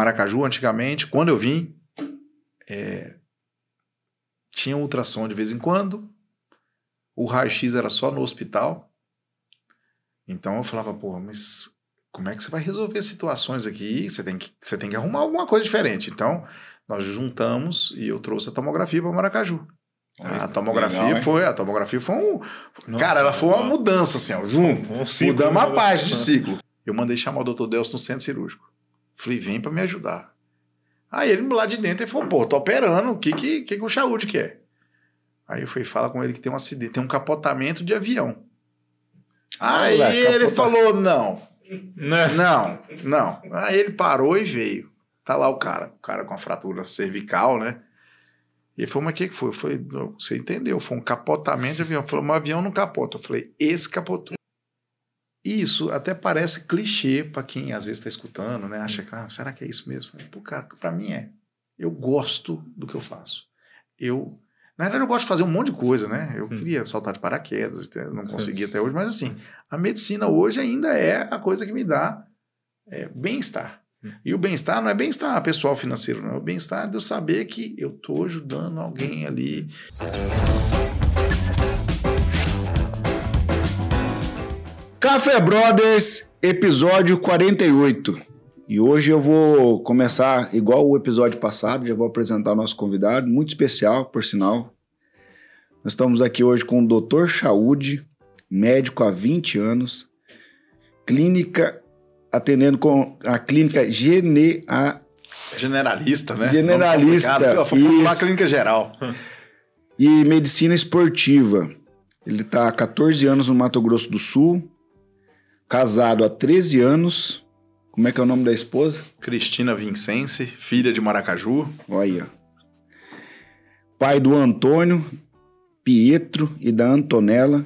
Maracaju, antigamente, quando eu vim, é, tinha ultrassom de vez em quando, o raio-x era só no hospital. Então eu falava, pô, mas como é que você vai resolver situações aqui? Você tem que, você tem que arrumar alguma coisa diferente. Então, nós juntamos e eu trouxe a tomografia para Maracaju. A tomografia legal, foi, a tomografia foi um, Nossa, cara, ela foi uma mudança assim, ó, zoom, Um ciclo, mudamos uma né? página de ciclo. Eu mandei chamar o Dr. Delcio no centro cirúrgico. Falei, vem para me ajudar. Aí ele lá de dentro ele falou, pô, tô operando, o que que, que, que o Chaúde quer? Aí eu fui falar com ele que tem um acidente, tem um capotamento de avião. Aí ele capota- falou, não, Né? não, não. Aí ele parou e veio. Tá lá o cara, o cara com a fratura cervical, né? E ele falou, mas o que, que foi? Eu falei, "Não, você entendeu, foi um capotamento de avião. Ele falou, mas o avião não capota. Eu falei, esse capotou. Isso até parece clichê para quem às vezes está escutando, né? Acha que, ah, será que é isso mesmo? Pô, cara, para mim é. Eu gosto do que eu faço. Eu, na verdade, eu gosto de fazer um monte de coisa, né? Eu Hum. queria saltar de paraquedas, não consegui até hoje, mas assim, a medicina hoje ainda é a coisa que me dá é, bem-estar. Hum. E o bem-estar não é bem-estar pessoal financeiro, não. É o bem-estar de eu saber que eu tô ajudando alguém ali. Café Brothers, episódio 48. E hoje eu vou começar igual o episódio passado, já vou apresentar o nosso convidado, muito especial, por sinal. Nós estamos aqui hoje com o Dr. Chaude, médico há 20 anos, clínica atendendo com a clínica Gene, a, Generalista, né? Generalista, uma isso. clínica geral. e medicina esportiva. Ele está há 14 anos no Mato Grosso do Sul, casado há 13 anos. Como é que é o nome da esposa? Cristina Vincense, filha de Maracaju. Olha aí, ó. Pai do Antônio, Pietro e da Antonella.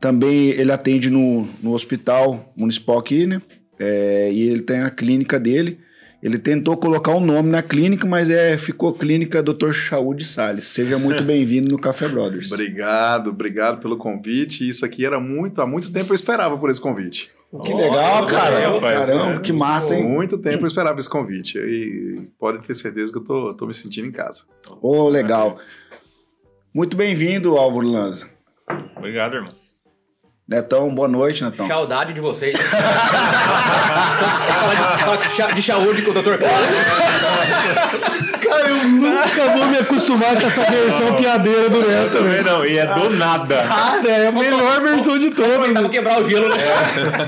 Também ele atende no, no hospital municipal aqui, né? É, e ele tem a clínica dele. Ele tentou colocar um nome na clínica, mas é, ficou Clínica Dr. Chaude Salles. Seja muito bem-vindo no Café Brothers. Obrigado, obrigado pelo convite. Isso aqui era muito, há muito tempo eu esperava por esse convite. Que legal, cara. rapaz, Caramba, é. que massa, Há hein? muito tempo eu esperava esse convite. E pode ter certeza que eu tô, tô me sentindo em casa. Ô, legal. Muito bem-vindo, Álvaro Lanza. Obrigado, irmão. Netão, boa noite, Netão. Saudade de vocês. Falar de, saúde com o. Carlos. Eu nunca vou me acostumar com essa versão piadeira do Neto. também não, e é do nada. Cara, é a melhor versão de todas. quebrar o gelo, né?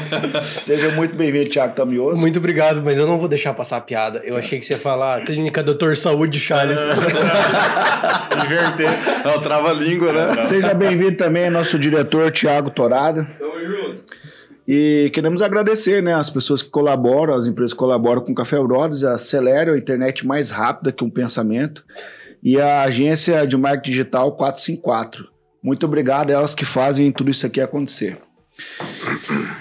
Seja muito bem-vindo, Thiago Tamioso. Muito obrigado, mas eu não vou deixar passar a piada. Eu achei que você ia falar Clínica Doutor Saúde Charles. Inverter. Não, trava a língua, né? Seja bem-vindo também nosso diretor Tiago Torada. E queremos agradecer né, as pessoas que colaboram, as empresas que colaboram com o Café Brothers, a Celera, a internet mais rápida que um pensamento, e a agência de marketing digital 454. Muito obrigado a elas que fazem tudo isso aqui acontecer.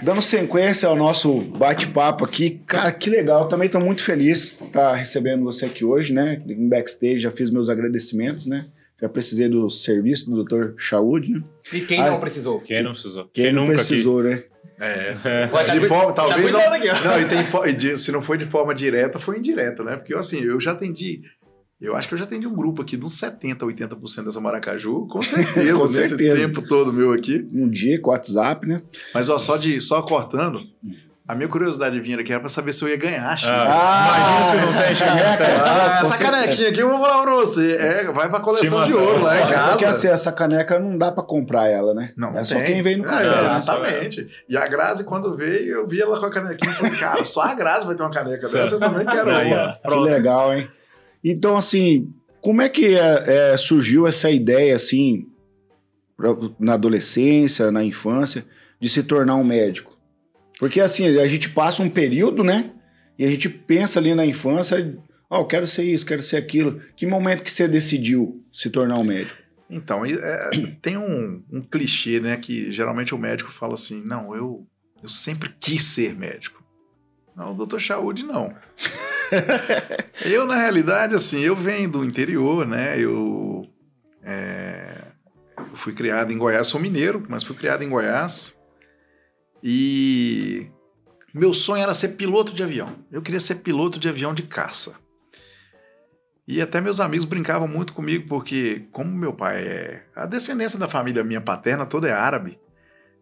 Dando sequência ao nosso bate-papo aqui, cara, que legal. Também estou muito feliz de estar recebendo você aqui hoje, né? Em backstage já fiz meus agradecimentos, né? Já precisei do serviço do Dr. Chaude, né? E quem Ai. não precisou? Quem não precisou? Quem, não nunca precisou, né? É. É. Tá De cu- forma, tá talvez não, não, e tem se não foi de forma direta, foi indireta, né? Porque assim, eu já atendi, eu acho que eu já atendi um grupo aqui de uns 70, 80% dessa Maracaju, com certeza, Com nesse certeza. tempo todo meu aqui. Um dia com o WhatsApp, né? Mas ó, só de só cortando, a minha curiosidade de vir aqui era pra saber se eu ia ganhar, Chico. Ah, imagina se não tem, Chico. Ah, essa canequinha aqui eu vou falar pra você. É, vai pra coleção de ouro lá em Porque casa. assim, essa caneca não dá pra comprar ela, né? Não, é só tem. quem vem no É, café. né? exatamente. E a Grazi, quando veio, eu vi ela com a canequinha e falei, cara, só a Grazi vai ter uma caneca dessa, eu também quero uma. Que legal, hein? Então, assim, como é que é, é, surgiu essa ideia, assim, pra- na adolescência, na infância, de se tornar um médico? Porque, assim, a gente passa um período, né? E a gente pensa ali na infância, ó, eu quero ser isso, quero ser aquilo. Que momento que você decidiu se tornar um médico? Então, é, tem um, um clichê, né, que geralmente o médico fala assim, não, eu, eu sempre quis ser médico. Não, o doutor Chaude, não. eu, na realidade, assim, eu venho do interior, né, eu, é, eu fui criado em Goiás, sou mineiro, mas fui criado em Goiás, e Meu sonho era ser piloto de avião. Eu queria ser piloto de avião de caça. E até meus amigos brincavam muito comigo, porque, como meu pai é. A descendência da família minha paterna toda é árabe.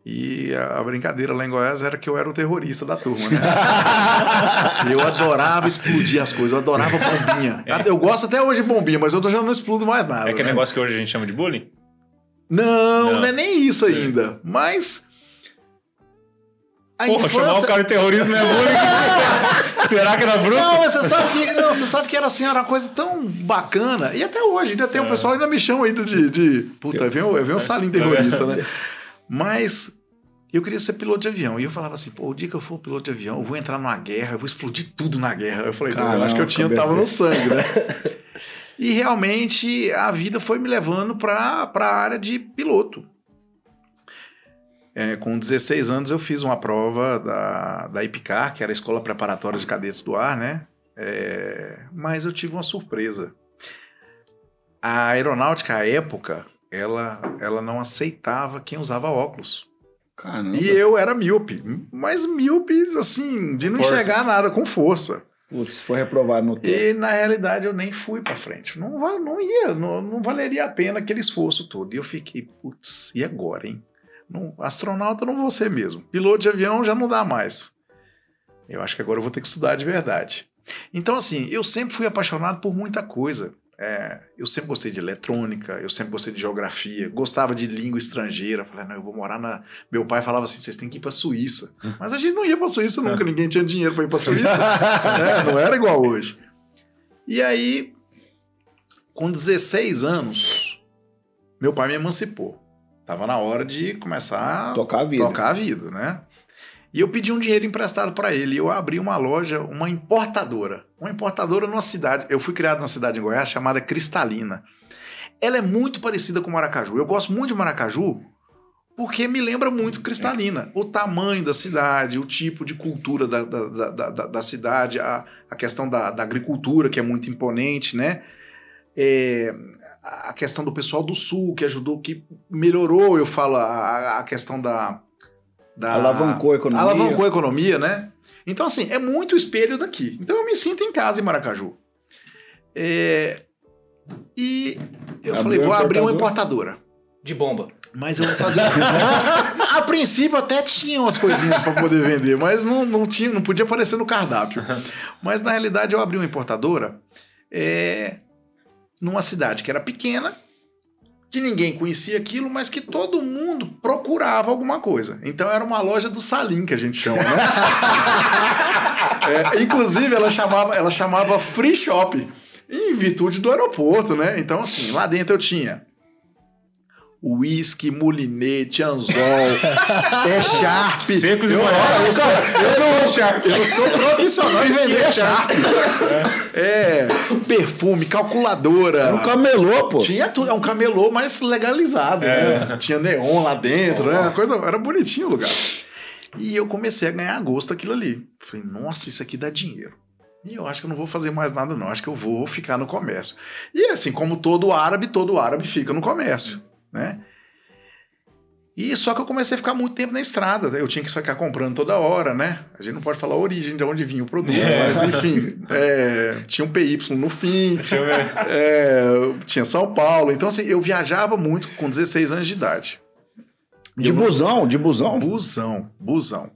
E a brincadeira lá em Goiás era que eu era o terrorista da turma, né? eu adorava explodir as coisas, eu adorava bombinha. Eu gosto até hoje de bombinha, mas eu já não explodo mais nada. É aquele né? negócio que hoje a gente chama de bullying? Não, não, Não. é nem isso ainda. Mas. A Porra, chamar infância- o cara de terrorista não é bullying? Será que era bruto? Não, mas você sabe que, não, você sabe que era assim, era uma coisa tão bacana. E até hoje, ainda tem o É. pessoal ainda me chama ainda de. de puta, vem, vem um salinho terrorista, né? Mas eu queria ser piloto de avião. E eu falava assim, pô, o dia que eu for piloto de avião, eu vou entrar numa guerra, eu vou explodir tudo na guerra. Eu falei, não, eu acho que eu tinha, tava no sangue, né? E realmente a vida foi me levando para a área de piloto. É, com 16 anos eu fiz uma prova da, da IPCAR, que era a Escola Preparatória de Cadetes do Ar, né? É, mas eu tive uma surpresa. A aeronáutica, à época, ela, ela não aceitava quem usava óculos. Caramba. E eu era míope, mas míope, assim, de não Força. enxergar nada, com força. Putz, foi reprovado no tempo. E na realidade eu nem fui pra frente. Não, não ia, não, não valeria a pena aquele esforço todo. E eu fiquei, putz, e agora, hein? Não, astronauta não vou ser mesmo. Piloto de avião já não dá mais. Eu acho que agora eu vou ter que estudar de verdade. Então, assim, eu sempre fui apaixonado por muita coisa. É, eu sempre gostei de eletrônica, eu sempre gostei de geografia, gostava de língua estrangeira. Falei, não, eu vou morar na. Meu pai falava assim: vocês têm que ir pra Suíça. Mas a gente não ia pra Suíça nunca, ninguém tinha dinheiro pra ir pra Suíça. né? Não era igual hoje. E aí, com 16 anos, meu pai me emancipou. Tava na hora de começar a Tocar a vida. tocar a vida, né? E eu pedi um dinheiro emprestado para ele. E eu abri uma loja, uma importadora. Uma importadora numa cidade. Eu fui criado numa cidade em Goiás chamada Cristalina. Ela é muito parecida com Maracaju. Eu gosto muito de Maracaju porque me lembra muito Cristalina. O tamanho da cidade, o tipo de cultura da, da, da, da- da cidade, a, a questão da, da agricultura, que é muito imponente, né? É, a questão do pessoal do sul, que ajudou, que melhorou, eu falo, a, a questão da. da Alavancou a economia. Alavancou a economia, né? Então, assim, é muito espelho daqui. Então, eu me sinto em casa em Maracaju. É, E eu Abriu falei, vou abrir uma importadora? importadora. De bomba. Mas eu vou fazer. a princípio até tinha umas coisinhas para poder vender, mas não, não tinha, não podia aparecer no cardápio. Mas na realidade eu abri uma importadora é, numa cidade que era pequena, que ninguém conhecia aquilo, mas que todo mundo procurava alguma coisa. Então era uma loja do Salim que a gente chama, né? É, inclusive ela chamava, ela chamava Free Shop em virtude do aeroporto, né? Então assim, lá dentro eu tinha Whisky, Moulinet, Anzol, é Sharp. Secos e eu, eu, sou, eu sou profissional em vender Sharp. É, perfume, calculadora. É um camelô, pô. Tinha tudo, é um camelô mais legalizado, né? Tinha neon lá dentro, né? Uma coisa, era bonitinho o lugar. E eu comecei a ganhar gosto daquilo ali. Falei, nossa, isso aqui dá dinheiro. E eu acho que eu não vou fazer mais nada, não. Acho que eu vou ficar no comércio. E assim, como todo árabe, todo árabe fica no comércio, né? E só que eu comecei a ficar muito tempo na estrada. Eu tinha que ficar comprando toda hora, né? A gente não pode falar a origem de onde vinha o produto, mas enfim, é, tinha um PY no fim, Deixa eu ver. é, tinha São Paulo. Então, assim, eu viajava muito com 16 anos de idade. De Eu não- busão, de busão. Busão, busão.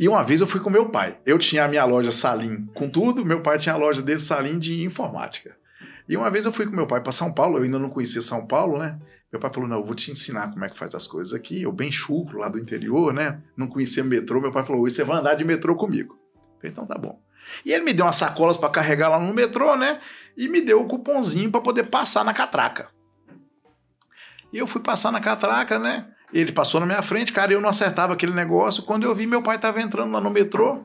E uma vez eu fui com meu pai. Eu tinha a minha loja Salim com tudo, meu pai tinha a loja dele Salim de informática. E uma vez eu fui com meu pai para São Paulo, eu ainda não conhecia São Paulo, né? Meu pai falou: Não, eu vou te ensinar como é que faz as coisas aqui. Eu, bem chucro, lá do interior, né? Não conhecia metrô. Meu pai falou: você vai andar de metrô comigo. Falei, então tá bom. E ele me deu umas sacolas para carregar lá no metrô, né? E me deu o cupomzinho para poder passar na catraca. E eu fui passar na catraca, né? Ele passou na minha frente, cara, eu não acertava aquele negócio. Quando eu vi, meu pai tava entrando lá no metrô.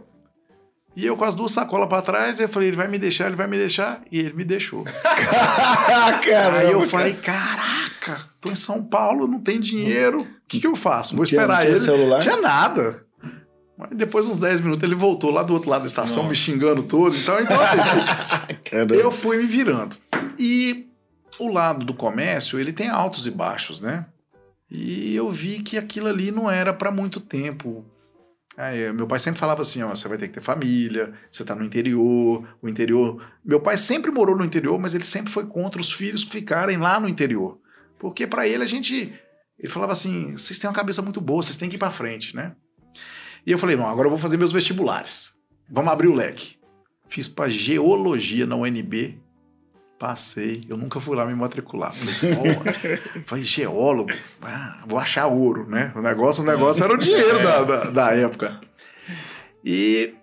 E eu com as duas sacolas para trás, eu falei, ele vai me deixar, ele vai me deixar. E ele me deixou. Caramba, Aí eu cara. falei, caraca, tô em São Paulo, não tem dinheiro. O que, que eu faço? Vou esperar não tinha ele. celular? Tinha nada. Mas depois, uns 10 minutos, ele voltou lá do outro lado da estação, Nossa. me xingando todo. Então, então assim, eu fui me virando. E o lado do comércio, ele tem altos e baixos, né? E eu vi que aquilo ali não era para muito tempo. Aí, meu pai sempre falava assim, ó, você vai ter que ter família, você tá no interior, o interior... Meu pai sempre morou no interior, mas ele sempre foi contra os filhos ficarem lá no interior. Porque para ele a gente... Ele falava assim, vocês têm uma cabeça muito boa, vocês têm que ir para frente, né? E eu falei, não, agora eu vou fazer meus vestibulares. Vamos abrir o leque. Fiz para geologia na UNB, Passei, eu nunca fui lá me matricular. Falei, geólogo, ah, vou achar ouro, né? O negócio, o negócio era o dinheiro da, da, da época. E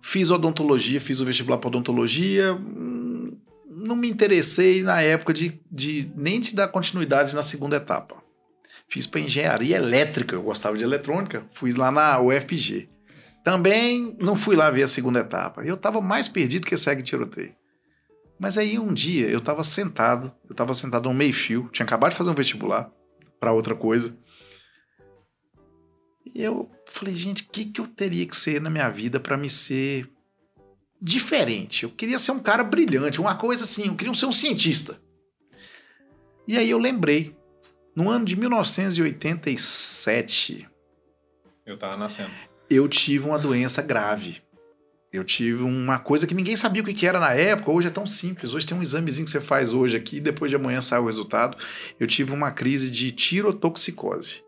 fiz odontologia, fiz o vestibular para odontologia. Não me interessei na época de, de nem de dar continuidade na segunda etapa. Fiz para engenharia elétrica, eu gostava de eletrônica, fui lá na UFG. Também não fui lá ver a segunda etapa. Eu estava mais perdido que segue tiroteio. Mas aí um dia eu estava sentado, eu estava sentado no meio-fio, tinha acabado de fazer um vestibular para outra coisa. E eu falei, gente, o que, que eu teria que ser na minha vida para me ser diferente? Eu queria ser um cara brilhante, uma coisa assim, eu queria ser um cientista. E aí eu lembrei, no ano de 1987, Eu tava nascendo. eu tive uma doença grave. Eu tive uma coisa que ninguém sabia o que que era na época, hoje é tão simples. Hoje tem um examezinho que você faz hoje aqui, e depois de amanhã sai o resultado. Eu tive uma crise de tirotoxicose,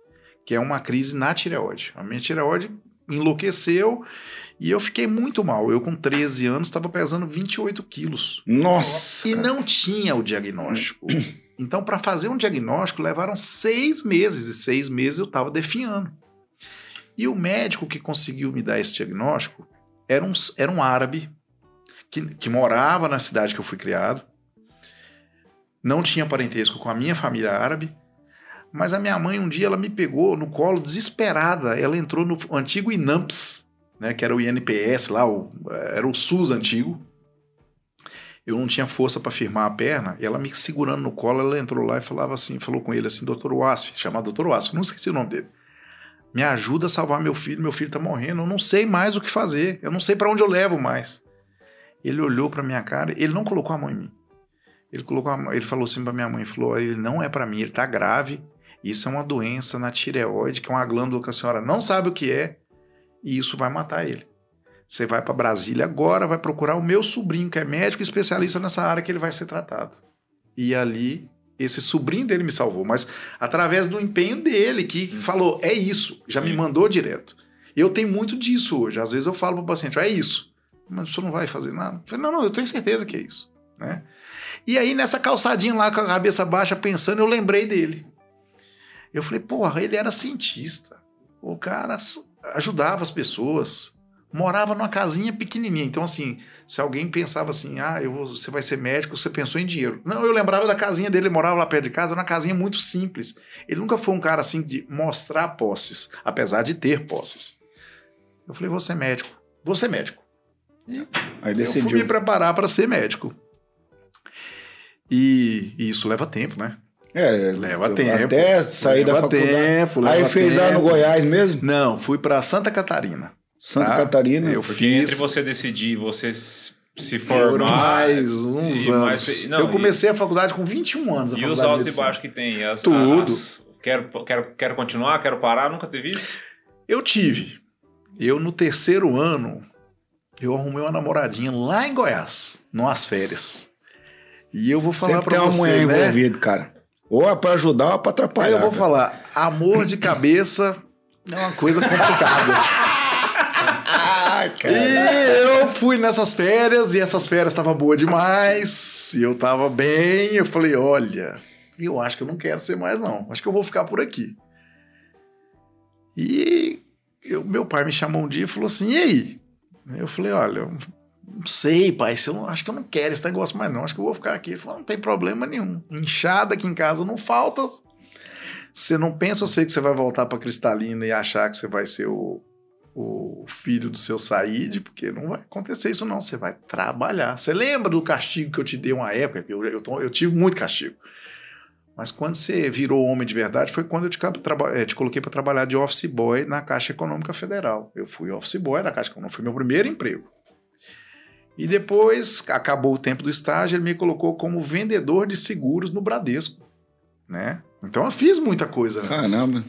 que é uma crise na tireoide. A minha tireoide enlouqueceu e eu fiquei muito mal. Eu, com 13 anos, estava pesando 28 quilos. Nossa! E cara. não tinha o diagnóstico. Então, para fazer um diagnóstico, levaram seis meses, e seis meses eu estava definhando. E o médico que conseguiu me dar esse diagnóstico era um, era um árabe que, que morava na cidade que eu fui criado. Não tinha parentesco com a minha família árabe. Mas a minha mãe, um dia, ela me pegou no colo desesperada. Ela entrou no antigo INAMPS, né, que era o INPS lá, o- era o SUS antigo. Eu não tinha força para firmar a perna, e ela me segurando no colo, ela entrou lá e falava assim, falou com ele assim, doutor Wasf, chamado doutor Wasf, não esqueci o nome dele. Me ajuda a salvar meu filho, meu filho tá morrendo, eu não sei mais o que fazer, eu não sei para onde eu levo mais. Ele olhou para minha cara, ele não colocou a mão em mim. Ele colocou a ele falou assim para minha mãe, falou, ele não é para mim, ele tá grave. Isso é uma doença na tireoide, que é uma glândula que a senhora não sabe o que é, e isso vai matar ele. Você vai para Brasília agora, vai procurar o meu sobrinho, que é médico especialista nessa área que ele vai ser tratado. E ali, esse sobrinho dele me salvou, mas através do empenho dele, que falou, é isso, já me mandou direto. Eu tenho muito disso hoje. Às vezes eu falo para o paciente, é isso, mas o senhor não vai fazer nada. Eu falei, não, não, eu tenho certeza que é isso. Né? E aí, nessa calçadinha lá com a cabeça baixa, pensando, eu lembrei dele. Eu falei, porra, ele era cientista. O cara ajudava as pessoas. Morava numa casinha pequenininha. Então, assim, se alguém pensava assim, ah, eu vou- você vai ser médico, você pensou em dinheiro. Não, eu lembrava da casinha dele, ele morava lá perto de casa, era uma casinha muito simples. Ele nunca foi um cara assim de mostrar posses, apesar de ter posses. Eu falei, vou ser médico. Vou ser médico. Aí Eu fui decidiu. me preparar para ser médico. E, e isso leva tempo, né? É, Leva tempo. Até sair da faculdade. tempo, Aí fez lá no. Goiás mesmo? Não, fui para Santa Catarina. Santa Tá. Catarina. Eu Porque fiz entre você decidir e você se formar. mais uns e anos. mais- não, eu comecei a faculdade com 21 anos. a E, e os altos e baixos que tem? As, Tudo. as- quero, quero, quero continuar, quero parar, nunca teve isso? Eu tive. Eu, no terceiro ano, eu arrumei uma namoradinha lá em Goiás, nas férias. E eu vou falar Sempre para tem uma você, mulher né? envolvida, cara. Ou é pra ajudar ou é pra Aí atrapalhar. eu vou cara. falar, amor de cabeça é uma coisa complicada. Cara. E eu fui nessas férias e essas férias estavam boas demais. E eu tava bem. Eu falei: olha, eu acho que eu não quero ser mais, não. Acho que eu vou ficar por aqui. E eu- meu pai me chamou um dia e falou assim: e aí? Eu falei: olha, não sei, pai. Se eu acho que eu não quero esse negócio mais, não. Acho que eu vou ficar aqui. Ele falou: não tem problema nenhum. Inchada aqui em casa não falta. Você não pensa, eu sei que você vai voltar para Cristalina e achar que você vai ser o, o filho do seu Said, porque não vai acontecer isso, não. Você vai trabalhar. Você lembra do castigo que eu te dei uma época? Eu, eu, eu tive muito castigo. Mas quando você virou homem de verdade, foi quando eu te, eh, te coloquei para trabalhar de office boy na Caixa Econômica Federal. Eu fui office boy na Caixa Econômica, foi meu primeiro emprego. E depois, acabou o tempo do estágio, ele me colocou como vendedor de seguros no Bradesco. Né? Então eu fiz muita coisa antes Caramba.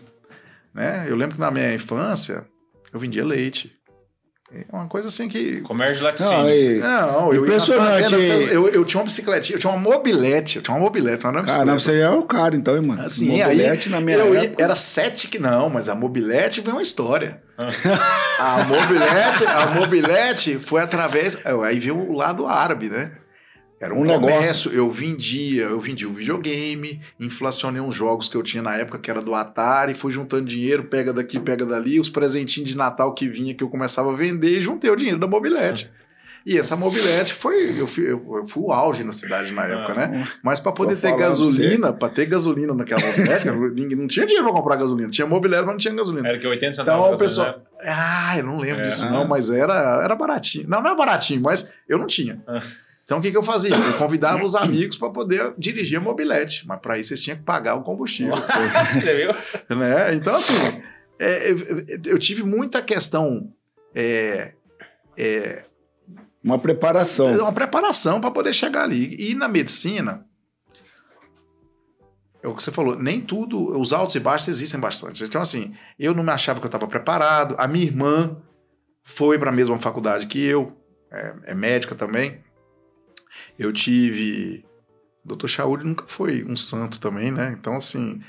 né? Eu lembro que na minha infância, Eu vendia leite. É uma coisa assim que. Comércio de Não, laticínios. e- Não, eu Impressionante. fazenda, eu, eu tinha uma bicicletinha, eu tinha uma mobilete, eu tinha uma mobilete, não era uma bicicleta. Caramba, você é o cara, então, hein, mano? Assim, Mobilete aí na minha eu ia- época. era sete que não, mas a mobilete veio uma história. Ah. a mobilete, a mobilete foi através, aí veio o lado árabe, né? Era um, Um comércio, eu vendia, eu vendia o videogame, inflacionei uns jogos que eu tinha na época que era do Atari, fui juntando dinheiro, pega daqui, pega dali, os presentinhos de Natal que vinha que eu começava a vender e juntei o dinheiro da mobilete. E essa mobilete foi, eu fui, eu, fui o auge na cidade na época, né? Mas para poder ter gasolina, para ter gasolina naquela mobilete, ninguém não tinha dinheiro para comprar gasolina. Tinha mobilete, mas não tinha gasolina. Era que 80 centavos. Então o pessoal. Ah, eu não lembro É. disso, Ah. não, mas era, era baratinho. Não, não era baratinho, mas eu não tinha. Ah. Então o que, que eu fazia? Eu convidava os amigos para poder dirigir a mobilete, mas para isso vocês tinham que pagar o combustível. Você viu? né? Então, assim, é, eu, eu tive muita questão. É, é, Uma preparação. uma preparação para poder chegar ali. E na medicina, é o que você falou, nem tudo, os altos e baixos existem bastante. Então, assim, eu não me achava que eu estava preparado. A minha irmã foi para a mesma faculdade que eu, é, é médica também. Eu tive. Doutor Chauri nunca foi um santo também, né? Então, assim,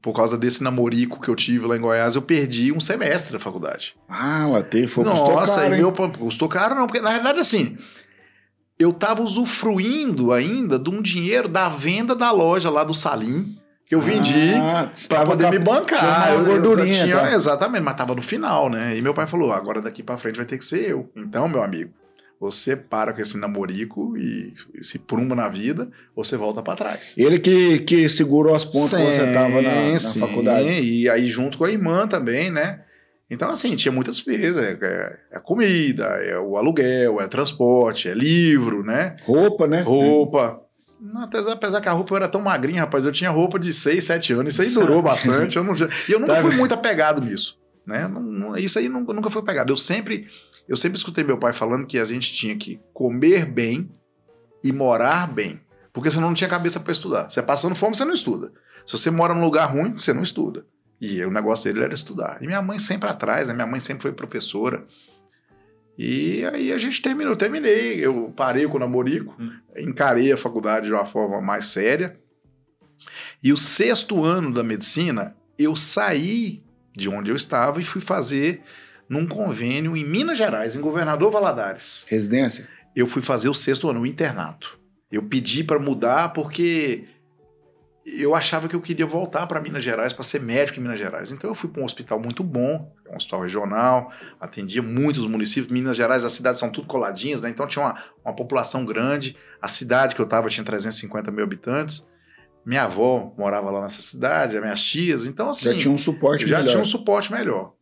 por causa desse namorico que eu tive lá em Goiás, eu perdi um semestre da faculdade. Ah, o AT foi custou Nossa, caro, e hein? meu custou caro não, porque na realidade assim, eu tava usufruindo ainda de um dinheiro da venda da loja lá do Salim, que eu vendi Ah, pra poder me bancar. Tinha uma Eu- gordurinha. tinha- tá? exatamente, mas tava no final, né? E meu pai falou: agora daqui pra frente vai ter que ser eu. Então, meu amigo, você para com esse namorico e se pruma na vida, você volta pra trás. Ele que, que segurou as pontas quando você tava na, na sim. faculdade. E aí junto com a irmã também, né? Então, assim, tinha muitas despesas. É, é- é comida, é o aluguel, é transporte, é livro, né? Roupa, né? Roupa. Não, apesar, que a roupa eu era tão magrinha, rapaz, eu tinha roupa de 6, 7 anos, isso aí durou bastante. Eu não, e eu nunca Tá fui vendo? muito apegado nisso. Né? Não- não- isso aí nunca, nunca foi apegado. Eu sempre, eu sempre escutei meu pai falando que a gente tinha que comer bem e morar bem. Porque senão não tinha cabeça para estudar. Você passando fome, você não estuda. Se você mora num lugar ruim, você não estuda. E o negócio dele era estudar. E minha mãe sempre atrás, né? Minha mãe sempre foi professora. E aí a gente terminou, eu terminei. Eu parei com o namorico, Hum. encarei a faculdade de uma forma mais séria. E o sexto ano da medicina, eu saí de onde eu estava e fui fazer num convênio em Minas Gerais, em Governador Valadares Residência. eu fui fazer o sexto ano, o internato. Eu pedi para mudar porque eu achava que eu queria voltar para Minas Gerais para ser médico em Minas Gerais. Então eu fui para um hospital muito bom, um hospital regional, atendia muitos municípios. Minas Gerais, as cidades são tudo coladinhas, né? Então tinha uma, uma população grande. A cidade que eu estava tinha 350 mil habitantes. Minha avó morava lá nessa cidade, as minhas tias. Então, assim. Já tinha um suporte Já melhor. tinha um suporte melhor.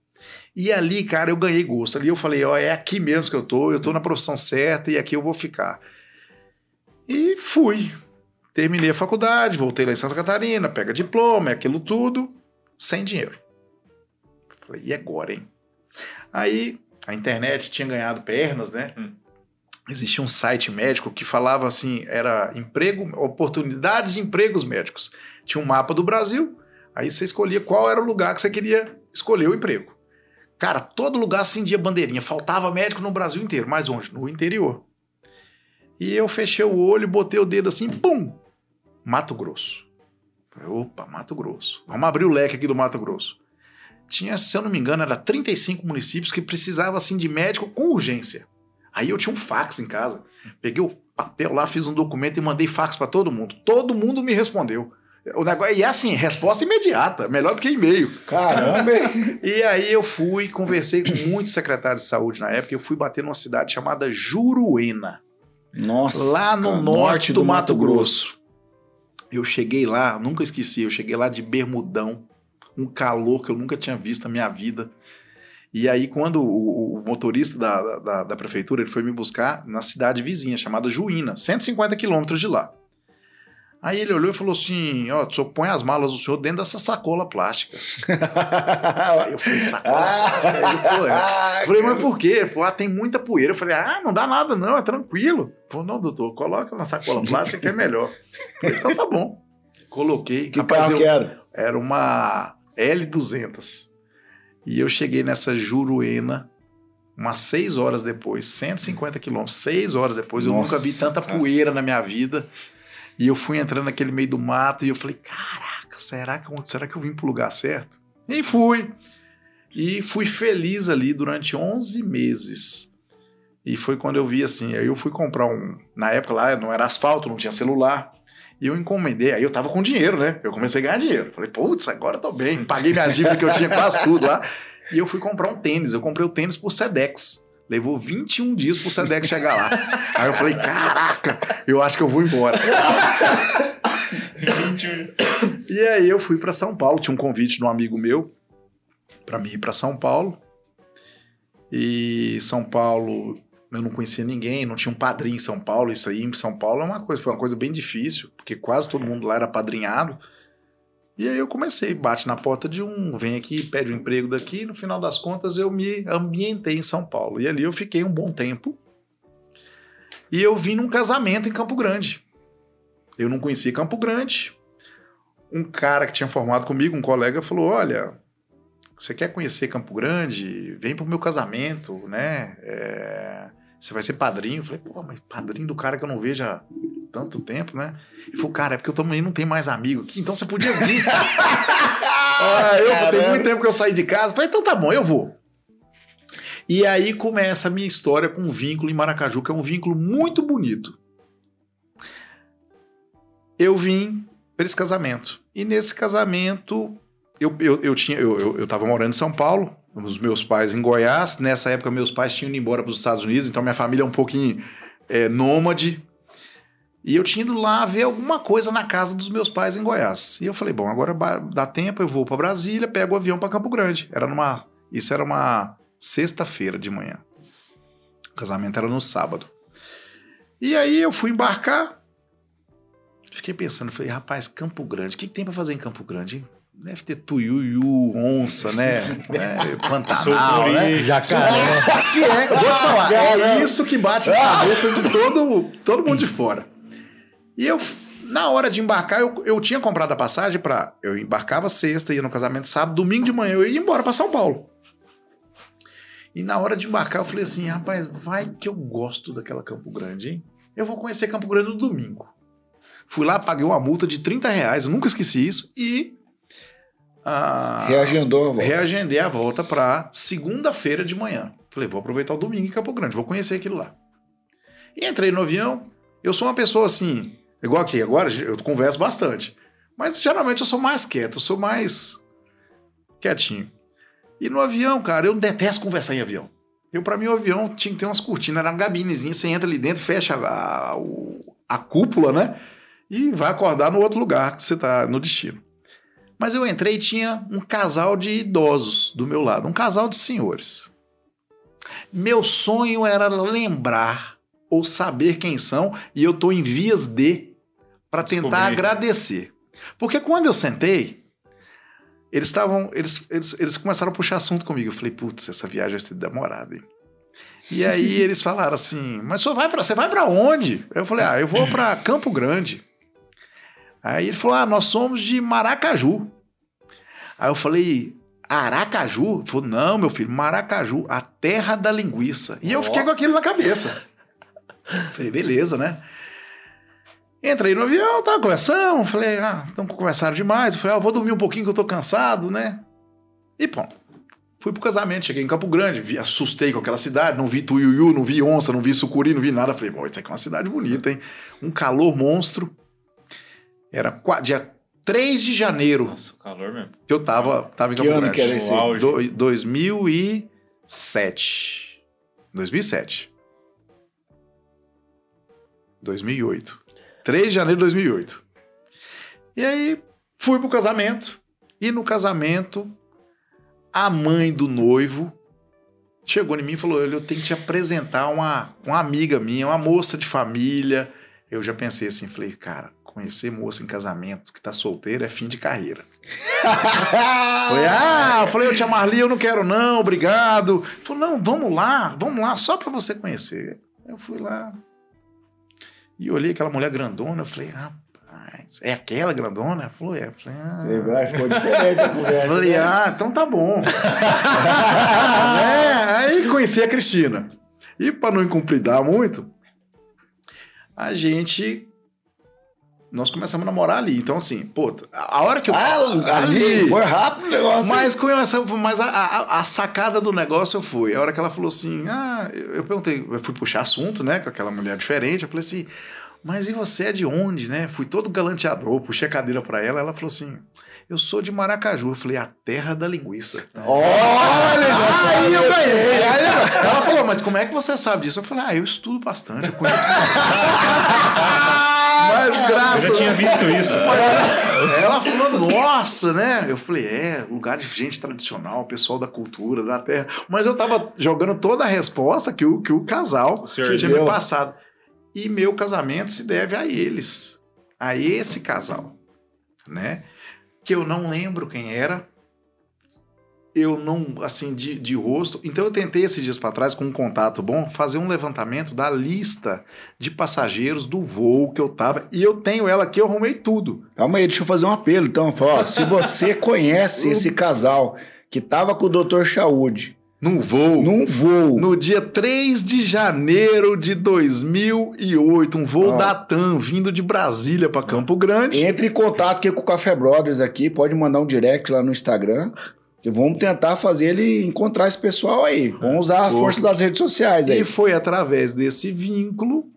E ali, cara, eu ganhei gosto. Ali eu falei, ó, é aqui mesmo que eu tô, eu tô na profissão certa e aqui eu vou ficar. E fui. Terminei a faculdade, voltei lá em Santa Catarina, pega diploma, é aquilo tudo, sem dinheiro. Falei, e agora, hein? Aí a internet tinha ganhado pernas, né? Hum. Existia um site médico que falava assim, era emprego, oportunidades de empregos médicos. Tinha um mapa do Brasil, aí você escolhia qual era o lugar que você queria escolher o emprego. Cara, todo lugar acendia bandeirinha, faltava médico no Brasil inteiro, mas onde? No interior. E eu fechei o olho, botei o dedo assim, pum! Mato Grosso. Opa, Mato Grosso. Vamos abrir o leque aqui do Mato Grosso. Tinha, se eu não me engano, era 35 municípios que precisavam assim de médico com urgência. Aí eu tinha um fax em casa. Peguei o papel lá, fiz um documento e mandei fax para todo mundo. Todo mundo me respondeu. O negócio, e é assim, resposta imediata, melhor do que e-mail. Caramba! E aí eu fui, conversei com muitos secretários de saúde na época, eu fui bater numa cidade chamada Juruena, Nossa. lá no cara, norte do, Mato Grosso. Eu cheguei lá, nunca esqueci, eu cheguei lá de bermudão, um calor que eu nunca tinha visto na minha vida. E aí, quando o, o motorista da, da, da prefeitura ele foi me buscar na cidade vizinha, chamada Juína, 150 quilômetros de lá. Aí ele olhou e falou assim: Ó, o senhor põe as malas do senhor dentro dessa sacola plástica. Aí eu falei: sacola plástica? Aí ele falou: é. Eu falei, mas por quê? Ele falou, ah, tem muita poeira. Eu falei, ah, não dá nada não, é tranquilo. Ele falou, não, doutor, coloca na sacola plástica que é melhor. Falei, então tá bom. Coloquei. Que Rapaz, carro eu- que era? Era uma L200. E eu cheguei nessa Juruena umas seis horas depois, 150 quilômetros, seis horas depois. Eu Nossa, nunca vi tanta cara. poeira na minha vida. E eu fui entrando naquele meio do mato e eu falei, caraca, será que, eu- será que eu vim pro lugar certo? E fui. E fui feliz ali durante 11 meses. E foi quando eu vi assim, aí eu fui comprar um, na época lá não era asfalto, não tinha celular. E eu encomendei, aí eu tava com dinheiro, né? Eu comecei a ganhar dinheiro. Falei, putz, agora eu tô bem. Paguei minha dívida que eu tinha quase tudo lá. E eu fui comprar um tênis. Eu comprei o tênis por Sedex. Levou 21 dias pro Sedex chegar lá. Aí eu falei, caraca, eu acho que eu vou embora. E aí eu fui para São Paulo, tinha um convite de um amigo meu para mim ir para São Paulo. E São Paulo, eu não conhecia ninguém, não tinha um padrinho em São Paulo. Isso aí em São Paulo é uma coisa, foi uma coisa bem difícil, porque quase todo mundo lá era padrinhado. E aí eu comecei, bate na porta de um, vem aqui, pede um emprego daqui, e no final das contas eu me ambientei em São Paulo. E ali eu fiquei um bom tempo. E eu vim num casamento em Campo Grande. Eu não conhecia Campo Grande. Um cara que tinha formado comigo, um colega, falou: Olha, você quer conhecer Campo Grande? Vem pro meu casamento, né? É, Você vai ser padrinho. Eu falei: Pô, mas padrinho do cara que eu não vejo há tanto tempo, né? Ele falou: Cara, é porque eu também não tenho mais amigo aqui, então você podia vir. ah, eu tem muito tempo que eu saí de casa. Eu falei: Então tá bom, eu vou. E aí começa a minha história com um vínculo em Maracaju, que é um vínculo muito bonito. Eu vim para esse casamento. E nesse casamento, eu, eu, eu tinha eu, eu, eu tava morando em São Paulo, os meus pais em Goiás. Nessa época, meus pais tinham ido embora para os Estados Unidos, então minha família é um pouquinho é, nômade. E eu tinha ido lá ver alguma coisa na casa dos meus pais em Goiás. E eu falei, bom, agora dá tempo, eu vou para Brasília, pego o avião para Campo Grande. Era numa, isso era uma sexta-feira de manhã. O casamento era no sábado. E aí eu fui embarcar. Fiquei pensando, falei, rapaz, Campo Grande, o que, que tem para fazer em Campo Grande? hein? Deve ter tuiuiu, onça, né? é, Pantanal, né? Jacaré. Que é, eu vou te falar, é isso que bate na cabeça de todo, todo mundo de fora. E eu, na hora de embarcar, eu, eu tinha comprado a passagem para Eu embarcava sexta, ia no casamento sábado, domingo de manhã eu ia embora para São Paulo. E na hora de embarcar, eu falei assim: rapaz, vai que eu gosto daquela Campo Grande, hein? Eu vou conhecer Campo Grande no domingo. Fui lá, paguei uma multa de 30 reais, eu nunca esqueci isso, e. ah, Reagendou, avó. reagendei a volta para segunda-feira de manhã. Falei, vou aproveitar o domingo em Campo Grande, vou conhecer aquilo lá. E entrei no avião. Eu sou uma pessoa assim, igual aqui, agora eu converso bastante. Mas geralmente eu sou mais quieto, eu sou mais quietinho. E no avião, cara, eu detesto conversar em avião. Eu, para mim, o avião tinha que ter umas cortinas, era uma gabinezinha, você entra ali dentro, fecha a, o- a cúpula, né? E vai acordar no outro lugar que você tá no destino. Mas eu entrei e tinha um casal de idosos do meu lado, um casal de senhores. Meu sonho era lembrar ou saber quem são, e eu tô em vias de para tentar agradecer. Porque quando eu sentei, eles estavam, eles, eles, eles começaram a puxar assunto comigo. Eu falei, putz, essa viagem vai ser demorada, hein? E aí eles falaram assim, mas você vai para você vai para onde? Eu falei, ah, eu vou para Campo Grande. Aí ele falou, ah, nós somos de Maracaju. Aí eu falei, Aracaju? Ele falou, não, meu filho, Maracaju, a terra da linguiça. E eu Ó. fiquei com aquilo na cabeça. falei, beleza, né? Entrei no avião, tava conversando, falei, ah, estão conversando demais. Eu falei, ah, eu vou dormir um pouquinho que eu tô cansado, né? E pronto. Fui pro casamento, cheguei em Campo Grande, vi, assustei com aquela cidade, não vi tuiuiu, não vi onça, não vi sucuri, não vi nada. Falei, bom, isso aqui é uma cidade bonita, hein? Um calor monstro. Era dia 3 de janeiro Nossa, calor mesmo. que eu tava, tava em Que Campo ano Grande. que era esse? Do, 2007. 2007. 2008. 3 de janeiro de 2008. E aí fui pro casamento. E no casamento, a mãe do noivo chegou em mim e falou: "Olha, Eu tenho que te apresentar uma, uma amiga minha, uma moça de família. Eu já pensei assim, falei, cara, conhecer moça em casamento que tá solteira é fim de carreira. Falei, ah, eu falei, eu tia Marli, eu não quero não, obrigado. Falei, não, vamos lá, vamos lá, só pra você conhecer. Eu fui lá e olhei aquela mulher grandona, eu falei, rapaz, é aquela grandona? Falou, é. Eu falei, ah. Você vê, ficou diferente a conversa. Falei, né? ah, então tá bom. É, aí conheci a Cristina. E para não incumpridar muito, a gente. Nós começamos a namorar ali. Então, assim, pô, a hora que eu. Ah, ali, foi rápido o negócio. Mas, com essa, mas a, a, a sacada do negócio eu fui. A hora que ela falou assim, ah, eu, eu perguntei, eu fui puxar assunto, né, com aquela mulher diferente. Eu falei assim, mas e você é de onde, né? Fui todo galanteador, puxei a cadeira pra ela. Ela falou assim, eu sou de Maracaju. Eu falei, a terra da linguiça. Olha, já Aí eu ganhei. Ela falou, mas como é que você sabe disso? Eu falei, ah, eu estudo bastante, eu conheço. mas Eu graças já tinha visto isso. ela falou, nossa, né? Eu falei, é, lugar de gente tradicional, pessoal da cultura, da terra. Mas eu tava jogando toda a resposta que o, que o casal O tinha deu. me passado. E meu casamento se deve a eles, a esse casal, né? Que eu não lembro quem era. Eu não, assim, de, de rosto. Então eu tentei esses dias para trás, com um contato bom, fazer um levantamento da lista de passageiros do voo que eu tava. E eu tenho ela aqui, eu arrumei tudo. Calma aí, deixa eu fazer um apelo. Então, ó, se você conhece esse casal que tava com o Dr. Chaude Num voo. num voo, No dia 3 de janeiro de 2008, um voo Ó. da TAM vindo de Brasília para Campo Grande. entre em contato aqui com o Café Brothers aqui, pode mandar um direct lá no Instagram. Vamos tentar fazer ele encontrar esse pessoal aí. Vamos usar a força das redes sociais aí. E foi através desse vínculo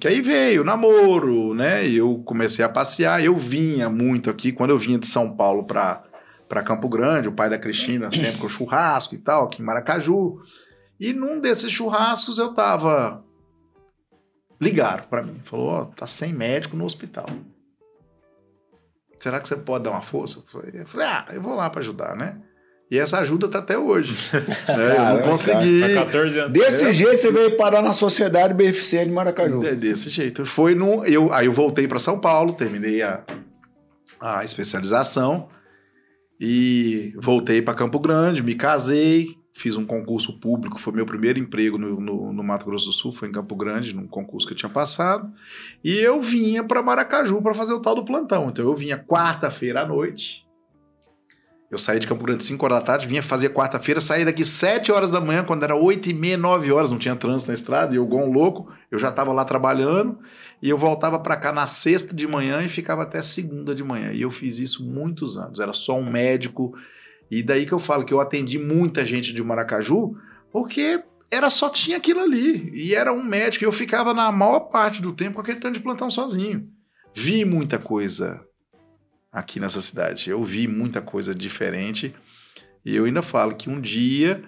que aí veio o namoro, né? E eu comecei a passear. Eu vinha muito aqui, quando eu vinha de São Paulo para para Campo Grande, o pai da Cristina sempre com churrasco e tal, aqui em Maracaju. E num desses churrascos eu tava ligaram para mim, falou: "Ó, tá sem médico no hospital. Será que você pode dar uma força?" Eu falei, eu falei, ah, eu vou lá para ajudar, né? E essa ajuda tá até hoje. né? eu Caramba, não consegui. 14 anos. Desse jeito você veio parar na Sociedade Beneficente de Maracaju. É desse jeito. Foi no, eu, aí eu voltei para São Paulo, terminei a, a especialização e voltei para Campo Grande, me casei, fiz um concurso público, foi meu primeiro emprego no, no, no Mato Grosso do Sul, foi em Campo Grande, num concurso que eu tinha passado. E eu vinha para Maracaju para fazer o tal do plantão. Então eu vinha quarta-feira à noite. Eu saí de Campo Grande 5 horas da tarde, vinha fazer quarta-feira, saí daqui 7 horas da manhã, quando era 8 e meia, 9 horas, não tinha trânsito na estrada, e eu igual um louco, eu já estava lá trabalhando, e eu voltava para cá na sexta de manhã e ficava até segunda de manhã. E eu fiz isso muitos anos, era só um médico, e daí que eu falo que eu atendi muita gente de Maracaju, porque era só tinha aquilo ali, e era um médico, e eu ficava na maior parte do tempo com aquele tanto de plantão sozinho. Vi muita coisa aqui nessa cidade. Eu vi muita coisa diferente e eu ainda falo que um dia,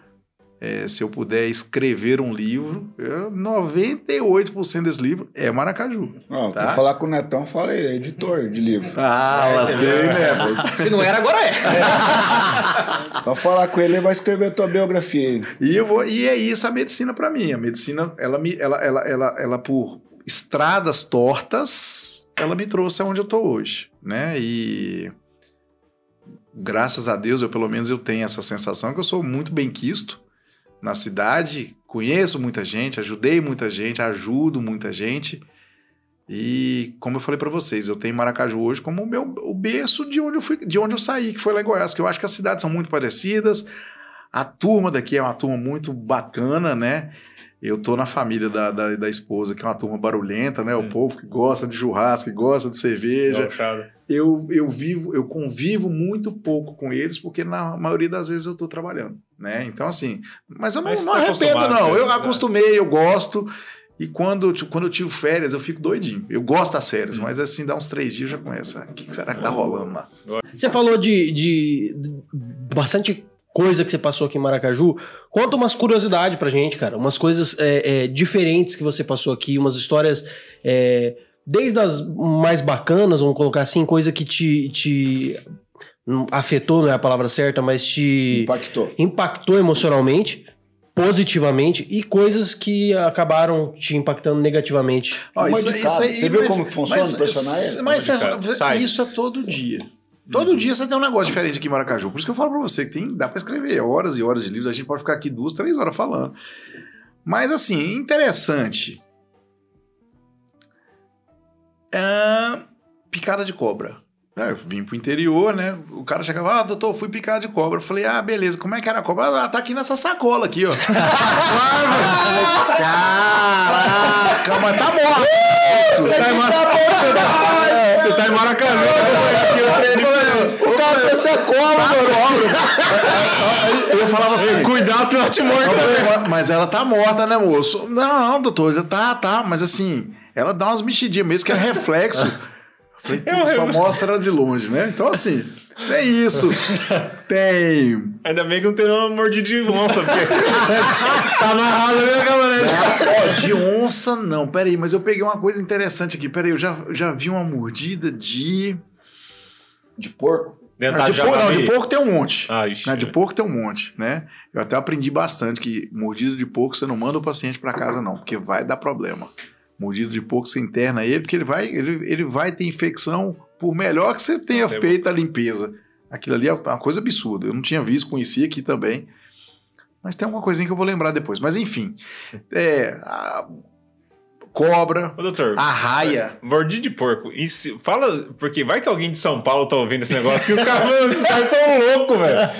eh, se eu puder escrever um livro, eu- 98% desse livro é Maracaju. Ó, Tá. Falar com o Netão, fala aí, é editor de livro. Ah, lasquei, né? Se não era, agora é. Só falar com ele, ele vai escrever a tua biografia aí. E eu vou, e é isso a medicina para mim. A medicina, ela me, ela, ela, ela, ela por estradas tortas, ela me trouxe aonde eu tô hoje, né? E graças a Deus, eu pelo menos eu tenho essa sensação que eu sou muito bem quisto na cidade, conheço muita gente, ajudei muita gente, ajudo muita gente. E como eu falei para vocês, eu tenho Maracaju hoje como o meu o berço de onde eu fui, de onde eu saí, que foi lá em Goiás, que eu acho que as cidades são muito parecidas. A turma daqui é uma turma muito bacana, né? Eu tô na família da, da, da esposa, que é uma turma barulhenta, né? O Hum. povo que gosta de churrasco, que gosta de cerveja. Gauchada. Eu, eu vivo, eu convivo muito pouco com eles, porque na maioria das vezes eu tô trabalhando, né? Então, assim, mas eu não, Mas não tá arrependo, não. né? Eu acostumei, eu gosto. E quando, quando eu tiro férias, eu fico doidinho. Eu gosto das férias, Hum. mas assim, dá uns três dias já começa. O que que será que tá rolando lá? Você falou de, de- de bastante coisa que você passou aqui em Maracaju. Conta umas curiosidades pra gente, cara. Umas coisas é, é, diferentes que você passou aqui, umas histórias. é, desde as mais bacanas, vamos colocar assim, coisa que te, te afetou, não é a palavra certa, mas te Impactou. impactou emocionalmente, positivamente, e coisas que acabaram te impactando negativamente. Ó, Uma de cada. Você viu como que funciona o personagem? Mas, você- Sai. isso é todo dia. Todo dia você tem um negócio diferente aqui em Maracaju. Por isso que eu falo pra você que tem, dá pra escrever horas e horas de livros. A gente pode ficar aqui duas, três horas falando. Mas assim, interessante. Ah, picada de cobra. É, eu vim pro interior, né? O cara chegava, ah, doutor, fui picado de cobra. Eu falei, ah, beleza, como é que era a cobra? Ah, tá aqui nessa sacola aqui, ó. Caraca, mas tá morto. Você tá em Mara- Você tá em Maracanã. O cara essa cobra, Aí eu falava assim, Cuidado, senão te Eu também. mas ela tá morta, né, moço? Não, doutor, já tá, tá, mas assim, ela dá umas mexidinhas mesmo, que é reflexo. Eu falei, pô, só mostra ela de longe, né? Então, assim, tem isso. Tem. Ainda bem que não tem uma mordida de onça, porque tá amarrado ali na caminhonete. Ó, de onça, não. Peraí, mas eu peguei uma coisa interessante aqui. Peraí, eu já, já vi uma mordida de. De porco? Ah, de, porco, não, de porco tem um monte. Ah, ixi. Né, de porco tem um monte, né? Eu até aprendi bastante que mordida de porco você não manda o paciente para casa, não, porque vai dar problema. Mordido de porco você interna ele, porque ele vai, ele, ele vai ter infecção por melhor que você tenha Tem- feito a limpeza. Aquilo ali é uma coisa absurda. Eu não tinha visto, conhecia aqui também. Mas tem alguma coisinha que eu vou lembrar depois. Mas enfim. É, a cobra, Ô, doutor, a raia. mordida de porco. Se- fala, porque vai que alguém de São Paulo tá ouvindo esse negócio, que os caras, os caras são loucos, velho.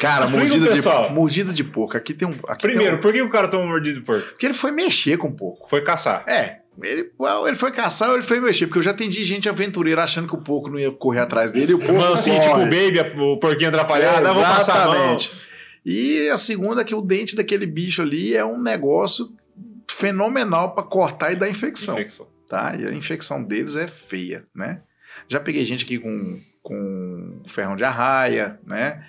Cara, Explica, mordida de, mordida de porco. Aqui tem um. Aqui tem Primeiro, um- por que o cara toma mordida de porco? porque ele foi mexer com o porco. Foi caçar. É, ele, well, ele foi caçar ou ele foi mexer, porque eu já atendi gente aventureira achando que o porco não ia correr atrás dele e o porco Mano, assim, tipo o baby, o porquinho atrapalhado, ah, vou passar a mão. Exatamente. E a segunda é que o dente daquele bicho ali é um negócio fenomenal para cortar e dar infecção, Infecção. tá? E a infecção deles é feia, né? Já peguei gente aqui com, com ferrão de arraia, né?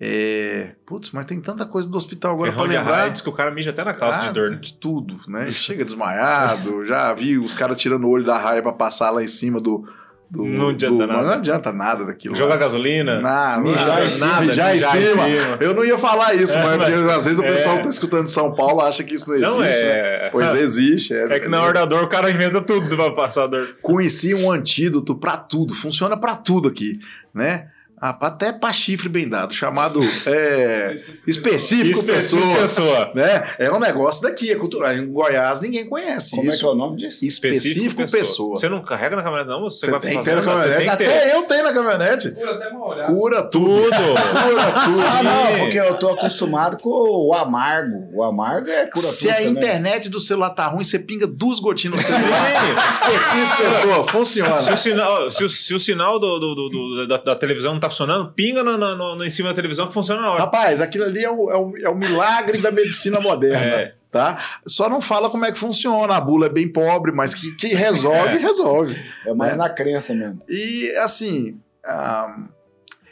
É... Putz, mas tem tanta coisa do hospital agora para lembrar. arraia, diz que o cara mija até na calça Ah, de dor, né? De tudo, né? Chega desmaiado, já vi os caras tirando o olho da raia pra passar lá em cima do. Do Não adianta do- nada. Não adianta nada daquilo. Jogar lá. gasolina. Nada, Mijar nada, em cima, mijar em cima. Eu não ia falar isso, É, mas mas- porque às vezes o é. pessoal que tá escutando de São Paulo acha que isso não existe. Não, né? é. Pois existe. É, É que na hora da dor o cara inventa tudo pra passar a dor. Conheci um antídoto pra tudo, funciona pra tudo aqui, né? Ah, até pra chifre bem dado, chamado é, específico Isso, pessoa. pessoa. né? É um negócio daqui, é cultural. Em Goiás ninguém conhece Como é isso. que é o nome disso? Específico, pessoa. Você não carrega na caminhonete, não? Você, Você vai tem que fazer, ter na você caminhonete. tem que ter. Até eu tenho na caminhonete. Pura até mal olhado. Cura tudo. Tudo. Cura tudo. Ah, não, porque eu tô acostumado com o amargo. O amargo é cura Se tudo a também. internet do celular tá ruim, você pinga duas gotinhas no celular. Específico, pessoa. Funciona. Se o sinal, se o, se o sinal do, do- do- do- da, da televisão não tá funcionando, pinga na- no, no- em cima da televisão que funciona na hora. Rapaz, aquilo ali é o, é o- é o milagre da medicina moderna. É. Tá? Só não fala como é que funciona. A bula é bem pobre, mas que, que resolve, resolve. É mais né? na crença mesmo. E assim, ah,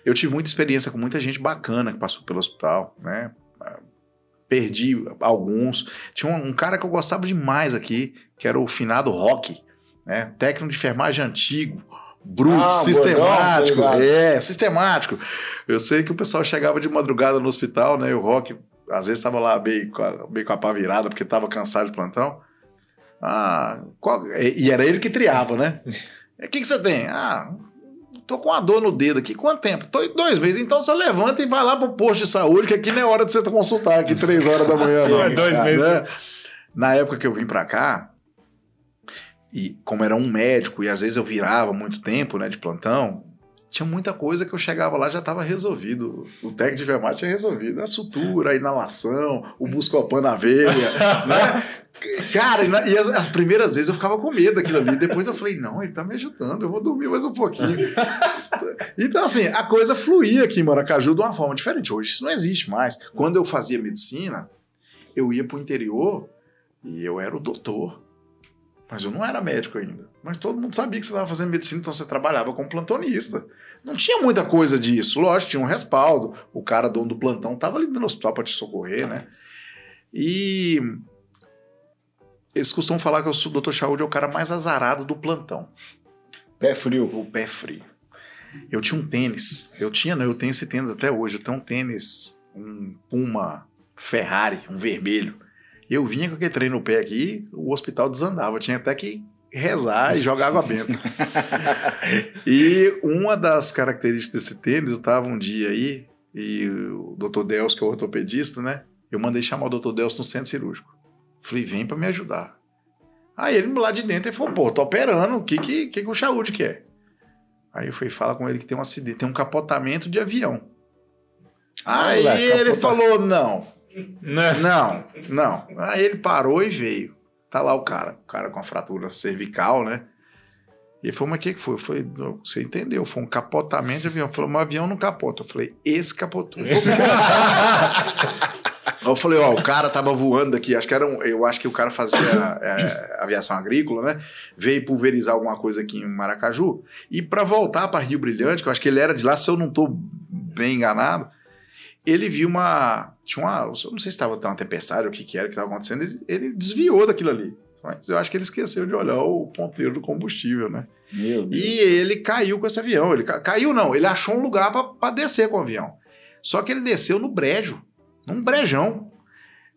eu tive muita experiência com muita gente bacana que passou pelo hospital, né? Perdi alguns. Tinha um, um cara que eu gostava demais aqui, que era o finado Rock, né? Técnico de enfermagem antigo, bruto, Ah, sistemático. tô ligado. é, sistemático. Eu sei que o pessoal chegava de madrugada no hospital, né? E o Rock, às vezes, estava lá meio, com a- meio com a pá virada, porque estava cansado de plantão. Ah, qual- e e era ele que triava, né? O que, que você tem? Ah, tô com uma dor no dedo aqui. Quanto tempo? Tô em dois meses. Então você levanta e vai lá pro posto de saúde, que aqui não é hora de você consultar aqui três horas da manhã, não. É dois Né? meses. Na época que eu vim pra cá, e como era um médico, e às vezes eu virava muito tempo, né, de plantão, tinha muita coisa que eu chegava lá já estava resolvido. O técnico de enfermagem tinha resolvido. A sutura, a inalação, o buscopan na veia, né? Cara, e, e as, as primeiras vezes eu ficava com medo daquilo ali. Depois eu falei, não, ele tá me ajudando, eu vou dormir mais um pouquinho. então, assim, a coisa fluía aqui em Maracaju de uma forma diferente. Hoje isso não existe mais. Quando eu fazia medicina, eu ia pro interior e eu era o doutor. Mas eu não era médico ainda. Mas todo mundo sabia que você estava fazendo medicina, então você trabalhava como plantonista. Não tinha muita coisa disso. Lógico, tinha um respaldo. O cara, dono do plantão, estava ali no hospital para te socorrer, né? E eles costumam falar que o doutor Saúde é o cara mais azarado do plantão. Pé frio. O pé frio. Eu tinha um tênis. Eu tinha, não, eu tenho esse tênis até hoje. Eu tenho um tênis, um Puma Ferrari, um vermelho. Eu vinha com aquele trem no pé aqui, o hospital desandava. Eu tinha até que rezar e jogar água benta. e uma das características desse tênis, eu tava um dia aí, e o Dr. Delcio, que é o ortopedista, né? Eu mandei chamar o Dr. Delcio no centro cirúrgico. Falei, vem pra me ajudar. Aí ele lá de dentro ele falou, pô, tô operando, o que que, que, que o Saúde quer? Aí eu fui fala com ele que tem um acidente, tem um capotamento de avião. Aí ele falou: não, Né? não, não. Aí ele parou e veio. Tá lá o cara, o cara com a fratura cervical, né? E ele falou, mas o que, que foi? Eu falei, "Não, você entendeu, foi um capotamento de avião. Ele falou, mas o avião não capota. Eu falei, esse capotou. Eu falei, ó, o cara tava voando aqui, acho que era um, eu acho que o cara fazia é, aviação agrícola, né? Veio pulverizar alguma coisa aqui em Maracaju. E para voltar para Rio Brilhante, que eu acho que ele era de lá, se eu não tô bem enganado, ele viu uma. Tinha uma. Eu não sei se estava uma tempestade ou o que, que era que estava acontecendo, ele, ele desviou daquilo ali. Mas eu acho que ele esqueceu de olhar o ponteiro do combustível, né? Meu Deus. E ele caiu com esse avião. Ele ca- caiu, não, ele achou um lugar para descer com o avião. Só que ele desceu no brejo, num brejão.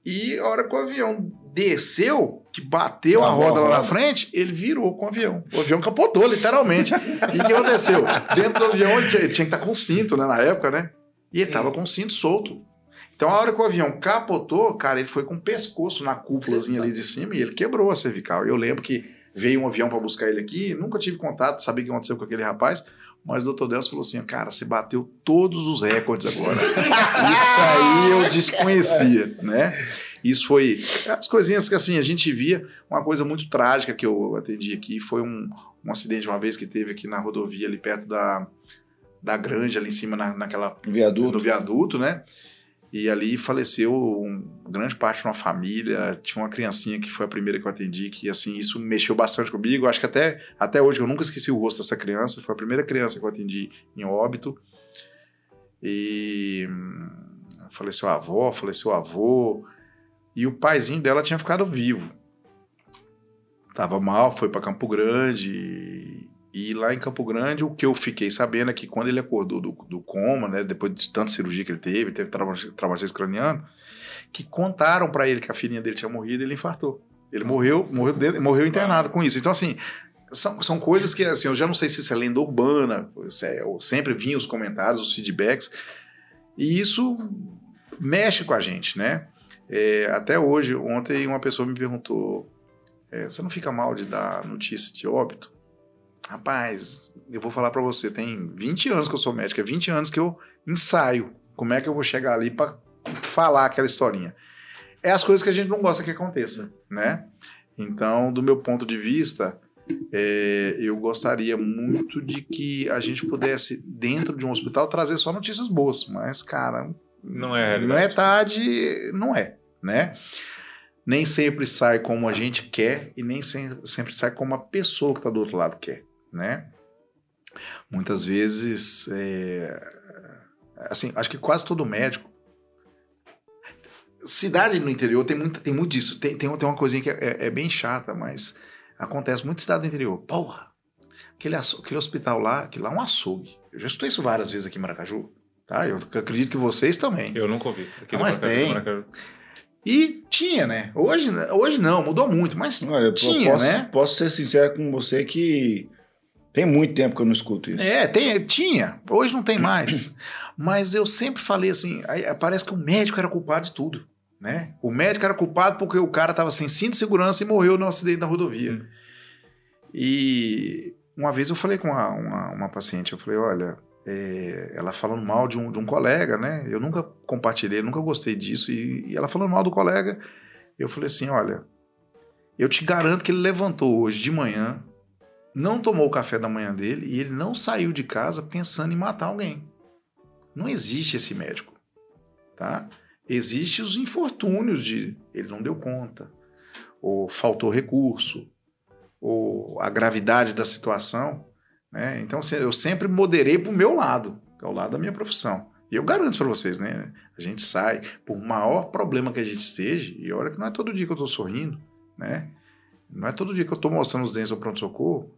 E a hora que o avião desceu, que bateu a Ah, roda lá na frente, ele virou com o avião. O avião capotou, literalmente. e o que aconteceu? Dentro do avião ele tinha, ele tinha que estar com cinto, né, na época, né? E ele tava com o cinto solto. Então, a hora que o avião capotou, cara, ele foi com o pescoço na cúpulazinha ali de cima e ele quebrou a cervical. Eu lembro que veio um avião para buscar ele aqui, nunca tive contato, sabia o que aconteceu com aquele rapaz, mas o doutor Delcio falou assim: cara, você bateu todos os recordes agora. Isso aí eu desconhecia, né? Isso foi as coisinhas que assim a gente via. Uma coisa muito trágica que eu atendi aqui foi um, um acidente uma vez que teve aqui na rodovia ali perto da, da granja ali em cima na, naquela Viaduto. do viaduto, né? E ali faleceu um, grande parte de uma família. Tinha uma criancinha que foi a primeira que eu atendi, que assim, isso mexeu bastante comigo. Acho que até, até hoje eu nunca esqueci o rosto dessa criança. Foi a primeira criança que eu atendi em óbito. E hum, faleceu a avó, faleceu o avô. E o paizinho dela tinha ficado vivo. Tava mal, foi para Campo Grande. E lá em Campo Grande, o que eu fiquei sabendo é que quando ele acordou do, do coma, né, depois de tanta cirurgia que ele teve, teve traumatismo craniano, que contaram para ele que a filhinha dele tinha morrido e ele infartou. Ele morreu, morreu, dentro- morreu internado com isso. Então, assim, são, são coisas que, assim, eu já não sei se isso é lenda urbana, se é- eu sempre vinha os comentários, os feedbacks, e isso mexe com a gente, né? É, até hoje, ontem uma pessoa me perguntou, é, você não fica mal de dar notícia de óbito? Rapaz, eu vou falar pra você, tem 20 anos que eu sou médico, é 20 anos que eu ensaio como é que eu vou chegar ali pra falar aquela historinha. É as coisas que a gente não gosta que aconteça, né? Então, do meu ponto de vista, é, eu gostaria muito de que a gente pudesse, dentro de um hospital, trazer só notícias boas, mas, cara, Não é não é tarde, não é, né? Nem sempre sai como a gente quer e nem sem- sempre sai como a pessoa que está do outro lado quer, né? Muitas vezes, é, assim, acho que quase todo médico. Cidade no interior tem muito, tem muito disso. Tem, tem, tem uma coisinha que é, é bem chata, mas acontece muito cidade do interior. Porra, aquele, aquele hospital lá, aquilo lá é um açougue. Eu já estudei isso várias vezes aqui em Maracaju. Tá? Eu acredito que vocês também. Eu nunca ouvi. Aqui Ah, no mas Maracaju, tem. Maracaju. E tinha, né? Hoje, hoje não, mudou muito, mas Olha, eu tinha, posso, né? posso ser sincero com você que tem muito tempo que eu não escuto isso. É, tem, tinha. Hoje não tem mais. Mas eu sempre falei assim, aí parece que o médico era culpado de tudo, né? O médico era culpado porque o cara estava sem cinto de segurança e morreu no acidente da rodovia. Hum. E uma vez eu falei com uma, uma, uma paciente, eu falei, olha, é, ela falando mal de um, de um colega, né? Eu nunca compartilhei, nunca gostei disso. E, e ela falando mal do colega, eu falei assim, olha, eu te garanto que ele levantou hoje de manhã, não tomou o café da manhã dele e ele não saiu de casa pensando em matar alguém. Não existe esse médico, tá? Existem os infortúnios de ele não deu conta, ou faltou recurso, ou a gravidade da situação, né? Então eu sempre moderei para o meu lado, que é lado da minha profissão. E eu garanto para vocês, né? A gente sai, por maior problema que a gente esteja, e olha que não é todo dia que eu estou sorrindo, né? Não é todo dia que eu estou mostrando os dentes ao pronto-socorro,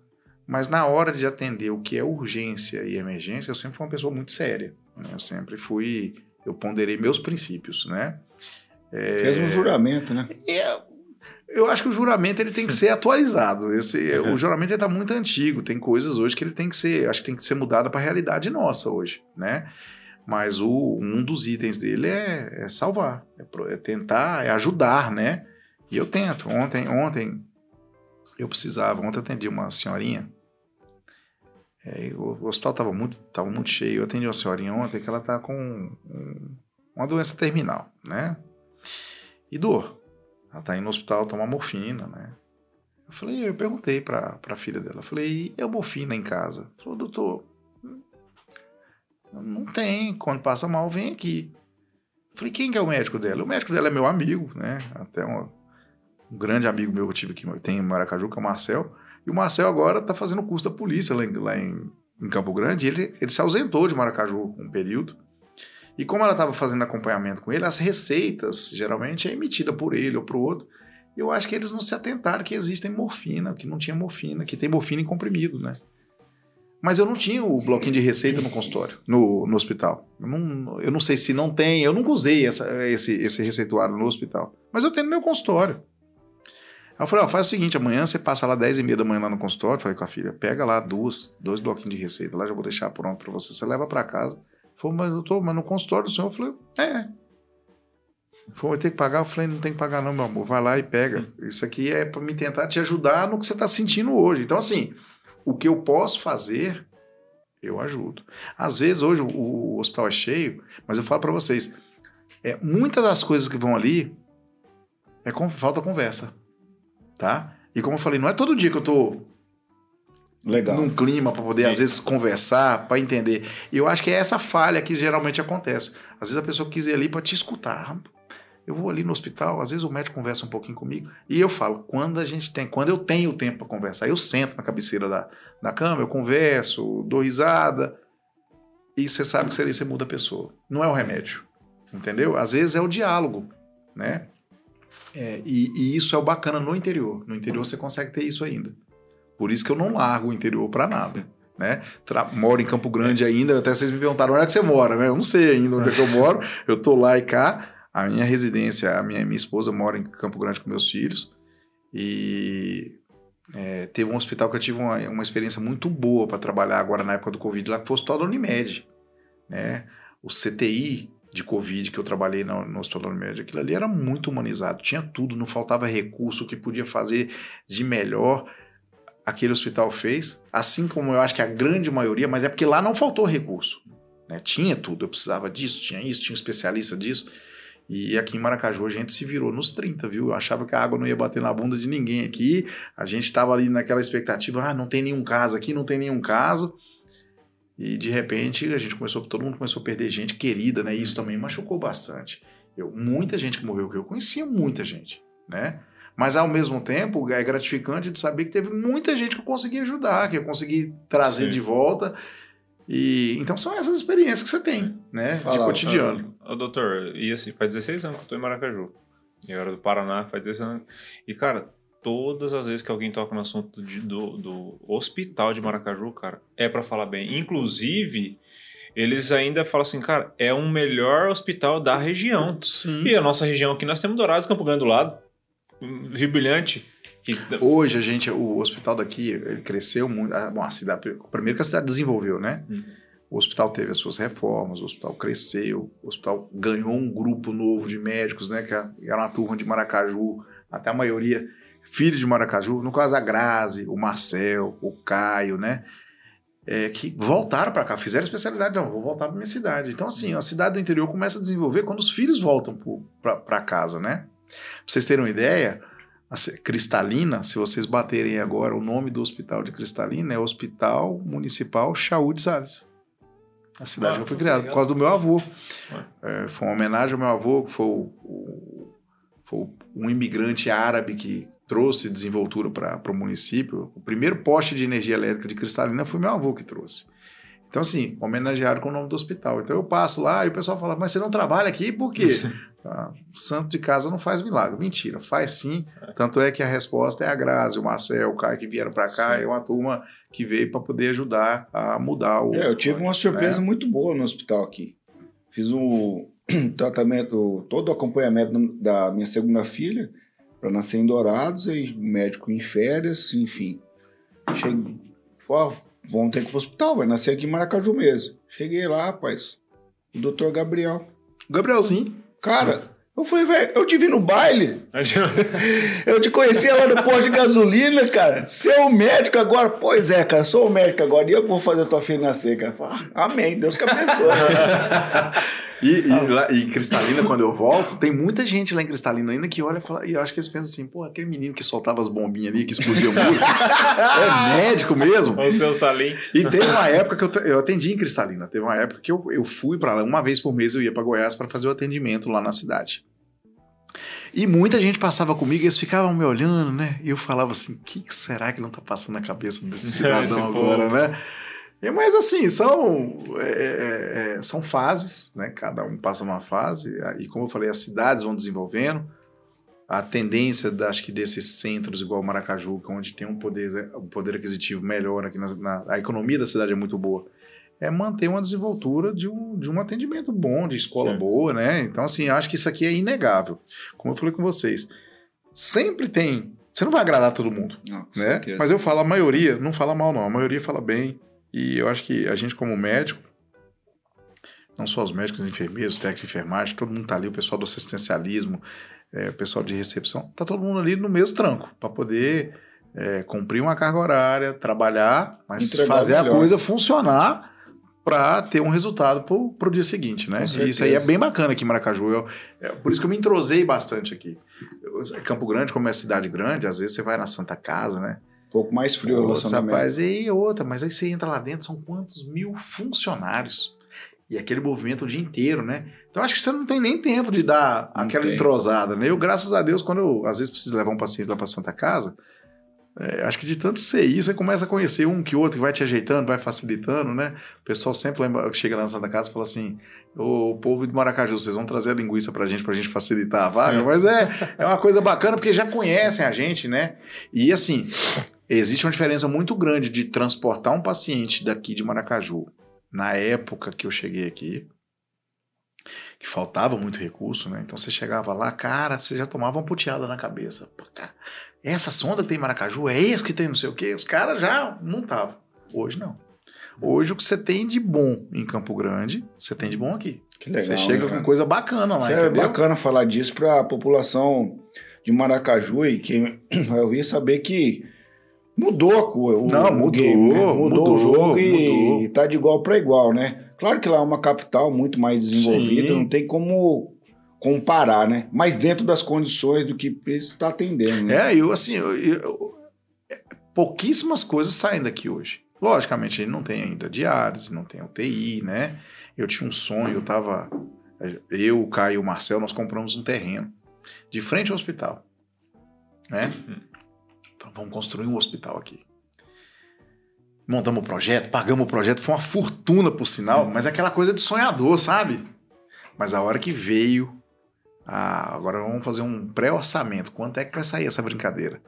mas na hora de atender o que é urgência e emergência, eu sempre fui uma pessoa muito séria. né? Eu sempre fui, eu ponderei meus princípios, né? É, Fez um juramento, né? é, eu acho que o juramento ele tem que ser atualizado. Esse, Uhum. O juramento está muito antigo. Tem coisas hoje que ele tem que ser, acho que tem que ser mudada para a realidade nossa hoje, né? Mas o, um dos itens dele é, é salvar, é, é tentar, é ajudar, né? E eu tento. Ontem, ontem eu precisava, ontem eu atendi uma senhorinha É, e o, o hospital estava muito, tava muito cheio. Eu atendi uma senhorinha ontem que ela tá com um- uma doença terminal, né? E dor. Ela tá indo no hospital tomar morfina, né? Eu falei, eu perguntei pra, pra filha dela, falei, e a morfina em casa? Ela falou, doutor, hum, não tem, quando passa mal, vem aqui. Eu falei, quem que é o médico dela? O médico dela é meu amigo, né? Até um, um grande amigo meu que eu tive aqui, tem em Maracaju, que é o Marcel. E o Marcel agora tá fazendo curso da polícia lá em, lá em, em Campo Grande. e Ele, ele se ausentou de Maracaju um período. E como ela estava fazendo acompanhamento com ele, as receitas geralmente é emitida por ele ou por outro. Eu acho que eles não se atentaram que existem morfina, que não tinha morfina, que tem morfina em comprimido, né? Mas eu não tinha o bloquinho de receita no consultório, no, no hospital. Eu não, eu não sei se não tem, eu nunca usei essa- esse, esse receituário no hospital. Mas eu tenho no meu consultório. Aí eu falei, ó, faz o seguinte, amanhã você passa lá 10 e meia da manhã lá no consultório, falei com a filha, pega lá duas, dois bloquinhos de receita, lá já vou deixar pronto pra você, você leva pra casa. Falou, mas tô, mas no consultório do senhor, eu falei, é. Falou, vai ter que pagar? Eu falei, não tem que pagar não, meu amor, vai lá e pega. Isso aqui é pra me tentar te ajudar no que você tá sentindo hoje. Então, assim, o que eu posso fazer, eu ajudo. Às vezes, hoje, o, o hospital é cheio, mas eu falo pra vocês, é, muitas das coisas que vão ali, é com, falta conversa, tá? E como eu falei, não é todo dia que eu tô Legal. num clima para poder, às vezes, conversar, para entender. E eu acho que é essa falha que geralmente acontece. Às vezes a pessoa quis ir ali para te escutar. Eu vou ali no hospital, às vezes o médico conversa um pouquinho comigo e eu falo, quando a gente tem, quando eu tenho tempo para conversar, eu sento na cabeceira da, da cama, eu converso, dou risada e você sabe que ali você muda a pessoa. Não é o remédio, entendeu? Às vezes é o diálogo, né? É, e, e isso é o bacana no interior. No interior você consegue ter isso ainda. Por isso que eu não largo o interior para nada. Né? Tra- moro em Campo Grande ainda, até vocês me perguntaram onde é que você mora, né? Eu não sei ainda onde é que eu moro, eu tô lá e cá. A minha residência, a minha, minha esposa mora em Campo Grande com meus filhos. E é, teve um hospital que eu tive uma, uma experiência muito boa para trabalhar agora na época do Covid, lá que foi o Hospital da Unimed. Né? O CTI de Covid que eu trabalhei no, no Hospital Unimed, aquilo ali era muito humanizado, tinha tudo, não faltava recurso, o que podia fazer de melhor aquele hospital fez, assim como eu acho que a grande maioria, mas é porque lá não faltou recurso. Né? Tinha tudo, eu precisava disso, tinha isso, tinha um especialista disso. E aqui em Maracaju a gente se virou nos 30, viu? Eu achava que a água não ia bater na bunda de ninguém aqui. A gente estava ali naquela expectativa, ah, não tem nenhum caso aqui, não tem nenhum caso. E de repente a gente começou, todo mundo começou a perder gente querida, né? E isso também machucou bastante. Eu, muita gente que morreu que eu conhecia, muita gente, né? Mas ao mesmo tempo é gratificante de saber que teve muita gente que eu consegui ajudar, que eu consegui trazer Sim. de volta. E então são essas experiências que você tem, né? de Fala, cotidiano. Ô, doutor, e assim, faz 16 anos que eu tô em Maracaju. E eu era do Paraná, faz 16 anos. E, cara, todas as vezes que alguém toca no assunto de- do, do hospital de Maracaju, cara, é pra falar bem. Inclusive, eles ainda falam assim, cara, é um melhor hospital da região. Sim. E a nossa região aqui, nós temos Dourados, Campo Grande do lado, Rio Brilhante. Que, Hoje a gente, o hospital daqui, ele cresceu muito. Ah, Bom, a cidade, primeiro que a cidade desenvolveu, né? Uhum. O hospital teve as suas reformas, o hospital cresceu, o hospital ganhou um grupo novo de médicos, né? Que era uma turma de Maracaju, até a maioria filhos de Maracaju, no caso a Grazi, o Marcel, o Caio, né? É, que voltaram para cá, fizeram especialidade, não, vou voltar para minha cidade. Então, assim, a cidade do interior começa a desenvolver quando os filhos voltam para casa, né? Pra vocês terem uma ideia, Cristalina, se vocês baterem agora o nome do hospital de Cristalina, é Hospital Municipal Chaú de Salles. A cidade Ah, que foi criada, por causa do meu avô. Ah. É, foi uma homenagem ao meu avô, que foi, o- o- foi um imigrante árabe que trouxe desenvoltura para o município. O primeiro poste de energia elétrica de Cristalina foi meu avô que trouxe. Então, assim, homenagearam com o nome do hospital. Então eu passo lá e o pessoal fala, mas você não trabalha aqui por quê? Ah, santo de casa não faz milagre. Mentira, faz sim. Tanto é que a resposta é a Grazi, o Marcel, o Caio que vieram para cá, é uma turma que veio para poder ajudar a mudar o. É, eu tive uma surpresa né? muito boa no hospital aqui. Fiz o tratamento, todo o acompanhamento da minha segunda filha para nascer em Dourados, aí o médico em férias, enfim. Cheguei, ó, vamos ter que ir pro hospital, vai nascer aqui em Maracaju mesmo. Cheguei lá, rapaz, o doutor Gabriel. Gabrielzinho. Cara, Eu falei, velho, eu te vi no baile. Eu te conhecia lá no posto de gasolina, cara. Você é o médico agora? Pois é, cara, sou o médico agora. E eu que vou fazer a tua filha nascer, cara. Falei, ah, amém, Deus que abençoe. E, e, lá- e Cristalina, quando eu volto, tem muita gente lá em Cristalina ainda que olha e fala, e eu acho que eles pensam assim, pô, aquele menino que soltava as bombinhas ali, que explodia o muro, é médico mesmo? O seu Salim. E teve uma época que eu, eu atendi em Cristalina, teve uma época que eu, eu fui pra lá, uma vez por mês eu ia pra Goiás pra fazer o atendimento lá na cidade. E muita gente passava comigo e eles ficavam me olhando, né? E eu falava assim, o que, que será que não tá passando na cabeça desse Esse cidadão agora, né? E, mas assim, são, é, é, é, são fases, né? Cada um passa uma fase. E como eu falei, as cidades vão desenvolvendo. A tendência, da- acho que desses centros, igual Maracaju, que é onde tem um poder, um poder aquisitivo melhor aqui, na, na- a economia da cidade é muito boa, é manter uma desenvoltura de um, de um atendimento bom, de escola Sim. boa, né? Então, assim, acho que isso aqui é inegável. Como eu falei com vocês, sempre tem. Você não vai agradar todo mundo Não, né? Mas eu falo, a maioria não fala mal, não. A maioria fala bem. E eu acho que a gente, como médico, não só os médicos, os enfermeiros, os técnicos de enfermagem, todo mundo tá ali, o pessoal do assistencialismo, é, o pessoal de recepção, tá todo mundo ali no mesmo tranco, para poder é, cumprir uma carga horária, trabalhar, mas Entregar fazer o a melhor. coisa funcionar para ter um resultado pro, pro dia seguinte, né? E isso aí é bem bacana aqui em Maracaju. Eu- é por isso que eu me entrosei bastante aqui. Campo Grande, como é cidade grande, às vezes você vai na Santa Casa, né? Um pouco mais frio o relacionamento. rapaz, e outra, mas aí você entra lá dentro, são quantos mil funcionários? E aquele movimento o dia inteiro, né? Então acho que você não tem nem tempo de dar Não aquela tem. entrosada, né? Eu, graças a Deus, quando eu às vezes preciso levar um paciente lá para Santa Casa, é, acho que de tanto ser isso, você começa a conhecer um que outro que vai te ajeitando, vai facilitando, né? O pessoal sempre lembra, chega lá na Santa Casa e fala assim: o povo de Maracaju, vocês vão trazer a linguiça pra gente, pra gente facilitar a vaga, É. mas é, é uma coisa bacana porque já conhecem a gente, né? E assim, existe uma diferença muito grande de transportar um paciente daqui de Maracaju, na época que eu cheguei aqui, que faltava muito recurso, né? Então você chegava lá, cara, você já tomava uma puteada na cabeça. Pô, cara, essa sonda que tem em Maracaju, é isso que tem não sei o quê? Os caras já não estavam. Hoje não. Hoje o que você tem de bom em Campo Grande, você tem de bom aqui. Que legal, você chega né, com coisa bacana lá, Isso é bacana falar disso para a população de Maracaju e quem vai ouvir saber que mudou o- Não, o mudou, game, né? mudou, mudou, o jogo e, mudou. e tá de igual para igual, né? Claro que lá é uma capital muito mais desenvolvida, Sim. não tem como comparar, né? Mas dentro das condições do que está atendendo, né? É, eu assim, eu- eu- pouquíssimas coisas saem daqui hoje. Logicamente, ele não tem ainda diálise, não tem UTI, né? Eu tinha um sonho, eu tava. Eu, o Caio e o Marcel, nós compramos um terreno de frente ao hospital. Né? Vamos construir um hospital aqui. Montamos o projeto, pagamos o projeto, foi uma fortuna por sinal, mas é aquela coisa de sonhador, sabe? Mas a hora que veio, ah, agora vamos fazer um pré-orçamento. Quanto é que vai sair essa brincadeira?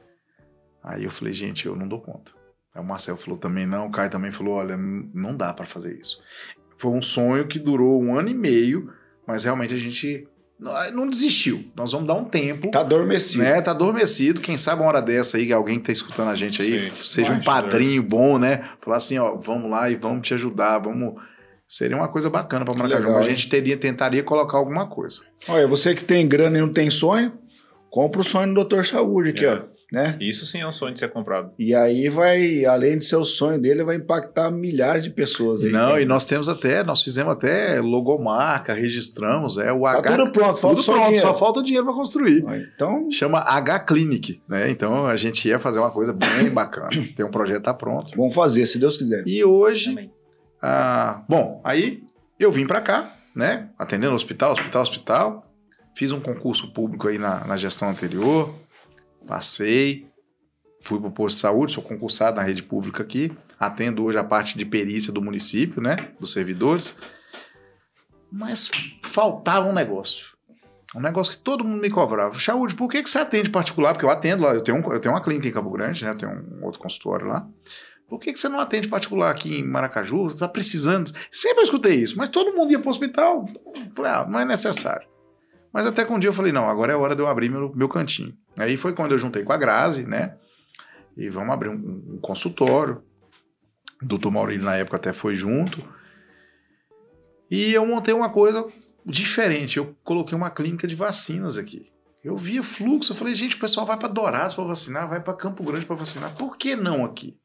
Aí eu falei, gente, eu não dou conta. Aí o Marcel falou também não, o Caio também falou, olha, não dá para fazer isso. Foi um sonho que durou um ano e meio, mas realmente a gente não, desistiu. Nós vamos dar um tempo. Tá adormecido. Né, tá adormecido. Quem sabe uma hora dessa aí, alguém que tá escutando a gente aí, Sim, seja um padrinho bom, né? Falar assim, ó, vamos lá e vamos te ajudar, vamos. Seria uma coisa bacana para Maracaju. legal, A gente teria, tentaria colocar alguma coisa. Olha, você que tem grana e não tem sonho, compra o sonho do Doutor Saúde aqui, É. ó. Né? Isso sim é um sonho de ser comprado. E aí vai, além de ser o sonho dele, vai impactar milhares de pessoas aí. Não, né? e nós temos até, nós fizemos até logomarca, registramos, é o Tá H. tudo pronto, falta tudo só pronto, dinheiro. só falta o dinheiro para construir. Então, Chama H Clinic, né? Então a gente ia fazer uma coisa bem bacana. Tem um projeto tá pronto. vamos fazer, se Deus quiser. E hoje, ah, bom, aí eu vim para cá, né? Atendendo hospital, hospital, hospital. Fiz um concurso público aí na, na gestão anterior, passei, fui para o posto de saúde, sou concursado na rede pública aqui, atendo hoje a parte de perícia do município, né? Dos servidores. Mas faltava um negócio. Um negócio que todo mundo me cobrava. Saúde, por que, que você atende particular? Porque eu atendo lá, eu tenho, um- eu tenho uma clínica em Campo Grande, né? Tenho um outro consultório lá. Por que, que você não atende particular aqui em Maracaju? Tá precisando. Sempre eu escutei isso, mas todo mundo ia para o hospital. Falei, ah, não é necessário. Mas até que um dia eu falei, não, agora é hora de eu abrir meu, meu cantinho. Aí foi quando eu juntei com a Grazi, né? E vamos abrir um, um consultório. O doutor Maurílio, na época, até foi junto. E eu montei uma coisa diferente. Eu coloquei uma clínica de vacinas aqui. Eu via fluxo, eu falei, gente, o pessoal vai para Dourados para vacinar, vai para Campo Grande para vacinar. Por que não aqui?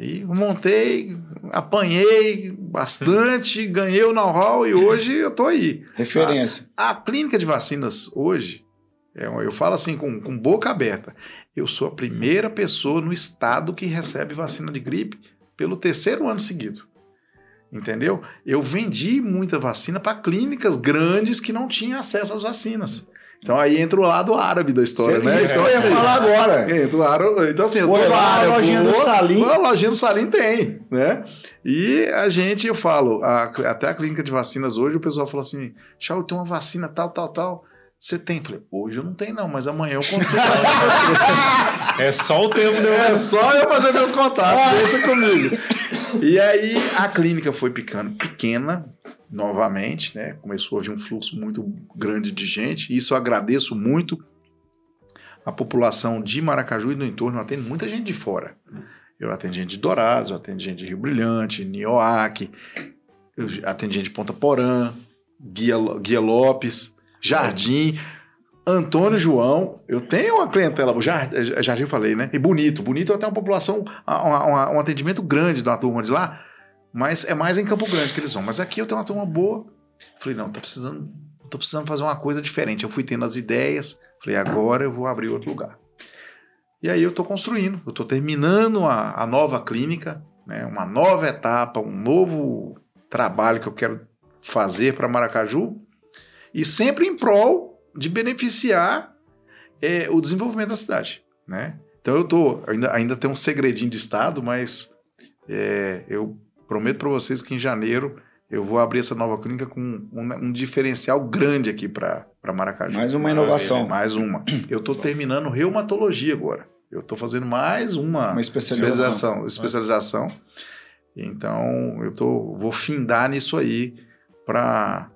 E montei, apanhei bastante, ganhei o know-how e hoje eu tô aí. Referência. A clínica de vacinas hoje, é, eu falo assim com, com boca aberta, eu sou a primeira pessoa no estado que recebe vacina de gripe pelo terceiro ano seguido. Entendeu? Eu vendi muita vacina para clínicas grandes que não tinham acesso às vacinas. Então aí entra o lado árabe da história, né? Isso que eu Então, ia assim, falar agora. Entra o árabe. Então assim, eu tô lá área lojinha do Salim. A lojinha do Salim tem, né? E a gente, eu falo, a- até a clínica de vacinas hoje, o pessoal fala assim, Chau, tem uma vacina tal, tal, tal. Você tem? Falei, hoje eu não tenho não, mas amanhã eu consigo. É só o tempo de É só eu fazer meus contatos, deixa comigo. E aí a clínica foi ficando pequena novamente, né? Começou a vir um fluxo muito grande de gente. Isso eu agradeço muito. A população de Maracaju e do entorno atendo muita gente de fora. Eu atendo gente de Dourados, atendo gente de Rio Brilhante, eu atendo gente de Ponta Porã, Guia, Guia Lopes, Jardim. Antônio João, eu tenho uma clientela, Jardim eu falei, né? E Bonito. Bonito eu tenho uma população, uma- um atendimento grande da turma de lá, mas é mais em Campo Grande que eles vão. Mas aqui eu tenho uma turma boa. Falei, não, tá precisando, tô precisando fazer uma coisa diferente. Eu fui tendo as ideias, falei, agora eu vou abrir outro lugar. E aí eu tô construindo, eu tô terminando a, a nova clínica, né? Uma nova etapa, um novo trabalho que eu quero fazer para Maracaju e sempre em prol de beneficiar é, o desenvolvimento da cidade, né? Então eu tô, ainda, ainda tem um segredinho de estado, mas é, eu prometo para vocês que em janeiro eu vou abrir essa nova clínica com um, um diferencial grande aqui para Maracaju. Mais uma inovação. É, mais uma. Eu tô terminando reumatologia agora. Eu tô fazendo mais uma, Uma especialização. especialização. especialização. Então eu tô, vou findar nisso aí para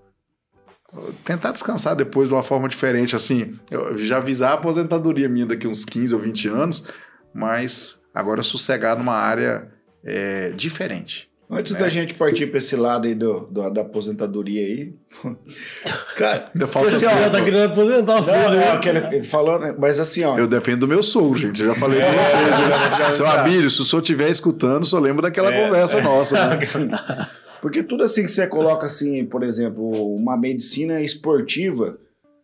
tentar descansar depois de uma forma diferente. Assim, eu já avisar a aposentadoria minha daqui uns 15 ou 20 anos, mas agora sossegar numa área é, diferente. Antes né? da gente partir para esse lado aí do, do- da aposentadoria aí. Cara, Ainda falta Esse, ó, tá querendo aposentar não, vocês, não, né? aquele- ele falou, né? Mas assim, ó. Eu dependo do meu sogro, gente. Eu já falei com É, vocês. já- Né? Seu. Abílio, se o senhor estiver escutando, só lembra daquela É. conversa nossa, né? Porque tudo assim que você coloca, assim, por exemplo, uma medicina esportiva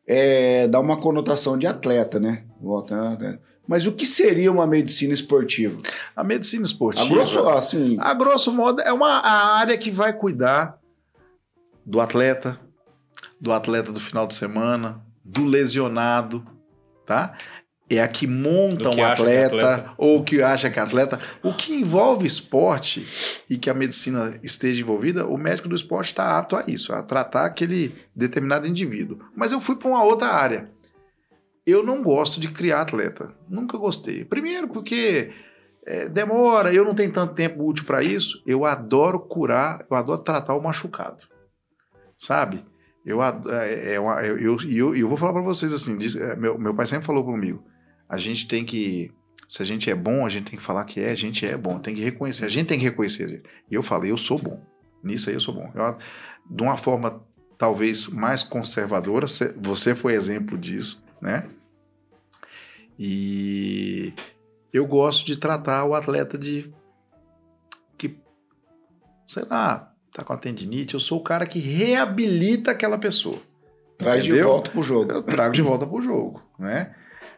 é, dá uma conotação de atleta, né? Volta, né? Mas o que seria uma medicina esportiva? A medicina A esportiva. grosso, assim, A grosso modo, é uma a área que vai cuidar do atleta, do atleta do final de semana, do lesionado, tá? É a que monta que um é atleta, atleta. ou que acha que é atleta. O que envolve esporte e que a medicina esteja envolvida, o médico do esporte está apto a isso, a tratar aquele determinado indivíduo. Mas eu fui para uma outra área. Eu não gosto de criar atleta. Nunca gostei. Primeiro, porque é, demora, eu não tenho tanto tempo útil para isso. Eu adoro curar, eu adoro tratar o machucado. Sabe? Eu, é, é uma- eu, eu, eu, vou falar para vocês assim: diz- é, meu, meu pai sempre falou comigo. A gente tem que. Se a gente é bom, a gente tem que falar que é, a gente é bom, tem que reconhecer, a gente tem que reconhecer. E eu falei, eu sou bom. Nisso aí eu sou bom. Eu, de uma forma talvez mais conservadora, cê- você foi exemplo disso, né? E eu gosto de tratar o atleta de que, sei lá, tá com a tendinite, eu sou o cara que reabilita aquela pessoa. traz de entendeu? volta pro jogo. Eu trago de volta pro jogo, né?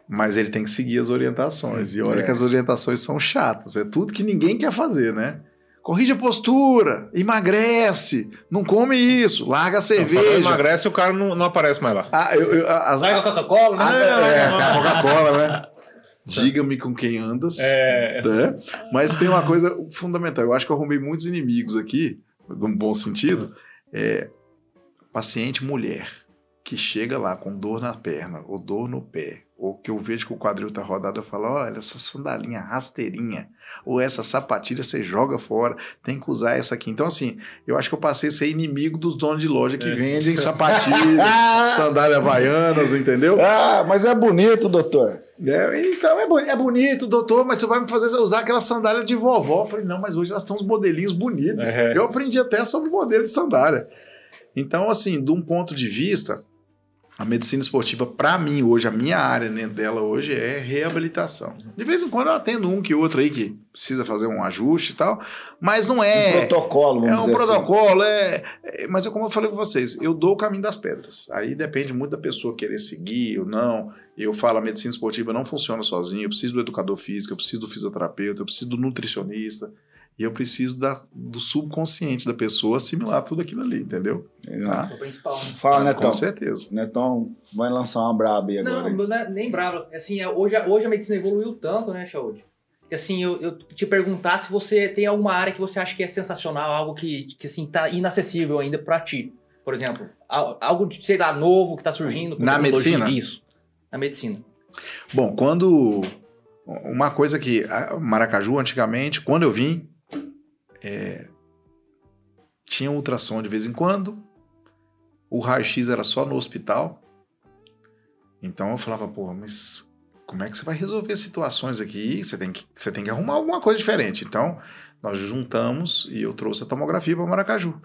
Mas ele tem que seguir as orientações. E olha É. que as orientações são chatas. É tudo que ninguém quer fazer, né? Corrige a postura, emagrece, não come isso, larga a cerveja. emagrece, o cara não, não aparece mais lá. Ah, eu, eu, as, Vai com a Coca-Cola, ah, né? é, a Coca-Cola, né? Diga-me com quem andas. É. né? Mas tem uma coisa fundamental. Eu acho que eu arrumei muitos inimigos aqui, num bom sentido. É paciente mulher que chega lá com dor na perna ou dor no pé, ou que eu vejo que o quadril tá rodado, eu falo: olha, essa sandalinha rasteirinha, ou essa sapatilha você joga fora, tem que usar essa aqui. Então, assim, eu acho que eu passei a ser inimigo dos donos de loja que É. vendem sapatilhas, sandália havaianas, entendeu? Ah, mas é bonito, doutor. É, então é, boni- é bonito, doutor, mas você vai me fazer usar aquela sandália de vovó. Eu falei, não, mas hoje elas têm uns modelinhos bonitos. É. Eu aprendi até sobre modelo de sandália. Então, assim, de um ponto de vista, a medicina esportiva, para mim, hoje, a minha área dentro dela hoje é reabilitação. De vez em quando eu atendo um que outro aí que precisa fazer um ajuste e tal, mas não Um é. protocolo, É vamos um dizer assim. protocolo, é, é- Mas é como eu falei com vocês, eu dou o caminho das pedras. Aí depende muito da pessoa querer seguir ou não. Eu falo, a medicina esportiva não funciona sozinha. Eu preciso do educador físico, eu preciso do fisioterapeuta, eu preciso do nutricionista. E eu preciso da- do subconsciente da pessoa assimilar tudo aquilo ali, entendeu? Tá? É o principal, né? Fala, Com Netão. certeza. Netão vai lançar uma braba aí agora. Não, não é nem brava. Assim, é- hoje, a- hoje a medicina evoluiu tanto, né, Shaud? Que assim, eu, eu te perguntar se você tem alguma área que você acha que é sensacional, algo que, que assim, tá inacessível ainda pra ti. Por exemplo, al- algo, de, sei lá, novo que tá surgindo. com Na medicina? Isso. Na medicina. Bom, quando. Uma coisa que. Maracaju, antigamente, quando eu vim, é, tinha ultrassom de vez em quando. O raio-x era só no hospital. Então eu falava, pô, mas como é que você vai resolver situações aqui? Você tem que, você tem que arrumar alguma coisa diferente. Então, nós juntamos e eu trouxe a tomografia para Maracaju.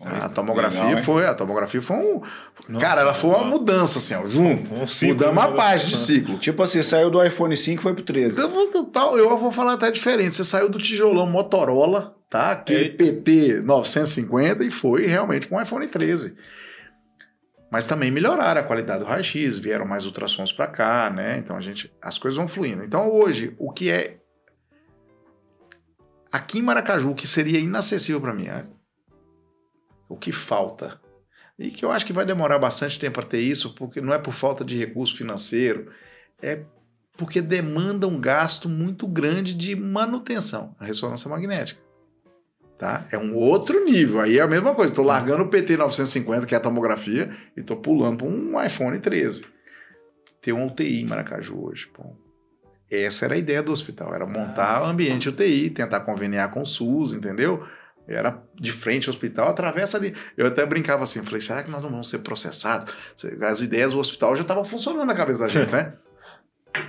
Olha A tomografia legal, foi, a tomografia foi um, Nossa, cara, ela foi uma uma- mudança assim, ó, zoom, Um ciclo, mudamos a né? página de ciclo. Tipo assim, saiu do iPhone 5 e foi pro 13. Então, eu vou falar até diferente. Você saiu do tijolão Motorola, tá? Aquele Eita. PT 950 e foi realmente com um iPhone 13. Mas também melhoraram a qualidade do raio-x, vieram mais ultrassons para cá, né? Então a gente, as coisas vão fluindo. Então hoje, o que é aqui em Maracaju, o que seria inacessível para mim, é o que falta. E que eu acho que vai demorar bastante tempo para ter isso, porque não é por falta de recurso financeiro, é porque demanda um gasto muito grande de manutenção, a ressonância magnética. Tá? É um outro nível. Aí é a mesma coisa. Estou largando o PT 950, que é a tomografia, e estou pulando para um iPhone 13. Tem um UTI em Maracaju hoje. Pô. Essa era a ideia do hospital, era montar ambiente UTI, tentar conveniar com o SUS, entendeu? Era de frente ao hospital, atravessa ali. Eu até brincava assim, falei, será que nós não vamos ser processados? As ideias do hospital já estavam funcionando na cabeça da gente, né?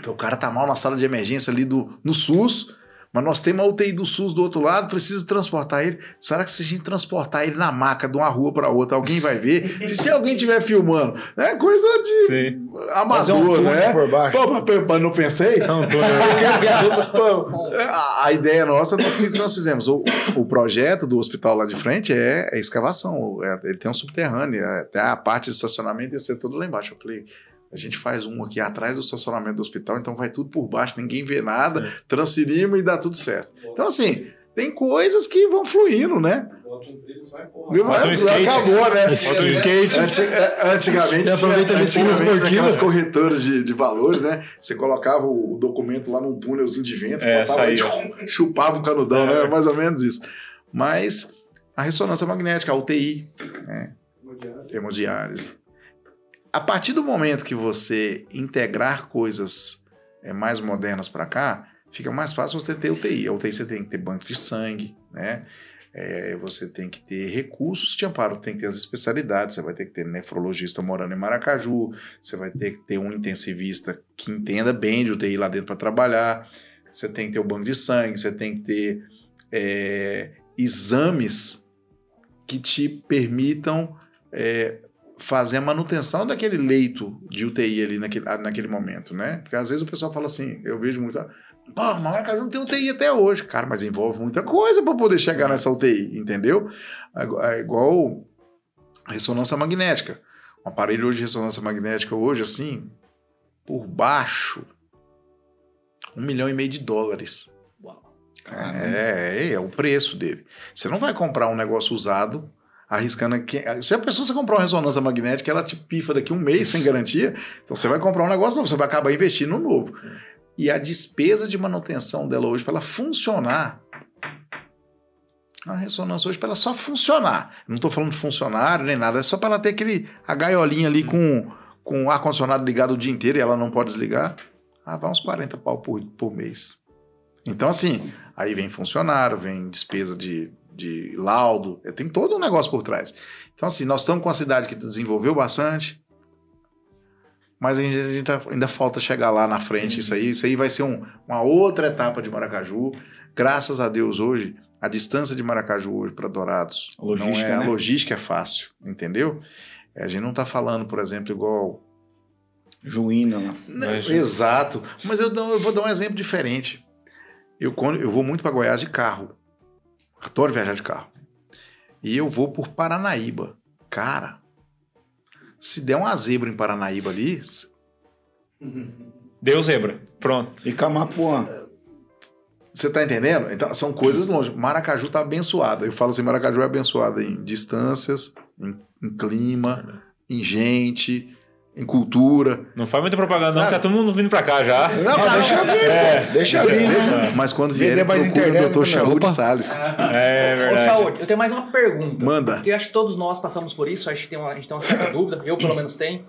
O cara tá mal na sala de emergência ali do, no SUS, mas nós temos a UTI do SUS do outro lado, precisa transportar ele. Será que se a gente transportar ele na maca de uma rua para outra, alguém vai ver? E se alguém estiver filmando? É coisa de Sim. Um amador, túnel né? por baixo. Pô, mas- não pensei? Não, tô... A, ideia nossa, nós, o que nós fizemos? O, o projeto do hospital lá de frente é, é escavação. é- ele tem um subterrâneo, é- até a parte de estacionamento ia ser tudo lá embaixo. Eu falei, a gente faz um aqui atrás do estacionamento do hospital, então vai tudo por baixo, ninguém vê nada, transferimos e dá tudo certo. Então, assim, tem coisas que vão fluindo, né? Bota um trilho só empurra. Bota um skate. Acabou, né? Bota um skate. Anti- é, antigamente, aproveita tinha, antigamente naquelas corretoras de, de valores, né? Você colocava o documento lá num túnelzinho de vento, É, botava chupava o canudão, É. né? Mais ou menos isso. Mas a ressonância magnética, a UTI, hemodiálise. A partir do momento que você integrar coisas é, mais modernas para cá, fica mais fácil você ter UTI. A UTI você tem que ter banco de sangue, né? É, você tem que ter recursos de amparo, tem que ter as especialidades, você vai ter que ter nefrologista morando em Maracaju, você vai ter que ter um intensivista que entenda bem de UTI lá dentro para trabalhar, você tem que ter o banco de sangue, você tem que ter é, exames que te permitam é, fazer a manutenção daquele leito de UTI ali naquele, naquele momento, né? Porque às vezes o pessoal fala assim, eu vejo muito, pô, Maracaju não tem UTI até hoje. Cara, mas envolve muita coisa para poder chegar nessa UTI, entendeu? É igual a ressonância magnética. Um aparelho de ressonância magnética hoje, assim, por baixo, um milhão e meio de dólares. É, é o preço dele. Você não vai comprar um negócio usado arriscando aqui. Se a pessoa você comprar uma ressonância magnética, ela te pifa daqui um mês sem garantia. Então você vai comprar um negócio novo, você vai acabar investindo no novo. E a despesa de manutenção dela hoje, para ela funcionar, a ressonância hoje, para ela só funcionar. Não estou falando de funcionário nem nada, é só para ela ter aquele, a gaiolinha ali com, com o ar-condicionado ligado o dia inteiro e ela não pode desligar. Ah, vai uns 40 pau por, por mês. Então, assim, aí vem funcionário, vem despesa de, de laudo, tem todo um negócio por trás. Então, assim, nós estamos com uma cidade que desenvolveu bastante, mas a gente, a gente tá- ainda falta chegar lá na frente isso aí. Isso aí vai ser um- uma outra etapa de Maracaju. Graças a Deus, hoje, A distância de Maracaju hoje para Dourados, A logística, não é, né? a logística é fácil, entendeu? A gente não está falando, por exemplo, igual Juína. Não, Mas- exato. Mas eu, eu vou dar um exemplo diferente. Eu, quando, eu vou muito para Goiás de carro. Adoro viajar de carro. E eu vou por Paranaíba. Cara, se der uma zebra em Paranaíba ali, Deu zebra. Pronto. E Camapuã. você tá entendendo? Então, são coisas longe. Maracaju tá abençoada. Eu falo assim, Maracaju é abençoada em distâncias, em, em clima, em gente, em cultura. Não faz muita propaganda, não, Sabe? tá todo mundo vindo pra cá já. Não, Ah, deixa vir, pô. Deixa vir, né? Mas quando vier, mais procura internet o Dr. de Salles. É Ô, verdade. Saúde, eu tenho mais uma pergunta. Manda. Porque eu acho que todos nós passamos por isso, acho que tem uma, a gente tem uma certa dúvida, eu pelo menos tenho.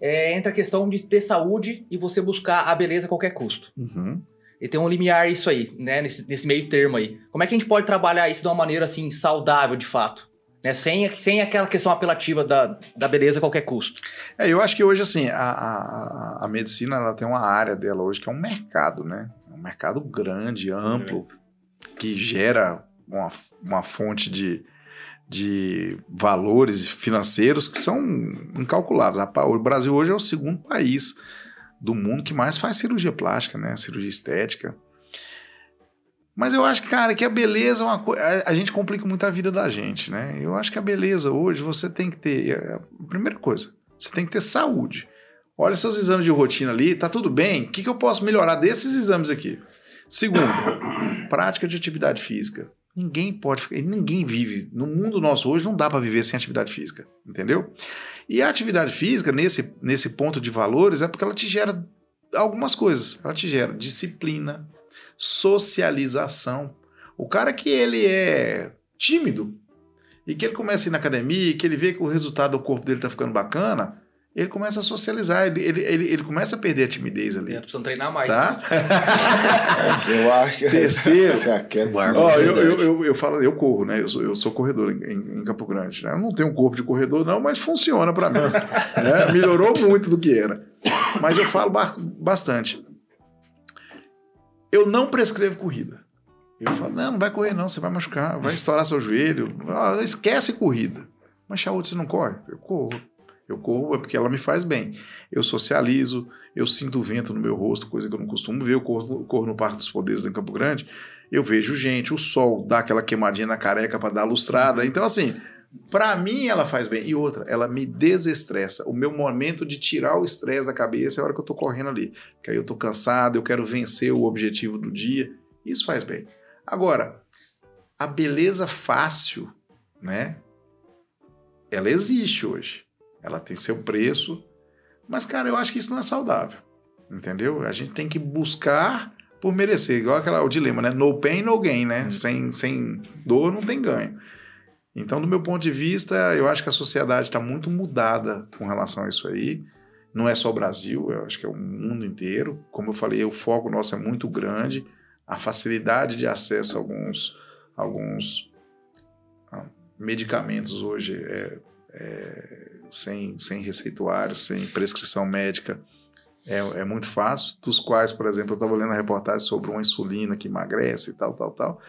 É, entre a questão de ter saúde e você buscar a beleza a qualquer custo. Uhum. E tem um limiar isso aí, né? Nesse, nesse meio termo aí. Como é que a gente pode trabalhar isso de uma maneira assim, saudável de fato? Né? Sem, sem aquela questão apelativa da, da beleza a qualquer custo. É, eu acho que hoje, assim, a, a, a medicina ela tem uma área dela hoje que é um mercado, né? É um mercado grande, amplo, que gera uma, uma fonte de, de valores financeiros que são incalculáveis. O Brasil hoje é o segundo país do mundo que mais faz cirurgia plástica, né? Cirurgia estética. Mas eu acho, cara, que a beleza é uma coisa. A, gente complica muito a vida da gente, né? Eu acho que a beleza hoje você tem que ter. é, A primeira coisa, você tem que ter saúde. Olha seus exames de rotina ali, tá tudo bem? O que, que eu posso melhorar desses exames aqui? Segundo, prática de atividade física. Ninguém pode ficar, ninguém vive. No mundo nosso hoje não dá para viver sem atividade física, entendeu? E a atividade física, nesse, nesse ponto de valores, é porque ela te gera algumas coisas. Ela te gera disciplina, socialização. O cara que ele é tímido e que ele começa a ir na academia e que ele vê que o resultado do corpo dele tá ficando bacana, ele começa a socializar, ele, ele, ele, ele começa a perder a timidez ali. É, precisam treinar mais. Tá? Eu acho que. Terceiro. Já quer. Ó, eu, verdade. eu, eu, eu falo, eu corro, né? Eu sou, eu sou corredor em, em- Campo Grande. né? Eu não tenho um corpo de corredor, não, mas funciona pra mim. né? Melhorou muito do que era. Mas eu falo ba- bastante. Eu não prescrevo corrida. Eu falo, não, não vai correr, não, você vai machucar, vai estourar seu joelho. Ah, esquece corrida. Mas, Chaúde, você não corre? Eu corro. Eu corro é porque ela me faz bem. Eu socializo, eu sinto o vento no meu rosto, coisa que eu não costumo ver. Eu corro, corro no Parque dos Poderes em Campo Grande. Eu vejo gente, o sol dá aquela queimadinha na careca para dar lustrada. Então, assim, para mim ela faz bem. E outra, ela me desestressa. O meu momento de tirar o estresse da cabeça é a hora que eu tô correndo ali. Que aí eu tô cansado, eu quero vencer o objetivo do dia. Isso faz bem. Agora, a beleza fácil, né? Ela existe hoje. Ela tem seu preço. Mas, cara, eu acho que isso não é saudável. Entendeu? A gente tem que buscar por merecer. Igual aquela, o dilema, né? No pain, no gain, né? Sem, sem dor, não tem ganho. Então, do meu ponto de vista, eu acho que a sociedade está muito mudada com relação a isso aí. Não é só o Brasil, eu acho que é o mundo inteiro. Como eu falei, o foco nosso é muito grande. A facilidade de acesso a alguns, alguns ah, medicamentos hoje é, é, sem, sem receituário, sem prescrição médica, é, é muito fácil. Dos quais, por exemplo, eu estava lendo a reportagem sobre uma insulina que emagrece e tal, tal, tal.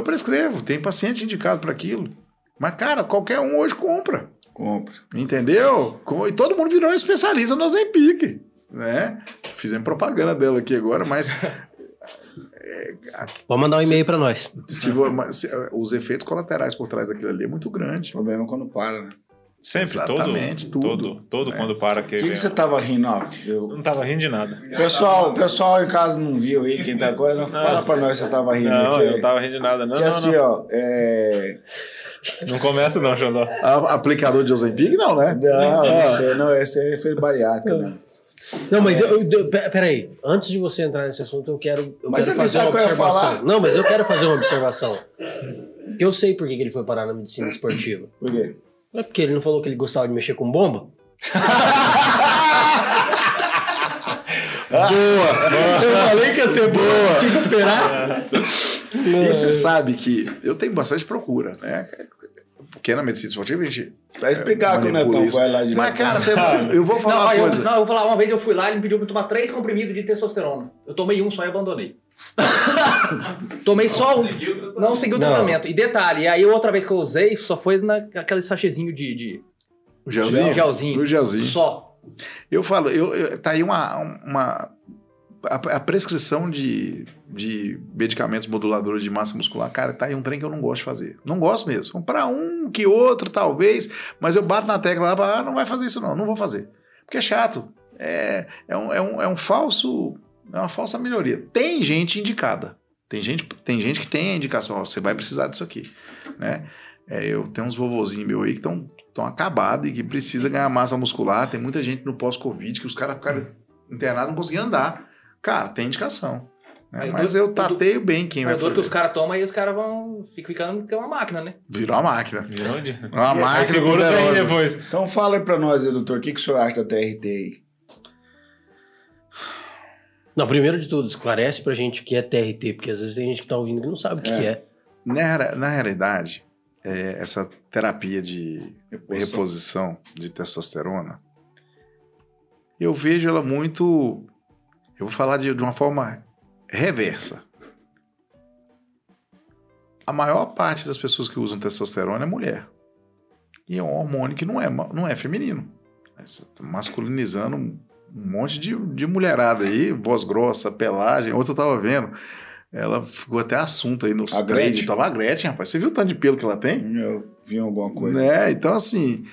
Eu prescrevo, tem paciente indicado para aquilo. Mas, cara, qualquer um hoje compra. Compra. Entendeu? Com- E todo mundo virou um especialista no Ozempic, né? Fizemos propaganda dela aqui agora, mas Pode mandar um e-mail pra nós. se se- os efeitos colaterais por trás daquilo ali é muito O grande. problema é quando para, né? Sempre, Exatamente, todo, tudo. todo, todo É. quando para que, O que, que você tava rindo, ó? Eu- Não tava rindo de nada. Pessoal, o pessoal em casa não viu aí, quem tá agora, fala pra nós se você tava rindo. Não, eu não tava rindo de nada. Não, que não, assim, ó, é... não. Não começa não, Xandó. Aplicador de Ozempic, não, né? Não, não sei, não, esse aí foi bariátrica, né? Não, mas eu, eu, pe- peraí. Antes de você entrar nesse assunto, eu quero, eu Mas quero fazer uma eu ia observação. falar. Não, mas eu quero fazer uma observação. Que eu sei por que ele foi parar na medicina esportiva. Por quê? Não é porque ele não falou que ele gostava de mexer com bomba? Boa! Eu falei que ia ser boa! Tinha que esperar. E você sabe que eu tenho bastante procura, né? Porque na medicina esportiva a gente. Pra explicar que o Netão isso. vai lá direto. Mas, cara, você- eu vou Não, falar uma eu, coisa. não, eu vou falar, uma vez eu fui lá, ele me pediu pra tomar três comprimidos de testosterona. Eu tomei um só e abandonei. tomei só um. Não segui o Não. tratamento. E detalhe, e aí outra vez que eu usei, só foi naquele sachezinho de, de O gelzinho? gelzinho. O gelzinho. Só. Eu falo, eu, eu- tá aí uma. uma a, a prescrição de, de medicamentos moduladores de massa muscular, cara, tá aí um trem que eu não gosto de fazer. Não gosto mesmo. Para um que outro, talvez, mas eu bato na tecla lá, ah, não vai fazer isso não, não vou fazer. Porque é chato. É, é, um, é, um, é um falso. É uma falsa melhoria. Tem gente indicada. Tem gente, tem gente que tem a indicação, ó, você vai precisar disso aqui. Né? É, eu tenho uns vovozinhos meu aí que estão acabados e que precisa ganhar massa muscular. Tem muita gente no pós-Covid que os caras ficaram internados não conseguiam andar. Cara, tem indicação. né? Aí, Mas do- eu tateio bem quem vai dor que os fazer. caras tomam aí os caras vão. Ficam ficando que é uma máquina, né? Virou uma máquina. Virou onde? Uma máquina segura isso aí depois. Então fala aí pra nós, doutor, o que, que o senhor acha da TRT aí? Não, primeiro de tudo, esclarece pra gente o que é TRT, porque às vezes tem gente que tá ouvindo que não sabe o que É. que é. Na, na realidade, é, essa terapia de reposição de testosterona, eu vejo ela muito. Eu vou falar de, de uma forma reversa. A maior parte das pessoas que usam testosterona é mulher. E é um hormônio que não é, não é feminino. Você tá Masculinizando um monte de, de mulherada aí, voz grossa, pelagem. Outra eu tava vendo. Ela ficou até assunto aí nos A trade. Tava a Gretchen, rapaz. Você viu o tanto de pelo que ela tem? Eu vi alguma coisa. Né? Então, assim,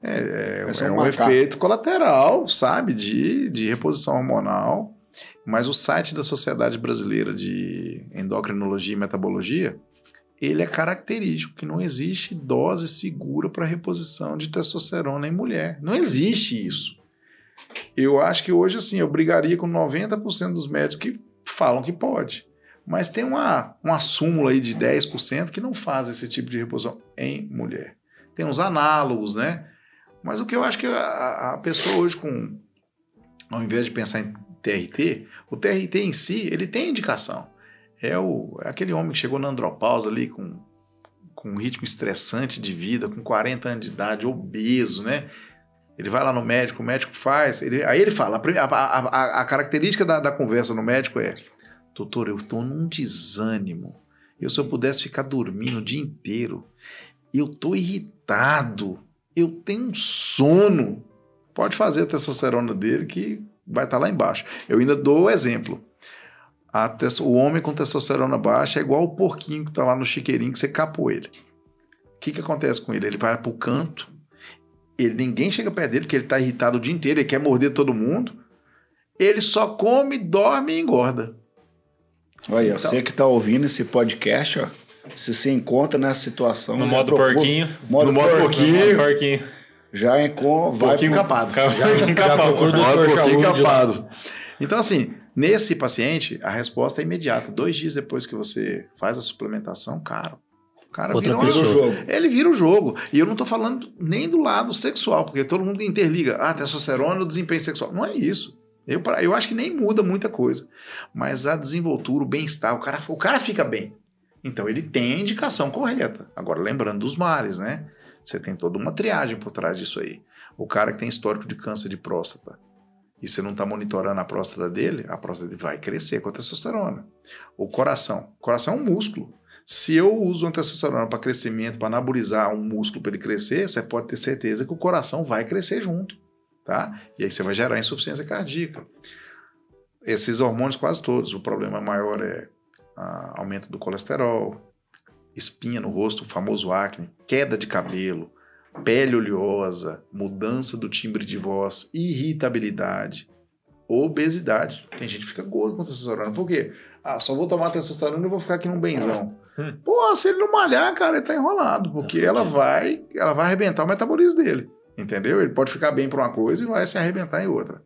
é, é- Parece é um um efeito colateral, sabe, de, de reposição hormonal. Mas o site da Sociedade Brasileira de Endocrinologia e Metabologia, ele é característico, que não existe dose segura para reposição de testosterona em mulher. Não existe isso. Eu acho que hoje, assim, eu brigaria com 90% dos médicos que falam que pode. Mas tem uma, uma súmula aí de 10% que não faz esse tipo de reposição em mulher. Tem uns análogos, né? Mas o que eu acho que a, a pessoa hoje, com, ao invés de pensar em TRT, o TRT em si, ele tem indicação. É, o, é aquele homem que chegou na andropausa ali com, com um ritmo estressante de vida, com 40 anos de idade, obeso, né? Ele vai lá no médico, o médico faz. ele- aí ele fala: a, a- a- característica da, da conversa no médico é: Doutor, eu estou num desânimo. Eu, se eu pudesse ficar dormindo o dia inteiro, eu estou irritado. Eu tenho sono. Pode fazer a testosterona dele que vai estar lá embaixo. Eu ainda dou o exemplo. Tes- o homem com testosterona baixa é igual o porquinho que está lá no chiqueirinho que você capou ele. O que, que acontece com ele? Ele vai para o canto, ele, ninguém chega perto dele porque ele está irritado o dia inteiro, ele quer morder todo mundo. Ele só come, dorme e engorda. Olha, Então- você que tá ouvindo esse podcast, ó, se se encontra nessa situação... No já modo porquinho. Modo No modo porquinho. porquinho. Já encontra... vai Porquinho pro- capado. Porquinho capado. procura capado. Então, assim, nesse paciente, a resposta é imediata. Dois dias depois que você faz a suplementação, cara, o cara Outra vira Vira o pessoa. jogo. Ele vira o jogo. E eu não tô falando nem do lado sexual, porque todo mundo interliga. Ah, testosterona, desempenho sexual. Não é isso. Eu, eu acho que nem muda muita coisa. Mas a desenvoltura, o bem-estar, o cara, o cara fica bem. Então ele tem a indicação correta. Agora, lembrando dos mares, né? Você tem toda uma triagem por trás disso aí. O cara que tem histórico de câncer de próstata e você não está monitorando a próstata dele, a próstata dele vai crescer com a testosterona. O coração. O coração é um músculo. Se eu uso uma testosterona para crescimento, para anabolizar um músculo para ele crescer, você pode ter certeza que o coração vai crescer junto, tá? E aí você vai gerar insuficiência cardíaca. Esses hormônios quase todos, o problema maior é ah, aumento do colesterol, espinha no rosto, o famoso acne, queda de cabelo, pele oleosa, mudança do timbre de voz, irritabilidade, obesidade. Tem gente que fica gordo com testosterona. Por quê? Ah, só vou tomar testosterona e vou ficar aqui num benzão. Hum. Pô, se ele não malhar, cara, ele tá enrolado, porque ela vai, ela vai arrebentar o metabolismo dele. Entendeu? Ele pode ficar bem para uma coisa e vai se arrebentar em outra.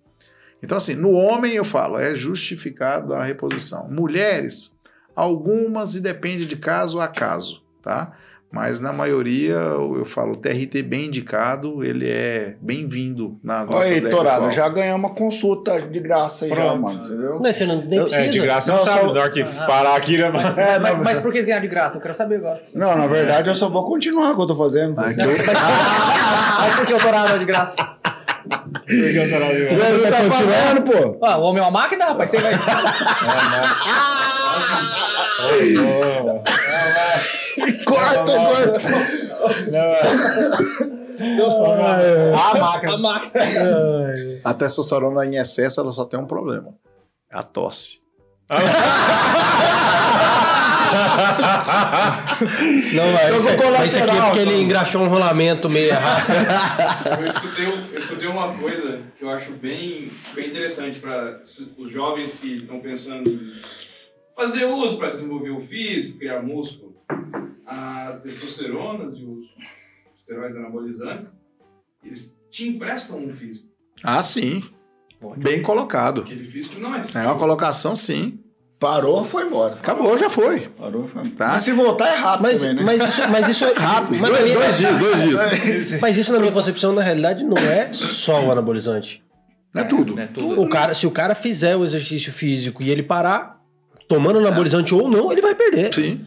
Então, assim, no homem eu falo, é justificado a reposição. Mulheres, algumas e depende de caso a caso, tá? Mas na maioria, eu eu falo, o TRT bem indicado, ele é bem-vindo na nossa Olha aí, década Torado, já ganhamos uma consulta de graça aí já, Pronto. mano, entendeu? Mas você não nem Eu- precisa. É, de graça Não, não, sabe, só- que parar aqui, né, mano? É, Mas, mas por que eles ganharam de graça? Eu quero saber agora. Não, na verdade eu só vou continuar o que eu tô fazendo. Mas, mas por que o Torado é de graça? Ele tá fazendo, pô. Ah, o homem é uma máquina, rapaz. Você vai. Corta, corta. A máquina. A máquina. A testosterona em excesso, ela só tem um problema. É a tosse. Não, mas, Eu isso, é- mas isso aqui é porque ele então. engraxou um rolamento meio errado. Eu escutei, eu escutei uma coisa que eu acho bem, bem interessante para os jovens que estão pensando em fazer uso para desenvolver o físico, criar músculo. A testosterona e os esteroides anabolizantes, eles te emprestam um físico. Ah, sim. Bem colocado. Aquele físico não é É uma colocação, sim. Parou, foi embora. Acabou, já foi. Parou, foi embora. Tá. Mas se voltar é rápido Mas, também, né? mas, isso, mas isso é. Rápido. Mas, Dois, minha- dois dias, dois dias. mas isso, na minha concepção, na realidade, não é só o anabolizante. Não é tudo. É tudo. O cara, se o cara fizer o exercício físico e ele parar, tomando anabolizante ou não, ele vai perder. Sim.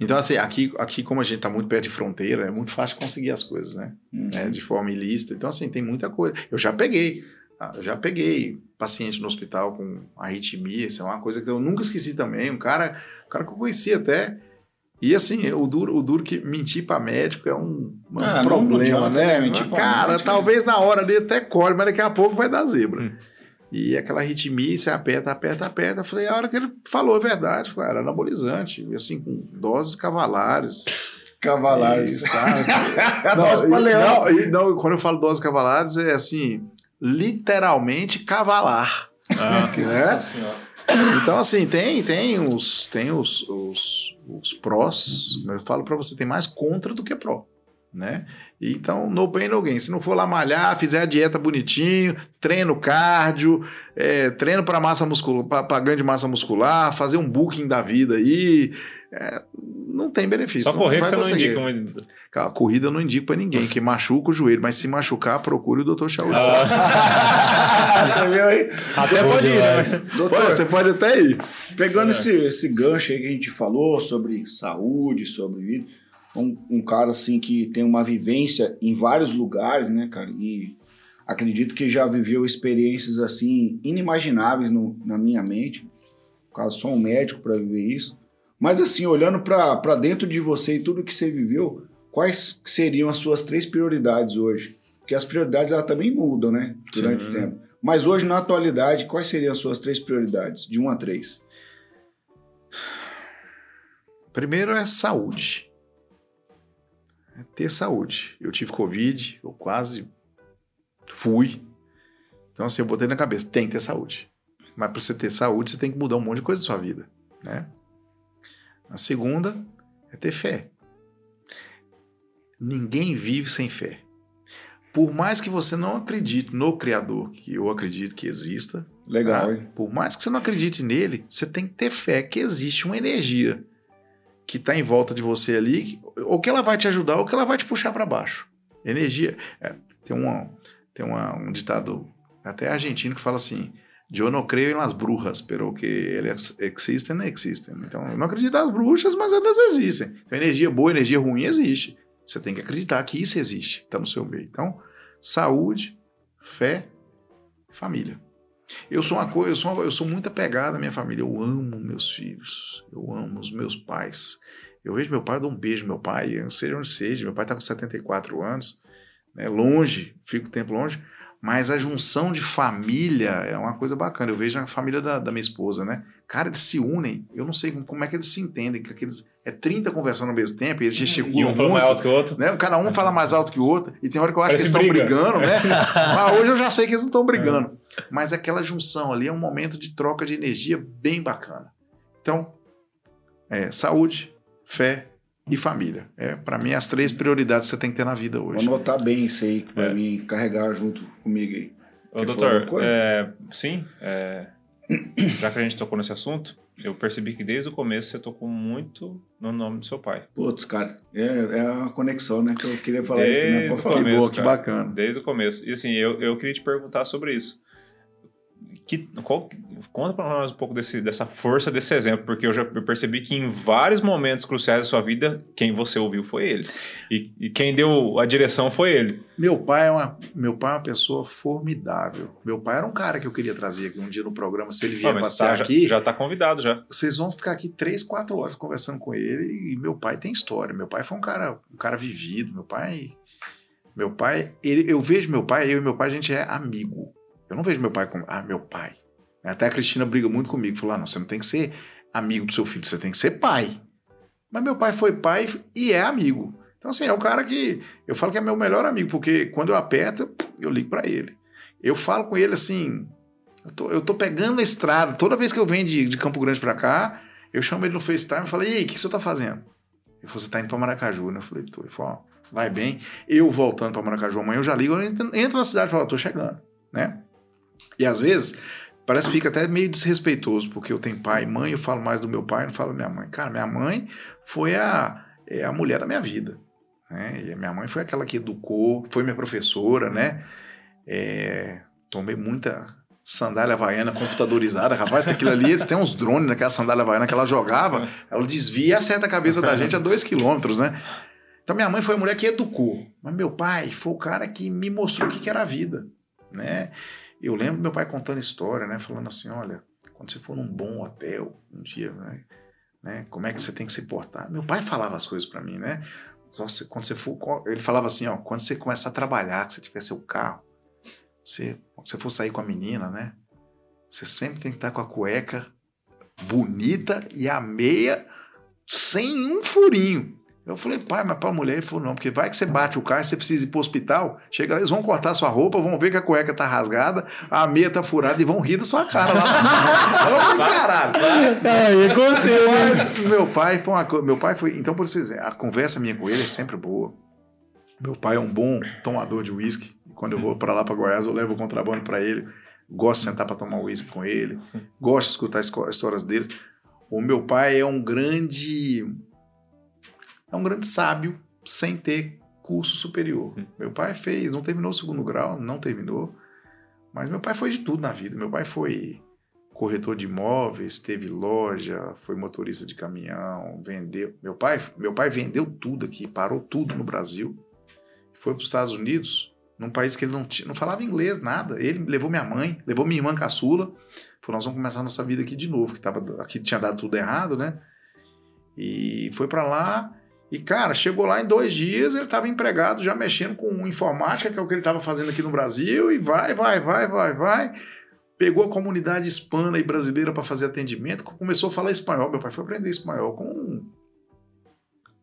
Então, assim, aqui, aqui como a gente tá muito perto de fronteira, é muito fácil conseguir as coisas, né? Hum. É, de forma ilícita. Então, assim, tem muita coisa. Eu já peguei. tá? Eu já peguei paciente no hospital com arritmia. Isso é uma coisa que eu nunca esqueci também. Um cara, um cara que eu conheci até. E assim, o duro, o duro que mentir para médico é um, um Ah, problema, né? né? Mentir cara, médico, talvez na hora ali até colhe, mas daqui a pouco vai dar zebra. Hum. E aquela arritmia, você aperta, aperta, aperta. Eu falei, a hora que ele falou a verdade, foi, era anabolizante, e assim, com doses cavalares. Cavalares. E, sabe? Dose pra e- leão. não, e não, quando eu falo doses cavalares, é assim, literalmente cavalar. Ah, né? Então, assim, tem, tem os, tem os, os, os prós, eu falo pra você, tem mais contra do que pró, né? Então, no pain, no gain. Se não for lá malhar, fizer a dieta bonitinho, treino cardio, é, treino para massa muscular, para ganho de massa muscular, fazer um booking da vida aí, é, não tem benefício. Só correr que vai você não conseguir. indica muito. Cara, corrida eu não indico pra ninguém, que machuca o joelho, mas se machucar, procure o Dr. Shaul. Ah, Você viu aí? até pode ir, né? Doutor, você pode até ir. Pegando É. esse, esse gancho aí que a gente falou sobre saúde, sobre vida, um, um cara assim que tem uma vivência em vários lugares, né, cara? E acredito que já viveu experiências assim inimagináveis no- na minha mente. No caso, sou um médico para viver isso. Mas assim, olhando para dentro de você e tudo que você viveu, quais seriam as suas três prioridades hoje? Porque as prioridades elas também mudam, né? Durante Sim. o tempo. Mas hoje, na atualidade, quais seriam as suas três prioridades? De 1 a 3. Primeiro é saúde. É ter saúde. Eu tive Covid, eu quase fui. Então, assim, eu botei na cabeça, tem que ter saúde. Mas para você ter saúde, você tem que mudar um monte de coisa na sua vida, né? A segunda é ter fé. Ninguém vive sem fé. Por mais que você não acredite no Criador, que eu acredito que exista, Legal, Tá? Por mais que você não acredite nele, você tem que ter fé que existe uma energia que está em volta de você ali, ou que ela vai te ajudar, ou que ela vai te puxar para baixo. Energia. é, tem uma, tem uma, um ditado até argentino que fala assim: Eu não creio em las brujas, pero que elas existem, existem. Então, eu não acredito nas bruxas, mas elas existem. Então, energia boa, energia ruim existe. Você tem que acreditar que isso existe, está no seu meio. Então, saúde, fé, família. Eu sou uma coisa, eu sou, uma- eu sou muito apegado à minha família. Eu amo meus filhos. Eu amo os meus pais. Eu vejo meu pai, eu dou um beijo meu pai, eu não sei onde seja. Meu pai está com 74 anos, né, longe, fico tempo longe. Mas a junção de família é uma coisa bacana. Eu vejo a família da, da minha esposa, né? Cara, eles se unem. Eu não sei como, é que eles se entendem. Que aqueles, é 30 conversando ao mesmo tempo e eles E gesticulam um fala mais alto que o outro. né? Cada um fala mais alto que o outro. E tem hora que eu acho Parece que eles estão briga. brigando, né? Mas hoje eu já sei que eles não estão brigando. Mas aquela junção ali é um momento de troca de energia bem bacana. Então, é, saúde, fé e família. É, para mim, as três prioridades que você tem que ter na vida Vou hoje. anotar bem isso aí pra É. mim carregar junto comigo aí. Ô, Quer doutor, é, sim, é, já que a gente tocou nesse assunto, eu percebi que desde o começo você tocou muito no nome do seu pai. Putz, cara, é, é uma conexão, né? Que eu queria falar isso também. Desde Pode o falar. Que começo, boa, que cara. bacana. Desde o começo. E assim, eu, eu queria te perguntar sobre isso. Que, qual- conta pra nós um pouco desse, dessa força desse exemplo, porque eu já percebi que em vários momentos cruciais da sua vida, quem você ouviu foi ele. E, e quem deu a direção foi ele. Meu pai, é uma, meu pai é uma pessoa formidável. Meu pai era um cara que eu queria trazer aqui um dia no programa. Se ele vier Ah, mas passear tá, já- aqui, já tá convidado já. vocês vão ficar aqui três, quatro horas conversando com ele. E meu pai tem história. Meu pai foi um cara, um cara vivido. Meu pai, meu pai, ele, eu vejo meu pai, eu e meu pai a gente é amigo. Eu não vejo meu pai como, ah, meu pai. Até a Cristina briga muito comigo, falou, ah, não, você não tem que ser amigo do seu filho, você tem que ser pai. Mas meu pai foi pai e é amigo. Então assim, é o cara que eu falo que é meu melhor amigo, porque quando eu aperto, eu ligo pra ele. Eu falo com ele assim, eu tô, eu tô pegando na estrada, toda vez que eu venho de, de Campo Grande pra cá, eu chamo ele no FaceTime e falo, e aí, o que, você tá fazendo? Ele falou, você tá indo pra Maracaju, né? Eu falei, tô. Ele falou, ó, vai bem. Eu voltando pra Maracaju amanhã, eu já ligo, eu entro, entro na cidade e falo, tô chegando, né? E às vezes, parece que fica até meio desrespeitoso, porque eu tenho pai e mãe, eu falo mais do meu pai, não falo da minha mãe. Cara, minha mãe foi a, é a mulher da minha vida. Né? E a minha mãe foi aquela que educou, foi minha professora, né? É, tomei muita sandália havaiana computadorizada. Rapaz, aquilo ali, tem uns drones naquela sandália havaiana que ela jogava, ela desvia e acerta a cabeça da gente a dois quilômetros, né? Então minha mãe foi a mulher que educou, mas meu pai foi o cara que me mostrou o que que era a vida, né? Eu lembro meu pai contando história, né? Falando assim, olha, quando você for num bom hotel um dia, né? né, Como é que você tem que se portar? Meu pai falava as coisas para mim, né? Nossa, quando você for, ele falava assim, ó, quando você começar a trabalhar, que você tiver seu carro, você, quando você for sair com a menina, né? Você sempre tem que estar com a cueca bonita e a meia sem um furinho. Eu falei, pai, mas pra mulher, ele falou, não, porque vai que você bate o carro você precisa ir pro hospital, chega lá, eles vão cortar sua roupa, vão ver que a cueca tá rasgada, a meia tá furada e vão rir da sua cara lá. Eu falei, caralho. Aí, com você, Mas meu pai foi uma coisa. Meu pai foi. Então, por vocês a conversa minha com ele é sempre boa. Meu pai é um bom tomador de uísque. Quando eu vou para lá para Goiás, eu levo o contrabando para ele. Gosto de sentar para tomar uísque com ele. Gosto de escutar as histórias dele. O meu pai é um grande. É um grande sábio sem ter curso superior. Meu pai fez, não terminou o segundo grau, não terminou. Mas meu pai foi de tudo na vida. Meu pai foi corretor de imóveis, teve loja, foi motorista de caminhão, vendeu. Meu pai, meu pai vendeu tudo aqui, parou tudo no Brasil. Foi para os Estados Unidos, num país que ele não, tinha, não falava inglês, nada. Ele levou minha mãe, levou minha irmã caçula. Falou, nós vamos começar a nossa vida aqui de novo, que tava, aqui tinha dado tudo errado, né? E foi para lá. E, cara, chegou lá em dois dias, ele estava empregado, já mexendo com informática, que é o que ele estava fazendo aqui no Brasil, e vai, vai, vai, vai, vai pegou a comunidade hispana e brasileira para fazer atendimento, começou a falar espanhol. Meu pai foi aprender espanhol com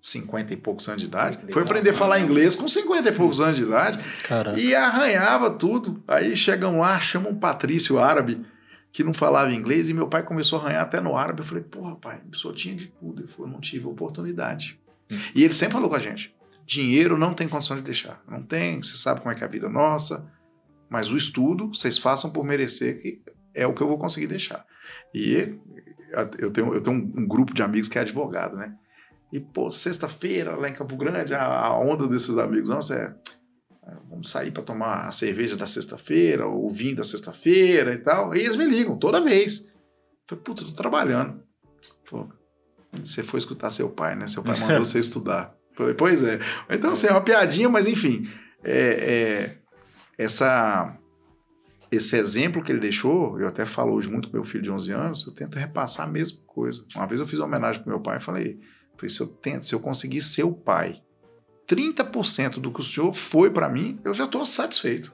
50 e poucos anos de idade. Foi aprender a falar inglês com 50 e poucos anos de idade Cara, e arranhava tudo. Aí chegam lá, chamam um patrício árabe que não falava inglês e meu pai começou a arranhar até no árabe. Eu falei, porra, pai, pessoa tinha de tudo. Ele falou, não tive oportunidade. E ele sempre falou com a gente: dinheiro não tem condição de deixar. Não tem, você sabe como é que é a vida nossa, mas o estudo vocês façam por merecer, que é o que eu vou conseguir deixar. E eu tenho, eu tenho um, grupo de amigos que é advogado, né? E, pô, sexta-feira, lá em Campo Grande, a, a onda desses amigos nossos é. Vamos sair para tomar a cerveja da sexta-feira, ou o vinho da sexta-feira e tal. E eles me ligam toda vez. Falei, puta, tô trabalhando. Pô, você foi escutar seu pai, né? Seu pai mandou você estudar. Falei, pois é. Então, assim, é uma piadinha, mas enfim. É, é, essa, esse exemplo que ele deixou, eu até falo hoje muito com meu filho de 11 anos, eu tento repassar a mesma coisa. Uma vez eu fiz uma homenagem pro meu pai e falei, falei se eu tento, se eu conseguir ser o pai, 30% do que o senhor foi para mim, eu já estou satisfeito.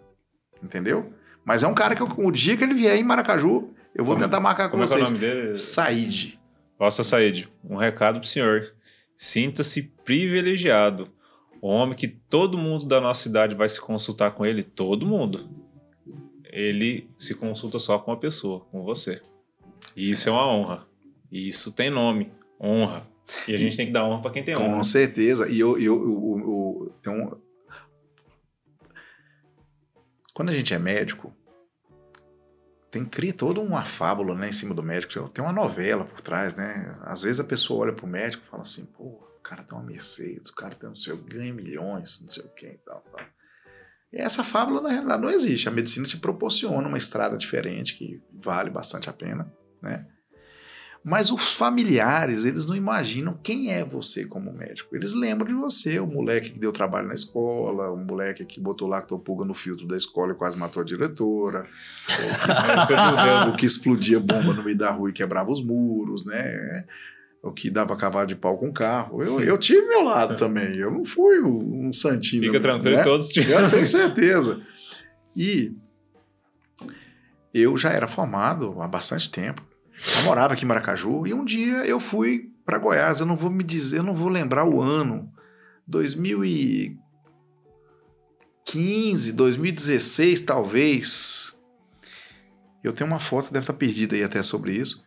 Entendeu? Mas é um cara que eu, o dia que ele vier em Maracaju, eu vou Como- tentar marcar com Como é que é o vocês. nome dele? Said. Nossa, Said, um recado pro senhor. Sinta-se privilegiado. O homem que todo mundo da nossa cidade vai se consultar com ele, todo mundo. Ele se consulta só com uma pessoa, com você. E isso é uma honra. E isso tem nome, honra. E a gente tem que dar honra pra quem tem honra. Com certeza. E eu, eu, eu, eu- tem um- Quando a gente é médico, tem cria toda uma fábula né, em cima do médico. Tem uma novela por trás, né? Às vezes a pessoa olha pro médico e fala assim, pô, o cara tem uma Mercedes, o cara tem não sei, ganha milhões, não sei o que e tal, tal. E essa fábula, na realidade, não existe. A medicina te proporciona uma estrada diferente que vale bastante a pena, né? Mas os familiares, eles não imaginam quem é você como médico. Eles lembram de você, o moleque que deu trabalho na escola, o moleque que botou lactopulga no filtro da escola e quase matou a diretora, o que explodia bomba no meio da rua e quebrava os muros, né? O que dava cavalo de pau com carro. Eu, eu tive meu lado também. Eu não fui um santinho. Fica tranquilo, né? todos Eu tenho certeza. E eu já era formado há bastante tempo. Eu morava aqui em Maracaju e um dia eu fui para Goiás. Eu não vou me dizer, eu não vou lembrar o ano. 2015, 2016, talvez. Eu tenho uma foto, deve estar perdida aí até sobre isso.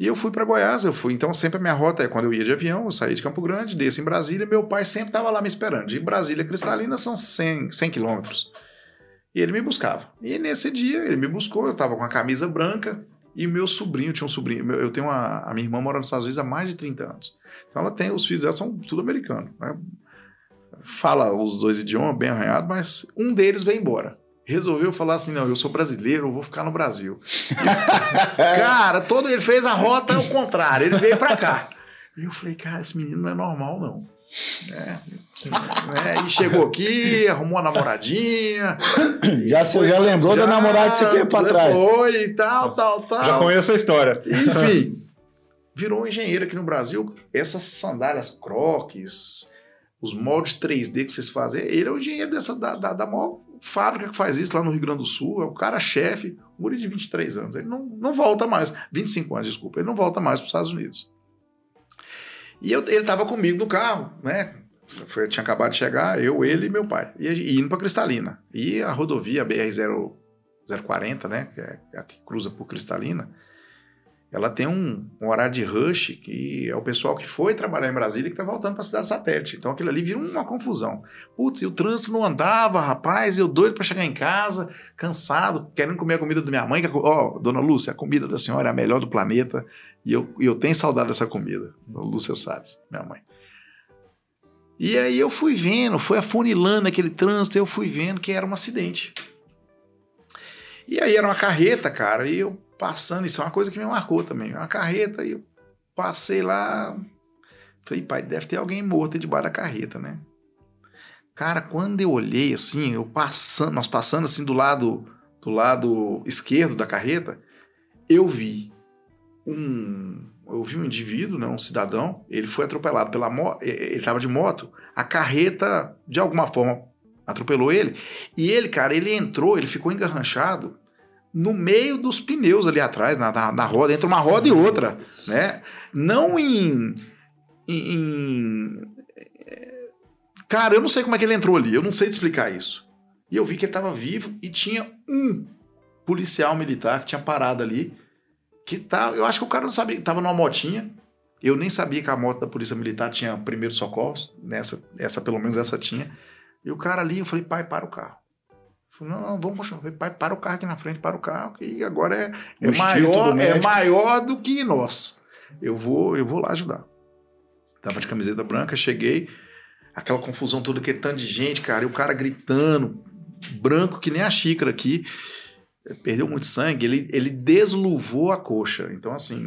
E eu fui para Goiás, eu fui. Então sempre a minha rota é quando eu ia de avião, eu saía de Campo Grande, desço em Brasília, meu pai sempre estava lá me esperando. De Brasília Cristalina são 100, 100 quilômetros. E ele me buscava. E nesse dia ele me buscou, eu estava com a camisa branca e meu sobrinho, tinha um sobrinho, eu tenho uma, a minha irmã mora nos Estados Unidos há mais de 30 anos. Então ela tem, os filhos dela são tudo americanos. Né? Fala os dois idiomas bem arranhado, mas um deles veio embora. Resolveu falar assim: não, eu sou brasileiro, eu vou ficar no Brasil. cara, todo ele fez a rota ao contrário, ele veio pra cá. E eu falei, cara, esse menino não é normal, não. É, é, e chegou aqui, arrumou uma namoradinha. Já, você já lembrou da namorada que você teve pra trás. Foi e tal, tal, tal. Já conheço a história. Enfim, virou um engenheiro aqui no Brasil. Essas sandálias croques, os moldes 3D que vocês fazem, ele é o engenheiro dessa, da, da, da maior fábrica que faz isso lá no Rio Grande do Sul. É o cara-chefe, um guri de 23 anos. Ele não, não volta mais, 25 anos, desculpa, ele não volta mais para os Estados Unidos. E eu, ele estava comigo no carro, né? Foi, tinha acabado de chegar, eu, ele e meu pai. E, e indo para Cristalina. E a rodovia BR-040, né? Que, é, que cruza por Cristalina ela tem um, um horário de rush que é o pessoal que foi trabalhar em Brasília que está voltando para a cidade satélite. Então aquilo ali vira uma confusão. Putz, e o trânsito não andava, rapaz, eu doido para chegar em casa, cansado, querendo comer a comida da minha mãe. Ó, dona Lúcia, a comida da senhora é a melhor do planeta e eu, eu tenho saudade dessa comida. Dona Lúcia Salles, minha mãe. E aí eu fui vendo, foi afunilando aquele trânsito, eu fui vendo que era um acidente. E aí era uma carreta, cara, e eu passando, isso é uma coisa que me marcou também. Uma carreta, e eu passei lá. Falei, pai, deve ter alguém morto aí debaixo da carreta, né? Cara, quando eu olhei assim, eu passando, nós passando assim do lado do lado esquerdo da carreta, eu vi um eu vi um indivíduo, né, um cidadão, ele foi atropelado pela moto, ele estava de moto, a carreta de alguma forma atropelou ele, e ele, cara, ele entrou, ele ficou engarranchado no meio dos pneus ali atrás, na, na, na roda, entre uma roda e outra, né? Não em, em, Cara, eu não sei como é que ele entrou ali, eu não sei te explicar isso. E eu vi que ele estava vivo e tinha um policial militar que tinha parado ali, que tá, eu acho que o cara não sabia, tava numa motinha. Eu nem sabia que a moto da polícia militar tinha primeiro socorros, nessa, essa pelo menos essa tinha. E o cara ali, eu falei, pai, para o carro. Falei, não, não, vamos continuar. Falei, pai, para o carro aqui na frente, para o carro, que agora é, é, maior, do é maior do que nós. Eu vou, eu vou lá ajudar. Tava de camiseta branca, cheguei, aquela confusão toda, aquele tanto de gente, cara, e o cara gritando, branco que nem a xícara aqui, perdeu muito sangue, ele, ele desluvou a coxa. Então, assim,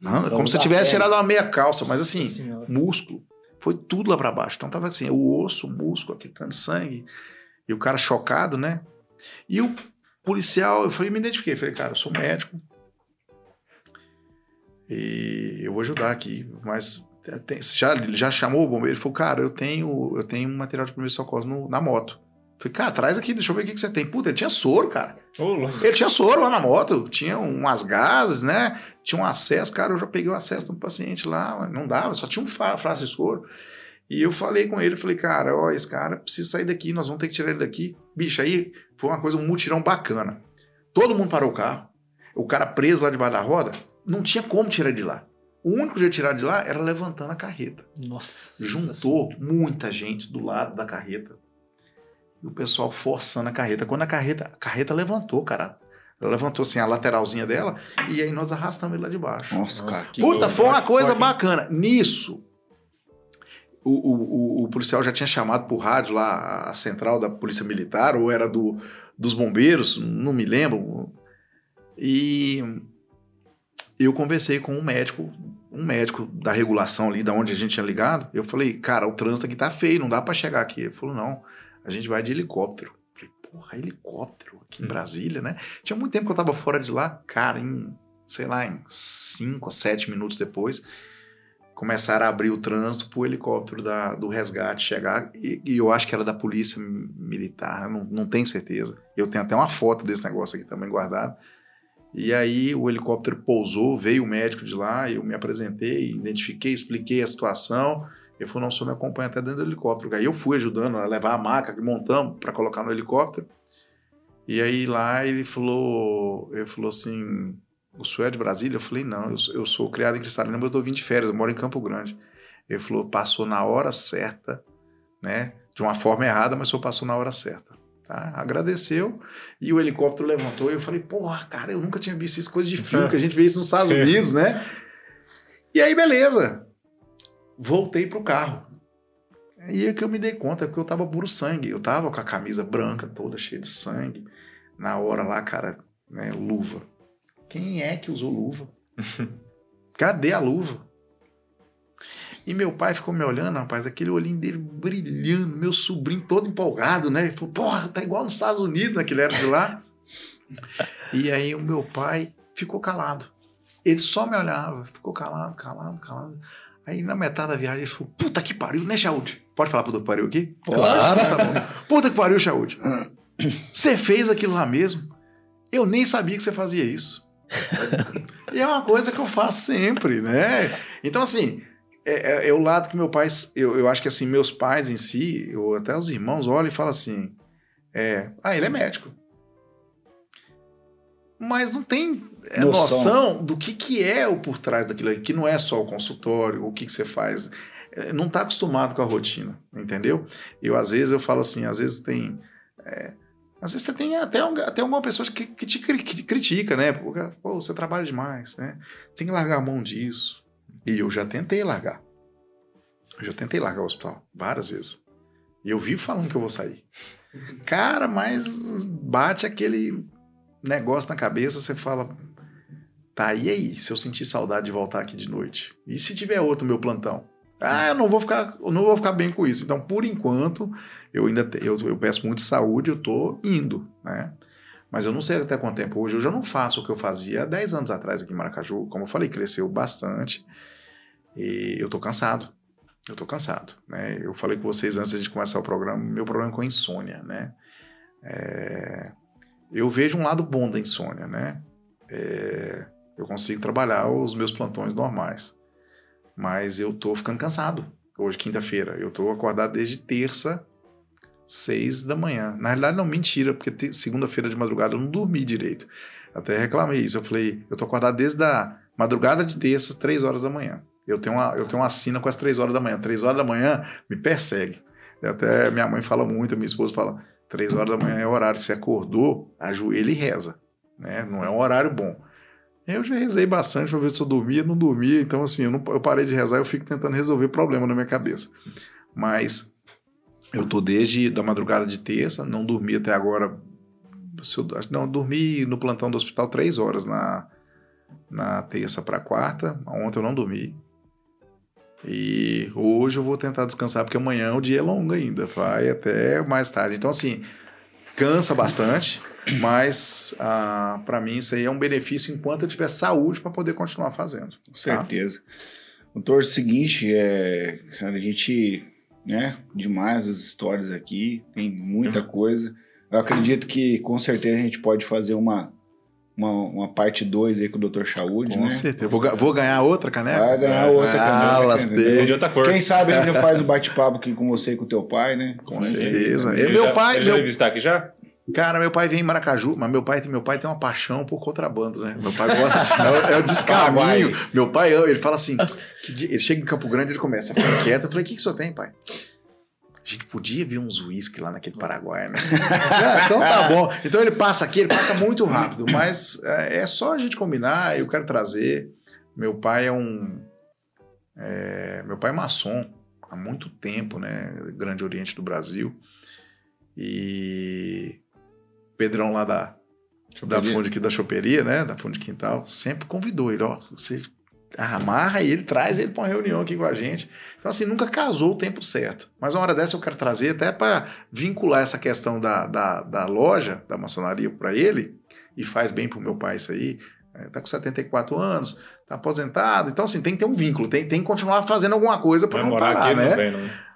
não, Só como se tivesse tirado uma meia calça, mas assim, Senhora. músculo. Foi tudo lá pra baixo. Então tava assim, o osso, o músculo, aquele tanto de sangue. E o cara chocado, né? E o policial, eu falei, me identifiquei. Falei, cara, eu sou médico. E eu vou ajudar aqui. Mas tem- já, ele já chamou o bombeiro. Ele falou, cara, eu tenho, eu tenho um material de primeiro socorro na moto. Eu Falei, cara, traz aqui, deixa eu ver o que, que você tem. Puta, ele tinha soro, cara. Louco. Ele tinha soro lá na moto, tinha umas gases, né? Tinha um acesso, cara, eu já peguei o acesso do paciente lá, não dava, só tinha um fra- frasco de soro. E eu falei com ele, eu falei, cara, ó, esse cara precisa sair daqui, nós vamos ter que tirar ele daqui. Bicho, aí foi uma coisa, um mutirão bacana. Todo mundo parou o carro, o cara preso lá debaixo da roda, não tinha como tirar ele de lá. O único jeito de tirar de lá era levantando a carreta. Nossa. Juntou muita gente do lado da carreta. E o pessoal forçando a carreta. Quando a carreta, a carreta levantou, cara. Ela levantou assim a lateralzinha dela e aí nós arrastamos ele lá de baixo. Nossa, cara. Que Puta, louco. foi uma coisa bacana. Nisso, o, o, o, policial já tinha chamado por rádio lá a central da Polícia Militar, ou era do, dos bombeiros, não me lembro. E eu conversei com um médico, um médico da regulação ali, da onde a gente tinha ligado. Eu falei, cara, o trânsito aqui tá feio, não dá pra chegar aqui. Ele falou, não, a gente vai de helicóptero. Eu falei, porra, helicóptero aqui em Hum. Brasília, né? Tinha muito tempo que eu tava fora de lá, cara, em, sei lá, em 5 a 7 minutos depois, começaram a abrir o trânsito pro helicóptero da, do resgate chegar, e, e eu acho que era da polícia militar, não, não tenho certeza. Eu tenho até uma foto desse negócio aqui também guardado. E aí o helicóptero pousou, veio o médico de lá, eu me apresentei, identifiquei, expliquei a situação. Ele falou, não, o senhor me acompanha até dentro do helicóptero. Aí eu fui ajudando a levar a maca que montamos para colocar no helicóptero. E aí lá ele falou, ele falou assim, o senhor é de Brasília? Eu falei, não, eu, sou- eu sou criado em Cristalina, mas eu tô vindo de férias, eu moro em Campo Grande. Ele falou, passou na hora certa, né? De uma forma errada, mas o senhor passou na hora certa. Tá? Agradeceu e o helicóptero levantou e eu falei, porra, cara, eu nunca tinha visto isso, coisa de filme, que a gente vê isso nos Estados Sim. Unidos, né? E aí, beleza. Voltei pro carro. E é que eu me dei conta, porque eu tava puro sangue. Eu tava com a camisa branca toda cheia de sangue. Na hora lá, cara, né, luva. Quem é que usou luva? Cadê a luva? E meu pai ficou me olhando, rapaz, aquele olhinho dele brilhando, meu sobrinho todo empolgado, né? Ele falou, porra, tá igual nos Estados Unidos, né? Que ele era de lá. e aí o meu pai ficou calado. Ele só me olhava, ficou calado, calado, calado. Aí na metade da viagem ele falou, puta que pariu, né, Chaúde? Pode falar puta que pariu aqui? Claro. Tá bom. Puta que pariu, Chaúde. Você fez aquilo lá mesmo? Eu nem sabia que você fazia isso. E é uma coisa que eu faço sempre, né? Então, assim, é, é- é o lado que meu pai. Eu, eu acho que assim, meus pais em si, ou até os irmãos, olham e falam assim: é, ah, ele é médico. Mas não tem é, Noção. noção. do que, que é o por trás daquilo aí, que não é só o consultório, o que, que você faz. É, Não está acostumado com a rotina, entendeu? Eu, às vezes, eu falo assim, às vezes tem. é, às vezes você tem até, até alguma pessoa que, que te que critica, né? Pô, você trabalha demais, né? Tem que largar a mão disso. E eu já tentei largar. Eu já tentei largar o hospital várias vezes. E eu vivo falando que eu vou sair. Cara, mas bate aquele negócio na cabeça, você fala. Tá, e aí? Se eu sentir saudade de voltar aqui de noite? E se tiver outro meu plantão? Ah, eu não vou ficar, eu não vou ficar bem com isso. Então, por enquanto, eu ainda te- eu, eu peço muito saúde, eu tô indo, né? Mas eu não sei até quanto tempo hoje. Eu já não faço o que eu fazia há 10 anos atrás aqui em Maracaju. Como eu falei, cresceu bastante. E eu tô cansado. Eu tô cansado, né? Eu falei com vocês antes de a gente começar o programa, meu problema é com a insônia, né? É, Eu vejo um lado bom da insônia, né? É, Eu consigo trabalhar os meus plantões normais. Mas eu tô ficando cansado. Hoje, quinta-feira. Eu tô acordado desde terça, seis da manhã. Na realidade, não, mentira, porque segunda-feira de madrugada eu não dormi direito. Até reclamei isso. Eu falei, eu tô acordado desde a madrugada de terça, três horas da manhã. Eu tenho uma, eu tenho uma sina com as três horas da manhã. Três horas da manhã me persegue. Até minha mãe fala muito, minha esposa fala, três horas da manhã é o horário. Se acordou, ajoelha e reza. Né? Não é um horário bom. Eu já rezei bastante para ver se eu dormia, não dormia. Então, assim, eu, não, eu parei de rezar, eu fico tentando resolver problema na minha cabeça. Mas eu tô desde da madrugada de terça, não dormi até agora. Eu, não, dormi no plantão do hospital três horas na, na terça para quarta. Ontem eu não dormi. E hoje eu vou tentar descansar, porque amanhã o dia é longo ainda, vai até mais tarde. Então, assim, cansa bastante, mas ah, para mim isso aí é um benefício enquanto eu tiver saúde para poder continuar fazendo. Com certeza. Doutor, é o seguinte, é, cara, a gente, né, demais as histórias aqui, tem muita coisa. Eu acredito que com certeza a gente pode fazer uma, uma, uma parte 2 aí com o Dr. Chaude, Com né? certeza. Vou, vou ganhar outra caneca? Vai ganhar outra Ah, caneca, é de outra cor. Quem sabe a gente faz um bate-papo aqui com você e com o teu pai, né? Com Né, certeza. gente? E meu já, pai- Você já meu- visitar aqui já? Cara, meu pai vem em Maracaju, mas meu pai, meu pai tem uma paixão por contrabando, né? Meu pai gosta, é, o- é o descaminho. Meu pai, ele fala assim, ele chega em Campo Grande, ele começa a ficar quieto. Eu falei, o que, que o senhor tem, pai? A gente podia ver uns uísque lá naquele Paraguai, né? Ah, então tá bom. Então ele passa aqui, ele passa muito rápido, mas é, é só a gente combinar, eu quero trazer. Meu pai é um. é, meu pai é maçom há muito tempo, né? Grande Oriente do Brasil. E Pedrão lá da, da fonte aqui da choperia, né? Da fonte de quintal, sempre convidou ele, ó. Você amarra ele, traz ele para uma reunião aqui com a gente. Então, assim, nunca casou o tempo certo. Mas uma hora dessa eu quero trazer até para vincular essa questão da, da, da loja, da maçonaria para ele, e faz bem pro meu pai isso aí. É, tá com 74 anos, tá aposentado. Então, assim, tem que ter um vínculo, tem, tem que continuar fazendo alguma coisa para não parar, né? não vem, não.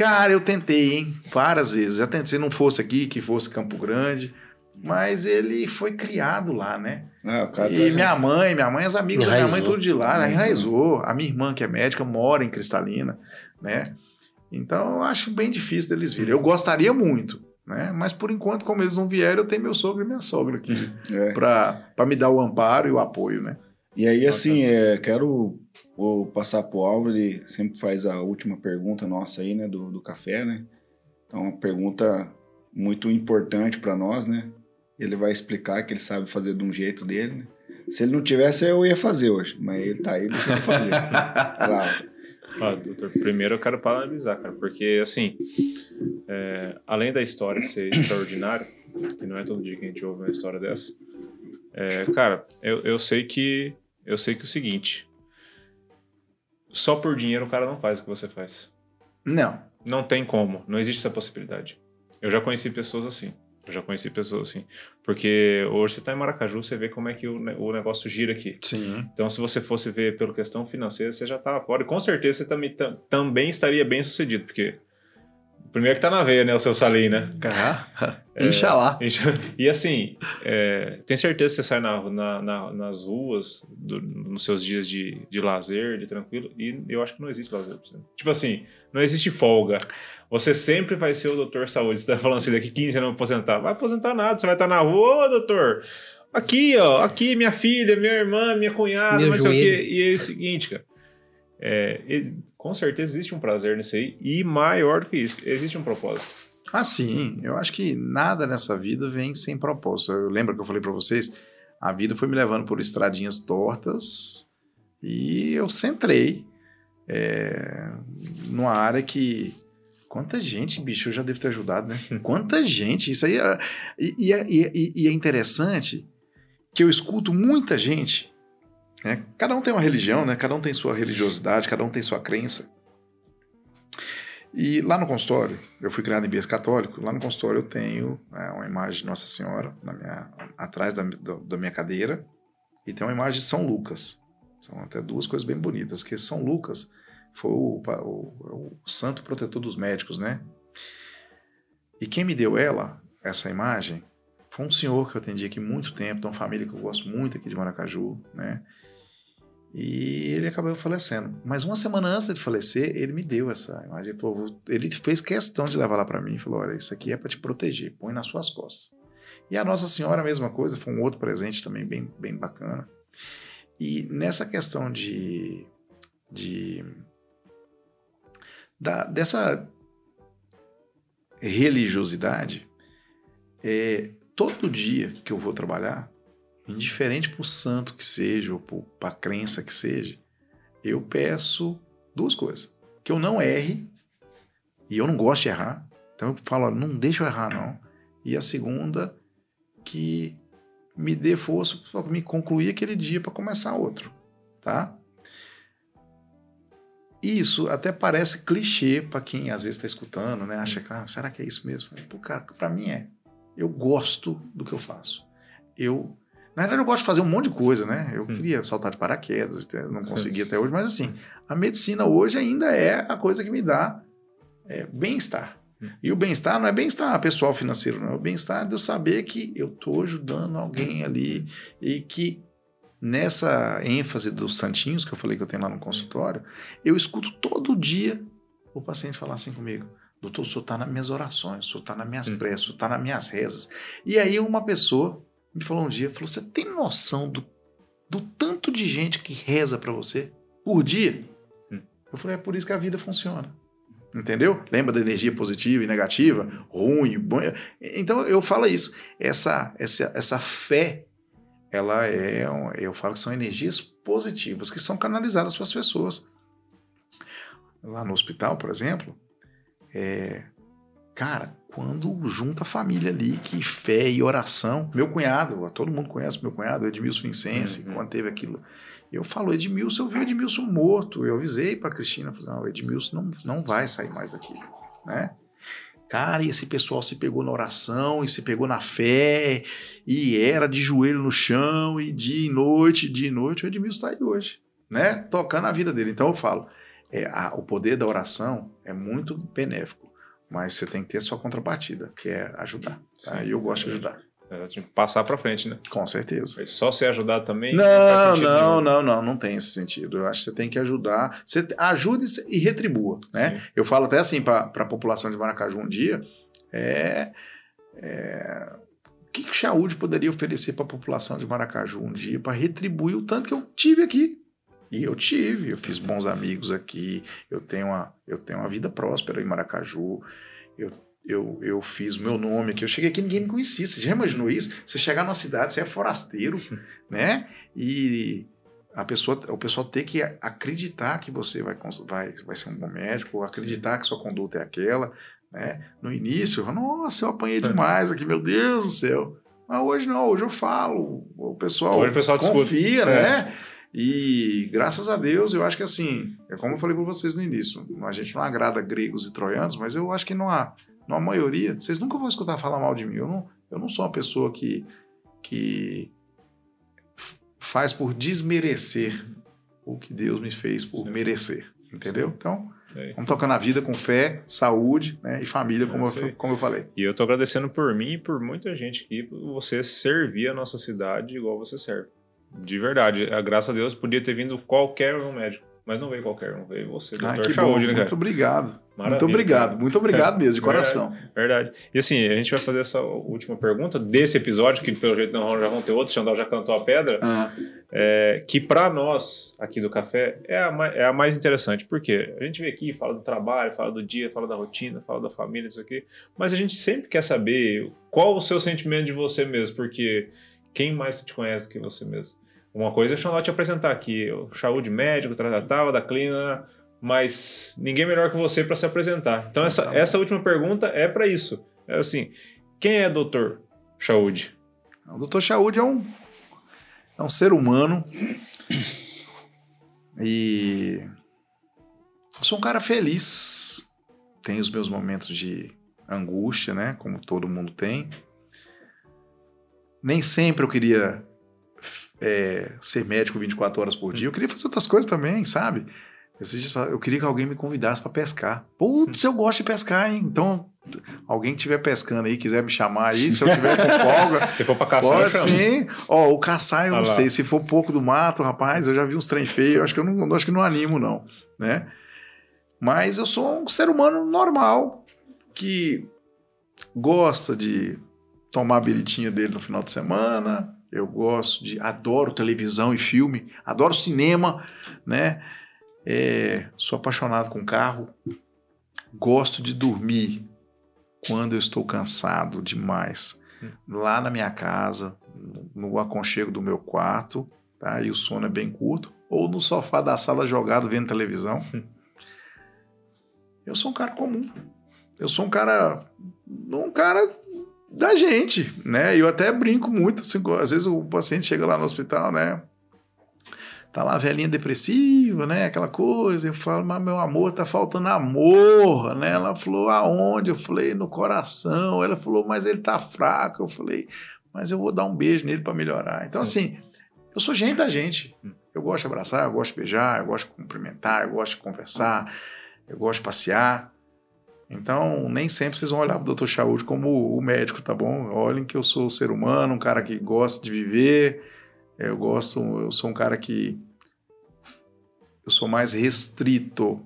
Cara, eu tentei, hein? Várias vezes. Já tentei, se não fosse aqui, que fosse Campo Grande. Mas ele foi criado lá, né? Ah, o cara tá- E minha mãe, minha mãe, as amigas da minha mãe, tudo de lá, Enraizou. enraizou. A minha irmã, que é médica, mora em Cristalina, né? Então, eu acho bem difícil deles virem. Eu gostaria muito, né? Mas por enquanto, como eles não vieram, eu tenho meu sogro e minha sogra aqui É. para me dar o amparo e o apoio, né? E aí, assim, é, quero vou passar pro Álvaro, ele sempre faz a última pergunta nossa aí, né, do, do café, né? Então, uma pergunta muito importante para nós, né? Ele vai explicar que ele sabe fazer de um jeito dele, né? Se ele não tivesse, eu ia fazer hoje, mas ele tá aí, deixa ele fazer. Álvaro. Ah, doutor, primeiro eu quero paralisar, cara, porque assim, é, além da história ser extraordinária, que não é todo dia que a gente ouve uma história dessa, é, cara, eu, eu sei que eu sei que é o seguinte, só por dinheiro o cara não faz o que você faz. Não. Não tem como, não existe essa possibilidade. Eu já conheci pessoas assim. Eu já conheci pessoas assim. Porque hoje você tá em Maracaju, você vê como é que o, ne- o negócio gira aqui. Sim. Então, se você fosse ver pela questão financeira, você já estava fora. E com certeza você também, tam- também estaria bem sucedido, porque primeiro que tá na veia, né, o seu salim, né? Ah, É, Inxalá. E assim, é, tenho certeza que você sai na, na- na- nas ruas, do- nos seus dias de, de lazer, de tranquilo, e eu acho que não existe lazer. Tipo assim, não existe folga. Você sempre vai ser o doutor saúde. Você tá falando assim, daqui 15 anos eu vou aposentar. Vai aposentar nada, você vai estar na rua, ô doutor. Aqui, ó, aqui minha filha, minha irmã, minha cunhada, Meu não sei o quê. E é o seguinte, cara. é, com certeza existe um prazer nisso aí, e maior do que isso, existe um propósito. Ah, sim. Eu acho que nada nessa vida vem sem propósito. Eu lembro que eu falei para vocês, a vida foi me levando por estradinhas tortas e eu centrei é, numa área que quanta gente, bicho, eu já devo ter ajudado, né? Quanta gente. Isso aí é, e, e é- e é- e é interessante que eu escuto muita gente. Né? Cada um tem uma religião, né? Cada um tem sua religiosidade, cada um tem sua crença. E lá no consultório, eu fui criado em berço católico, lá no consultório eu tenho é, uma imagem de Nossa Senhora na minha, atrás da, da, da minha cadeira e tem uma imagem de São Lucas. São até duas coisas bem bonitas, que São Lucas foi o, o, o santo protetor dos médicos, né? E quem me deu ela, essa imagem, foi um senhor que eu atendi aqui muito tempo, de uma família que eu gosto muito aqui de Maracaju, né? E ele acabou falecendo. Mas uma semana antes de falecer, ele me deu essa imagem. Ele, falou, ele fez questão de levar lá para mim e falou: Olha, isso aqui é para te proteger, põe nas suas costas. E a Nossa Senhora, a mesma coisa, foi um outro presente também bem, bem bacana. E nessa questão de. de da, dessa religiosidade, é, todo dia que eu vou trabalhar, indiferente para o santo que seja, ou para a crença que seja, eu peço duas coisas. Que eu não erre, e eu não gosto de errar. Então eu falo, não deixa eu errar, não. E a segunda, que me dê força para me concluir aquele dia para começar outro, tá? Isso até parece clichê para quem às vezes está escutando, né? Acha que, ah, será que é isso mesmo? Pô, cara, para mim é. Eu gosto do que eu faço. Eu na verdade, eu gosto de fazer um monte de coisa, né? Eu Hum. queria saltar de paraquedas, não consegui até hoje, mas assim, a medicina hoje ainda é a coisa que me dá é, bem-estar. Hum. E o bem-estar não é bem-estar pessoal financeiro, não. É o bem-estar de eu saber que eu estou ajudando alguém ali e que nessa ênfase dos santinhos que eu falei que eu tenho lá no consultório, eu escuto todo dia o paciente falar assim comigo. Doutor, o senhor está nas minhas orações, o senhor está nas minhas Hum. preces, o senhor está nas minhas rezas. E aí uma pessoa me falou um dia, falou, você tem noção do, do tanto de gente que reza para você por dia? Hum. Eu falei, é por isso que a vida funciona. Entendeu? Lembra da energia positiva e negativa, ruim, bom. Então eu falo isso. Essa, essa, essa fé, ela é, eu falo que são energias positivas que são canalizadas para as pessoas. Lá no hospital, por exemplo, é, cara, quando junta a família ali, que fé e oração, meu cunhado, todo mundo conhece meu cunhado, Edmilson Vincense, Uhum. quando teve aquilo. Eu falo, Edmilson, eu vi o Edmilson morto. Eu avisei pra Cristina, falei, não, o Edmilson não, não vai sair mais daqui, né? Cara, e esse pessoal se pegou na oração, e se pegou na fé, e era de joelho no chão, e dia e noite, dia e noite, o Edmilson tá aí hoje, né? Tocando a vida dele. Então eu falo, é, a- o poder da oração é muito benéfico, mas você tem que ter a sua contrapartida, que é ajudar. Tá? E eu gosto de ajudar, É, passar pra frente, né? com certeza. Só ser ajudado também. Não, não, nenhum. não, não, não tem esse sentido. Eu acho que você tem que ajudar. Você ajude e retribua, né? Sim. Eu falo até assim para a população de Maracaju um dia, é, é, o que, que o Saúde poderia oferecer para a população de Maracaju um dia para retribuir o tanto que eu tive aqui? E eu tive, eu fiz bons amigos aqui, eu tenho uma, eu tenho uma vida próspera em Maracaju, eu, eu, eu fiz o meu nome aqui, eu cheguei aqui e ninguém me conhecia. Você já imaginou isso? Você chegar numa cidade, você é forasteiro, né? E a pessoa, o pessoal ter que acreditar que você vai, vai, vai ser um bom médico, acreditar que sua conduta é aquela, né? No início, eu, nossa, eu apanhei demais aqui, meu Deus do céu. Mas hoje não, hoje eu falo, o pessoal, Hoje o pessoal te escuta. confia, É. E graças a Deus, eu acho que assim, é como eu falei para vocês no início, a gente não agrada gregos e troianos, mas eu acho que não há, há maioria, vocês nunca vão escutar falar mal de mim. Eu não, eu não sou uma pessoa que, que faz por desmerecer o que Deus me fez por Sim. merecer, entendeu? Então, Sei. vamos tocar na vida com fé, saúde né, e família, como, eu, como eu falei. E eu tô agradecendo por mim e por muita gente por você servir a nossa cidade igual você serve. De verdade. A graças a Deus podia ter vindo qualquer um médico. Mas não veio qualquer um, veio você, Ah, que Saúde, né, cara? muito obrigado. muito Maravilha, obrigado, cara. muito obrigado mesmo, de Verdade. coração. Verdade. E assim, a gente vai fazer essa última pergunta desse episódio, que pelo jeito não já vão ter outros, Xandal já cantou a pedra, Ah, é, que para nós aqui do café é a, mais, é a mais interessante. Por quê? A gente vem aqui, fala do trabalho, fala do dia, fala da rotina, fala da família, isso aqui, mas a gente sempre quer saber qual o seu sentimento de você mesmo, porque quem mais te conhece que você mesmo? Uma coisa é o te apresentar aqui, o saúde médico, tratava da clínica, mas ninguém melhor que você para se apresentar. Então essa, Tá essa última pergunta é para isso. É assim, quem é doutor Saúde? o doutor Saúde é um, é um ser humano e eu sou um cara feliz. Tenho os meus momentos de angústia, né? Como todo mundo tem. Nem sempre eu queria é, ser médico 24 horas por dia. Eu queria fazer outras coisas também, sabe? Eu queria que alguém me convidasse para pescar. Putz, eu gosto de pescar, hein? Então, alguém que estiver pescando aí, quiser me chamar aí, se eu tiver com folga, Se for para caçar, Pode sim. Ó, o caçar eu Ah não lá. sei. Se for pouco do mato, rapaz, eu já vi uns trem feios. Eu acho que eu não, acho que não animo, não. Né? Mas eu sou um ser humano normal que gosta de tomar a biritinha dele no final de semana. Eu gosto de. Adoro televisão e filme. Adoro cinema, né? É, sou apaixonado com carro. Gosto de dormir quando eu estou cansado demais lá na minha casa, no aconchego do meu quarto, tá? E o sono é bem curto, ou no sofá da sala jogado vendo televisão. Eu sou um cara comum. Eu sou um cara um cara da gente, né? Eu até brinco muito, assim, às vezes o paciente chega lá no hospital, né? Tá lá a velhinha depressiva, né? Aquela coisa. Eu falo, mas meu amor, tá faltando amor, né? Ela falou, aonde? Eu falei, no coração. Ela falou, mas ele tá fraco. Eu falei, mas eu vou dar um beijo nele para melhorar. Então, assim, eu sou gente da gente. Eu gosto de abraçar, eu gosto de beijar, eu gosto de cumprimentar, eu gosto de conversar, eu gosto de passear. Então, nem sempre vocês vão olhar para o Dr. Saúde como o médico, tá bom? Olhem que eu sou um ser humano, um cara que gosta de viver. Eu gosto, eu sou um cara que eu sou mais restrito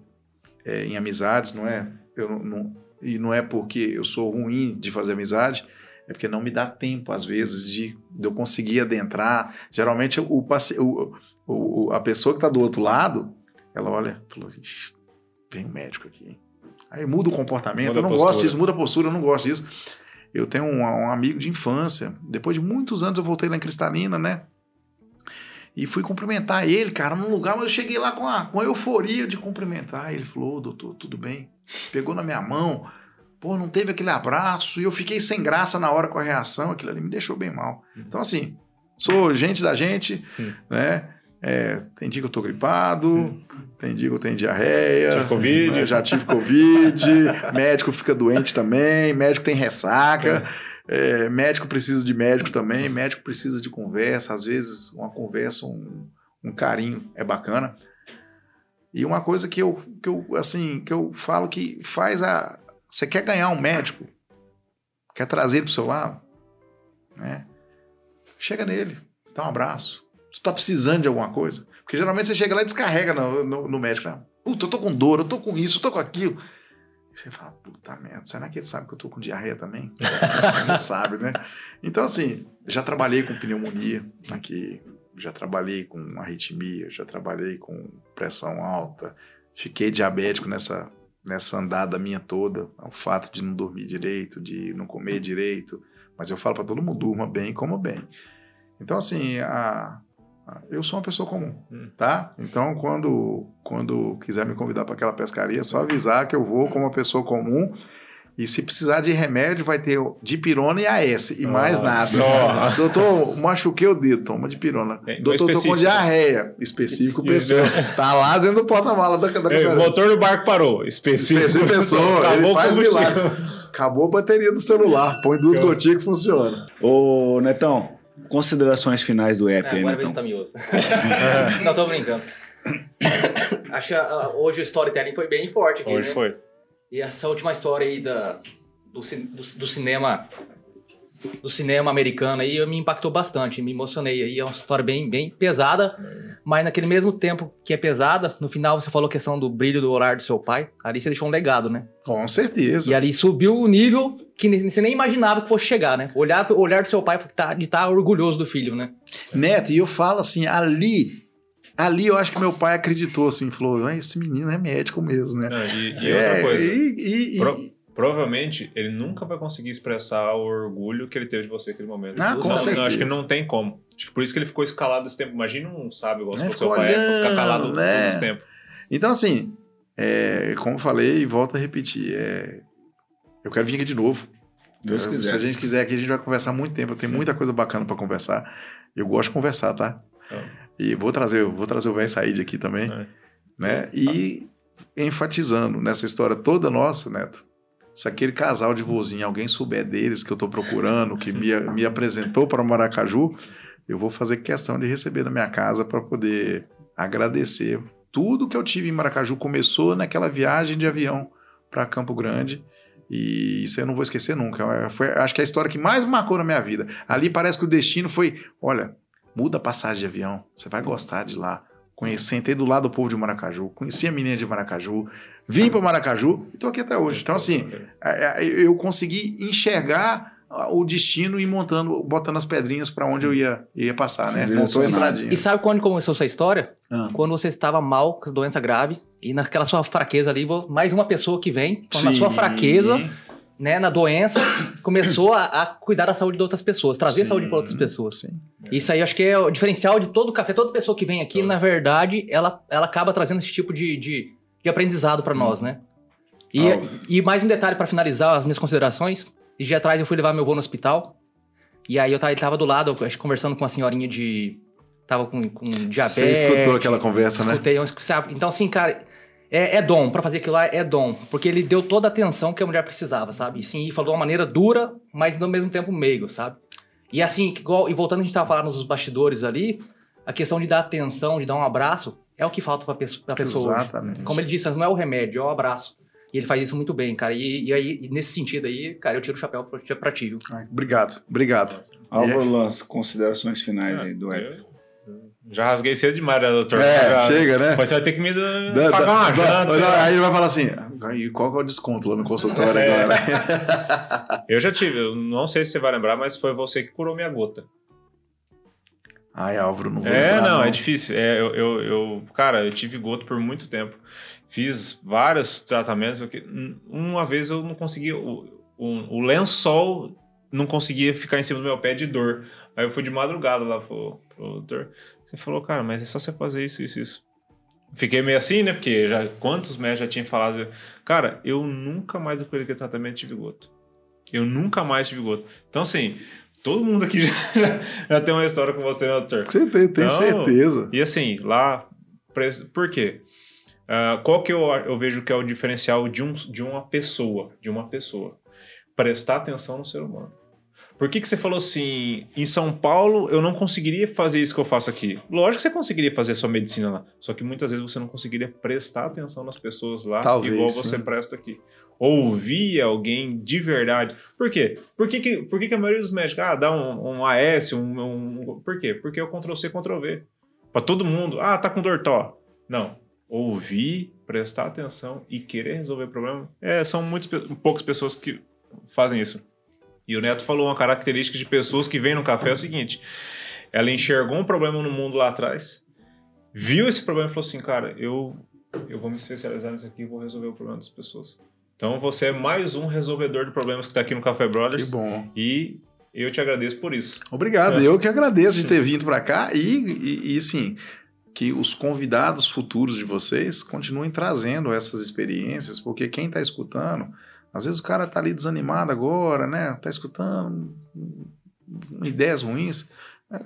é, em amizades, não é? Eu não, e não é porque eu sou ruim de fazer amizade, é porque não me dá tempo às vezes de, de eu conseguir adentrar. Geralmente o, o- o- a pessoa que está do outro lado, ela olha, falou, "Ixi, vem um médico aqui. Aí muda o comportamento. Muda eu não postura. gosto disso, muda a postura, eu não gosto disso. Eu tenho um, um amigo de infância. Depois de muitos anos eu voltei lá em Cristalina, né? E fui cumprimentar ele, cara, num lugar, mas eu cheguei lá com a, com a euforia de cumprimentar. Ele falou, ô doutor, tudo bem? Pegou na minha mão, pô, não teve aquele abraço, e eu fiquei sem graça na hora com a reação, aquilo ali me deixou bem mal. Então, assim, sou gente da gente, Hum. né? É, tem dia que eu tô gripado, tem dia que eu tenho diarreia, Tive Covid. já tive Covid, médico fica doente também, médico tem ressaca. É, médico precisa de médico também, médico precisa de conversa, às vezes uma conversa, um, um carinho é bacana. E uma coisa que eu, que eu assim, que eu falo que faz a você quer ganhar um médico, quer trazer ele pro seu lado, né? Chega nele, dá um abraço. Tu tá precisando de alguma coisa? Porque geralmente você chega lá e descarrega no, no, no médico. né? Puta, eu tô com dor, eu tô com isso, eu tô com aquilo. E você fala, puta merda, será que ele sabe que eu tô com diarreia também? Não sabe, né? Então, assim, já trabalhei com pneumonia aqui, já trabalhei com arritmia, já trabalhei com pressão alta, fiquei diabético nessa, nessa andada minha toda, o fato de não dormir direito, de não comer direito, mas eu falo para todo mundo, durma bem, coma bem. Então, assim, a- eu sou uma pessoa comum, Hum. tá? Então, quando, quando quiser me convidar para aquela pescaria, é só avisar que eu vou como uma pessoa comum. E se precisar de remédio, vai ter dipirona e AS, e mais Ah, nada. só. Doutor, machuquei o dedo, toma dipirona. É, Doutor, tô com diarreia. Específico pessoa. Tá lá dentro do porta-mala da, da o motor do barco parou. Específico. Específico pessoa, Acabou ele faz milagres. Acabou a bateria do celular, põe duas gotinhas que funciona. Ô, Netão, considerações finais do app É, aí, agora vem Netão. tá mioso. Não, tô brincando. Acho ah, hoje o storytelling foi bem forte aqui, Hoje né? foi. E essa última história aí da, do, do, do cinema do cinema americano aí me impactou bastante, me emocionei aí, é uma história bem, bem pesada, mas naquele mesmo tempo que é pesada, no final você falou a questão do brilho do olhar do seu pai, ali você deixou um legado, né? Com certeza. E ali subiu o nível que você nem imaginava que fosse chegar, né? Olhar o olhar do seu pai tá- de estar orgulhoso do filho, né? Neto, e eu falo assim, ali, ali eu acho que meu pai acreditou assim, falou, "Ah, esse menino é médico mesmo, né? Não, e, e É, outra coisa. e- e- e- Pro- provavelmente ele nunca vai conseguir expressar o orgulho que ele teve de você naquele momento. Ah, com Não, certeza. não, acho que não tem como. Acho que por isso que ele ficou escalado esse tempo. Imagina um sábio igual É, fosse seu pai, é, ficar calado olhando, né? todo esse tempo. Então, assim, é, como eu falei, e volto a repetir, é, eu quero vir aqui de novo. Deus Eu- quiser. Se a gente quiser aqui, a gente vai conversar muito tempo. Eu tenho muita coisa bacana pra conversar. Eu gosto de conversar, tá? Então. E vou trazer, vou trazer o velho Said aqui também, É. né? E enfatizando nessa história toda nossa, Neto. Se aquele casal de vozinho, alguém souber deles que eu tô procurando, que me, me apresentou para Maracaju, eu vou fazer questão de receber na minha casa para poder agradecer. Tudo que eu tive em Maracaju começou naquela viagem de avião para Campo Grande. E isso eu não vou esquecer nunca. É, Foi, acho que é a história que mais marcou na minha vida. Ali parece que o destino foi: olha, muda a passagem de avião, você vai gostar de lá. Conheci, sentei do lado do povo de Maracaju, conheci a menina de Maracaju, vim para Maracaju e tô aqui até hoje. Então, assim, é, é, eu consegui enxergar o destino e montando, botando as pedrinhas para onde eu ia, ia passar, né? Montou a estradinha. E sabe quando começou essa história? Ah. Quando você estava mal, com doença grave, e naquela sua fraqueza ali, mais uma pessoa que vem, na sua fraqueza, né, na doença, começou a, a cuidar da saúde de outras pessoas, trazer Sim. saúde para outras pessoas. Sim. Isso aí acho que é o diferencial de todo café. Toda pessoa que vem aqui, Todo. na verdade, ela, ela acaba trazendo esse tipo de, de, de aprendizado para nós, né? E, e mais um detalhe para finalizar as minhas considerações. Esse dia atrás eu fui levar meu avô no hospital. E aí eu tava, ele tava do lado, acho que conversando com uma senhorinha de. Tava com, com diabetes. Você escutou aquela conversa, né? Escutei, eu sabe? Então, assim, cara, é, é dom. Pra fazer aquilo lá é dom. Porque ele deu toda a atenção que a mulher precisava, sabe? E sim, e falou de uma maneira dura, mas ao mesmo tempo meigo, sabe? E assim, igual, e voltando a gente tava falando nos bastidores ali, a questão de dar atenção, de dar um abraço, é o que falta pra pessoa, pra pessoa hoje. Exatamente. Como ele disse, não é o remédio, é o abraço. E ele faz isso muito bem, cara. E, e aí, e nesse sentido aí, cara, eu tiro o chapéu pra, pra ti, viu? Ai, Obrigado, obrigado. Álvaro Lança, considerações finais aí do app. Eu- Já rasguei cedo demais, né, doutor? É, Já- chega, né? Mas você vai ter que me Dá- pagar uma janta. Aí ele vai falar assim: e qual que é o desconto lá no consultório É. agora? Eu já tive, eu não sei se você vai lembrar, mas foi você que curou minha gota. Ai, Álvaro, não vou É, entrar, não, é difícil. É, eu, eu, eu- cara, eu tive goto por muito tempo. Fiz vários tratamentos. Uma vez eu não conseguia. O, o, o lençol não conseguia ficar em cima do meu pé de dor. Aí eu fui de madrugada lá pro, pro doutor. Você falou, cara, mas é só você fazer isso, isso, isso. Fiquei meio assim, né? Porque já, quantos médicos já tinham falado. Cara, eu nunca mais depois daquele tratamento tive goto. Eu nunca mais tive goto. Então, assim, todo mundo aqui já, já tem uma história com você, né, doutor? Você tem, tem Não. certeza. E assim, lá. Por quê? Ah, qual que eu, eu vejo que é o diferencial de, um, de uma pessoa? De uma pessoa. Prestar atenção no ser humano. Por que, que você falou assim, em São Paulo eu não conseguiria fazer isso que eu faço aqui? Lógico que você conseguiria fazer sua medicina lá. Só que muitas vezes você não conseguiria prestar atenção nas pessoas lá Talvez, igual você sim. presta aqui. Ouvir alguém de verdade. Por quê? Por que, que, por que, que a maioria dos médicos, ah, dá um, um AS, um, um- Por quê? Porque é o Ctrl-C, Ctrl-V. Pra todo mundo, ah, tá com dor tó. Não. Ouvir, prestar atenção e querer resolver o problema. É, são muitas, pe- poucas pessoas que fazem isso. E o Neto falou uma característica de pessoas que vêm no café é o seguinte: ela enxergou um problema no mundo lá atrás, viu esse problema e falou assim, cara, eu, eu vou me especializar nisso aqui e vou resolver o problema das pessoas. Então você é mais um resolvedor de problemas que está aqui no Café Que Brothers bom. e eu te agradeço por isso. Obrigado, É. eu que agradeço de ter vindo para cá e, e, e, assim, que os convidados futuros de vocês continuem trazendo essas experiências, porque quem está escutando, às vezes o cara tá ali desanimado agora, né? Tá escutando ideias ruins. É,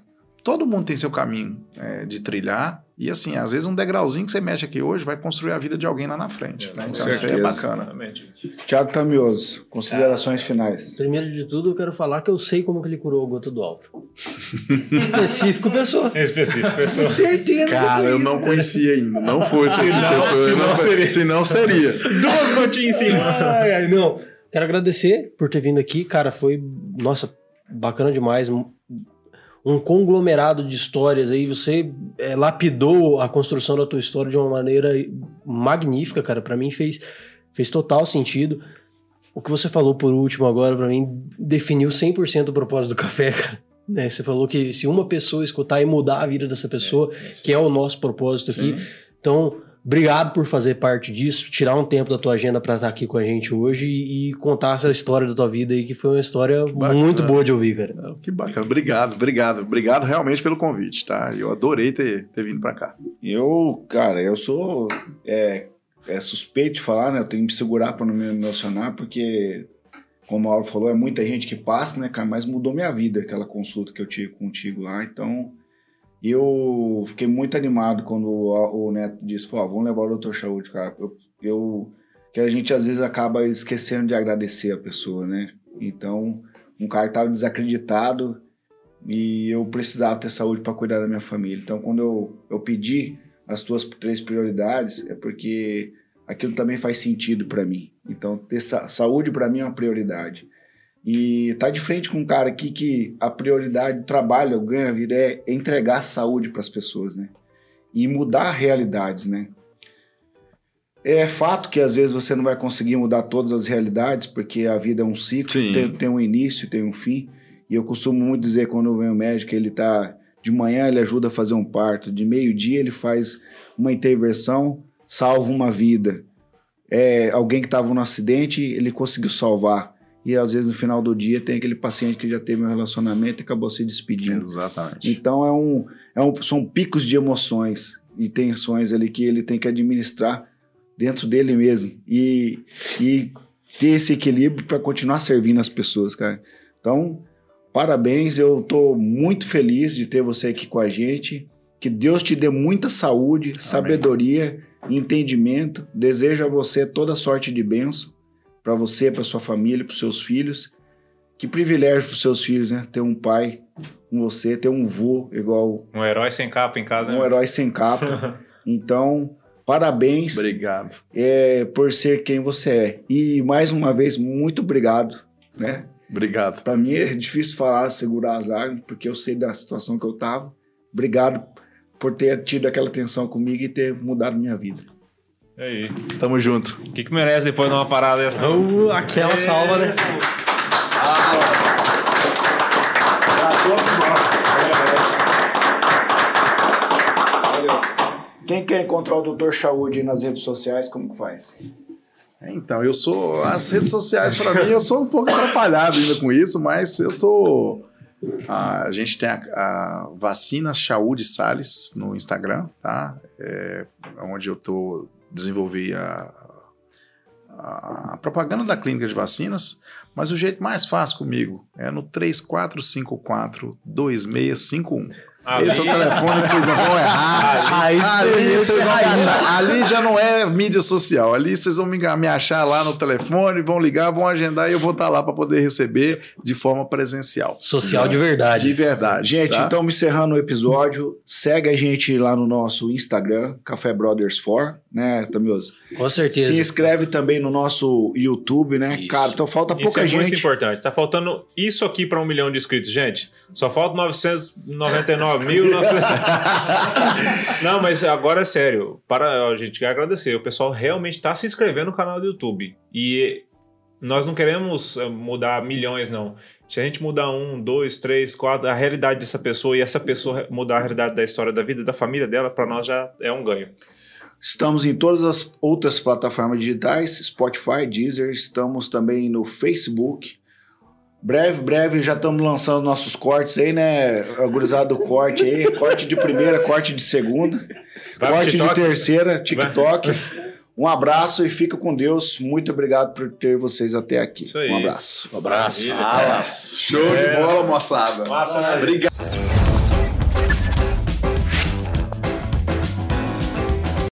Todo mundo tem seu caminho é, de trilhar e assim, às vezes um degrauzinho que você mexe aqui hoje vai construir a vida de alguém lá na frente. né? Com Então isso aí é certeza. bacana. Exatamente. Tiago Tamioso, considerações finais. Primeiro de tudo, eu quero falar que eu sei como que ele curou o gota do Álvaro. Específico pessoa. Em específico, Com pessoal. certeza. Cara, eu não conhecia ainda. Não fosse Se pessoa. não seria. Se não seria. Duas gotinhas em cima. Ai, ai, não. Quero agradecer por ter vindo aqui, cara. Foi, nossa, bacana demais. Um- conglomerado de histórias aí. Você é, lapidou a construção da tua história de uma maneira magnífica, cara. Pra mim fez, fez total sentido. O que você falou por último agora, pra mim, definiu 100% o propósito do café, cara. Né, Você falou que se uma pessoa escutar e mudar a vida dessa pessoa, que é o nosso propósito aqui, Sim. então, obrigado por fazer parte disso, tirar um tempo da tua agenda para estar aqui com a gente hoje e, e contar essa história da tua vida aí, que foi uma história muito boa de ouvir, cara. Ah, Que bacana. Obrigado, obrigado. Obrigado realmente pelo convite, tá? Eu adorei ter, ter vindo para cá. Eu, cara, eu sou é, é suspeito de falar, né? Eu tenho que me segurar para não me emocionar, porque, como a Aura falou, é muita gente que passa, né, cara? Mas mudou minha vida aquela consulta que eu tive contigo lá. Então, eu fiquei muito animado quando o, o Neto disse: Pô, vamos levar o Dr. Saúde, cara. Eu, eu, que a gente às vezes acaba esquecendo de agradecer a pessoa, né? Então, um cara estava desacreditado e eu precisava ter saúde para cuidar da minha família. Então, quando eu, eu pedi as tuas três prioridades, é porque aquilo também faz sentido para mim. Então, ter sa saúde para mim é uma prioridade. E tá de frente com um cara aqui que a prioridade do trabalho, o ganho a vida é entregar saúde para as pessoas, né? E mudar realidades, né? É fato que às vezes você não vai conseguir mudar todas as realidades, porque a vida é um ciclo, tem, tem um início, tem um fim. E eu costumo muito dizer quando vem o médico, ele tá de manhã ele ajuda a fazer um parto, de meio-dia ele faz uma intervenção, salva uma vida. É, alguém que estava no acidente, ele conseguiu salvar. E às vezes no final do dia tem aquele paciente que já teve um relacionamento e acabou se despedindo. Exatamente. Então é um, é um, são picos de emoções e tensões ali que ele tem que administrar dentro dele mesmo e, e ter esse equilíbrio para continuar servindo as pessoas, cara. Então, parabéns, eu tô muito feliz de ter você aqui com a gente. Que Deus te dê muita saúde, sabedoria, entendimento. Desejo a você toda sorte de bênção para você, para sua família, para seus filhos. Que privilégio para seus filhos, né? Ter um pai com você, ter um vô igual Um herói sem capa em casa. um né? herói sem capa. Então, parabéns Obrigado. é, por ser quem você é. E mais uma vez, muito obrigado, né? Obrigado. Para mim é difícil falar, segurar as lágrimas, porque eu sei da situação que eu tava. Obrigado por ter tido aquela atenção comigo e ter mudado minha vida. E aí? Tamo junto. O que, que merece depois de uma parada dessa? Uh, aquela salva, né? Quem quer encontrar o Dr. Saúde nas redes sociais, como que faz? Então, eu sou. As redes sociais, para mim, eu sou um pouco atrapalhado ainda com isso, mas eu tô. a gente tem a, a Vacina Saúde Sales no Instagram, tá? É, onde eu tô desenvolvi a, a propaganda da clínica de vacinas, mas o jeito mais fácil comigo é no 3454 2651. Ali- Esse é o telefone que vocês não vão errar. Ali, você- vocês vão me achar. Ali já não é mídia social. Ali vocês vão me, me achar lá no telefone, vão ligar, vão agendar e eu vou estar lá para poder receber de forma presencial. Social de verdade. De verdade. Gente, tá? então encerrando o episódio, segue a gente lá no nosso Instagram, Café Brothers 4, né, Tamioso? Com certeza. Se inscreve também no nosso YouTube, né? Isso. Cara, então falta Isso pouca é muito gente. importante. Tá faltando isso aqui para um milhão de inscritos, gente. Só falta 999 mil. 900... Não, mas agora é sério. Para a gente quer agradecer. O pessoal realmente está se inscrevendo no canal do YouTube. E nós não queremos eh, mudar milhões, não. Se a gente mudar um, dois, três, quatro, a realidade dessa pessoa e essa pessoa mudar a realidade da história da vida da família dela, para nós já é um ganho. Estamos em todas as outras plataformas digitais, Spotify, Deezer, estamos também no Facebook. Breve, breve, já estamos lançando nossos cortes aí, né? A gurizada do corte aí, corte de primeira, corte de segunda, Vai corte de terceira, TikTok. Um abraço e fica com Deus. Muito obrigado por ter vocês até aqui. Isso aí. Um abraço. Um abraço. Alas. Show de bola, moçada. Massa, né? Obrigado.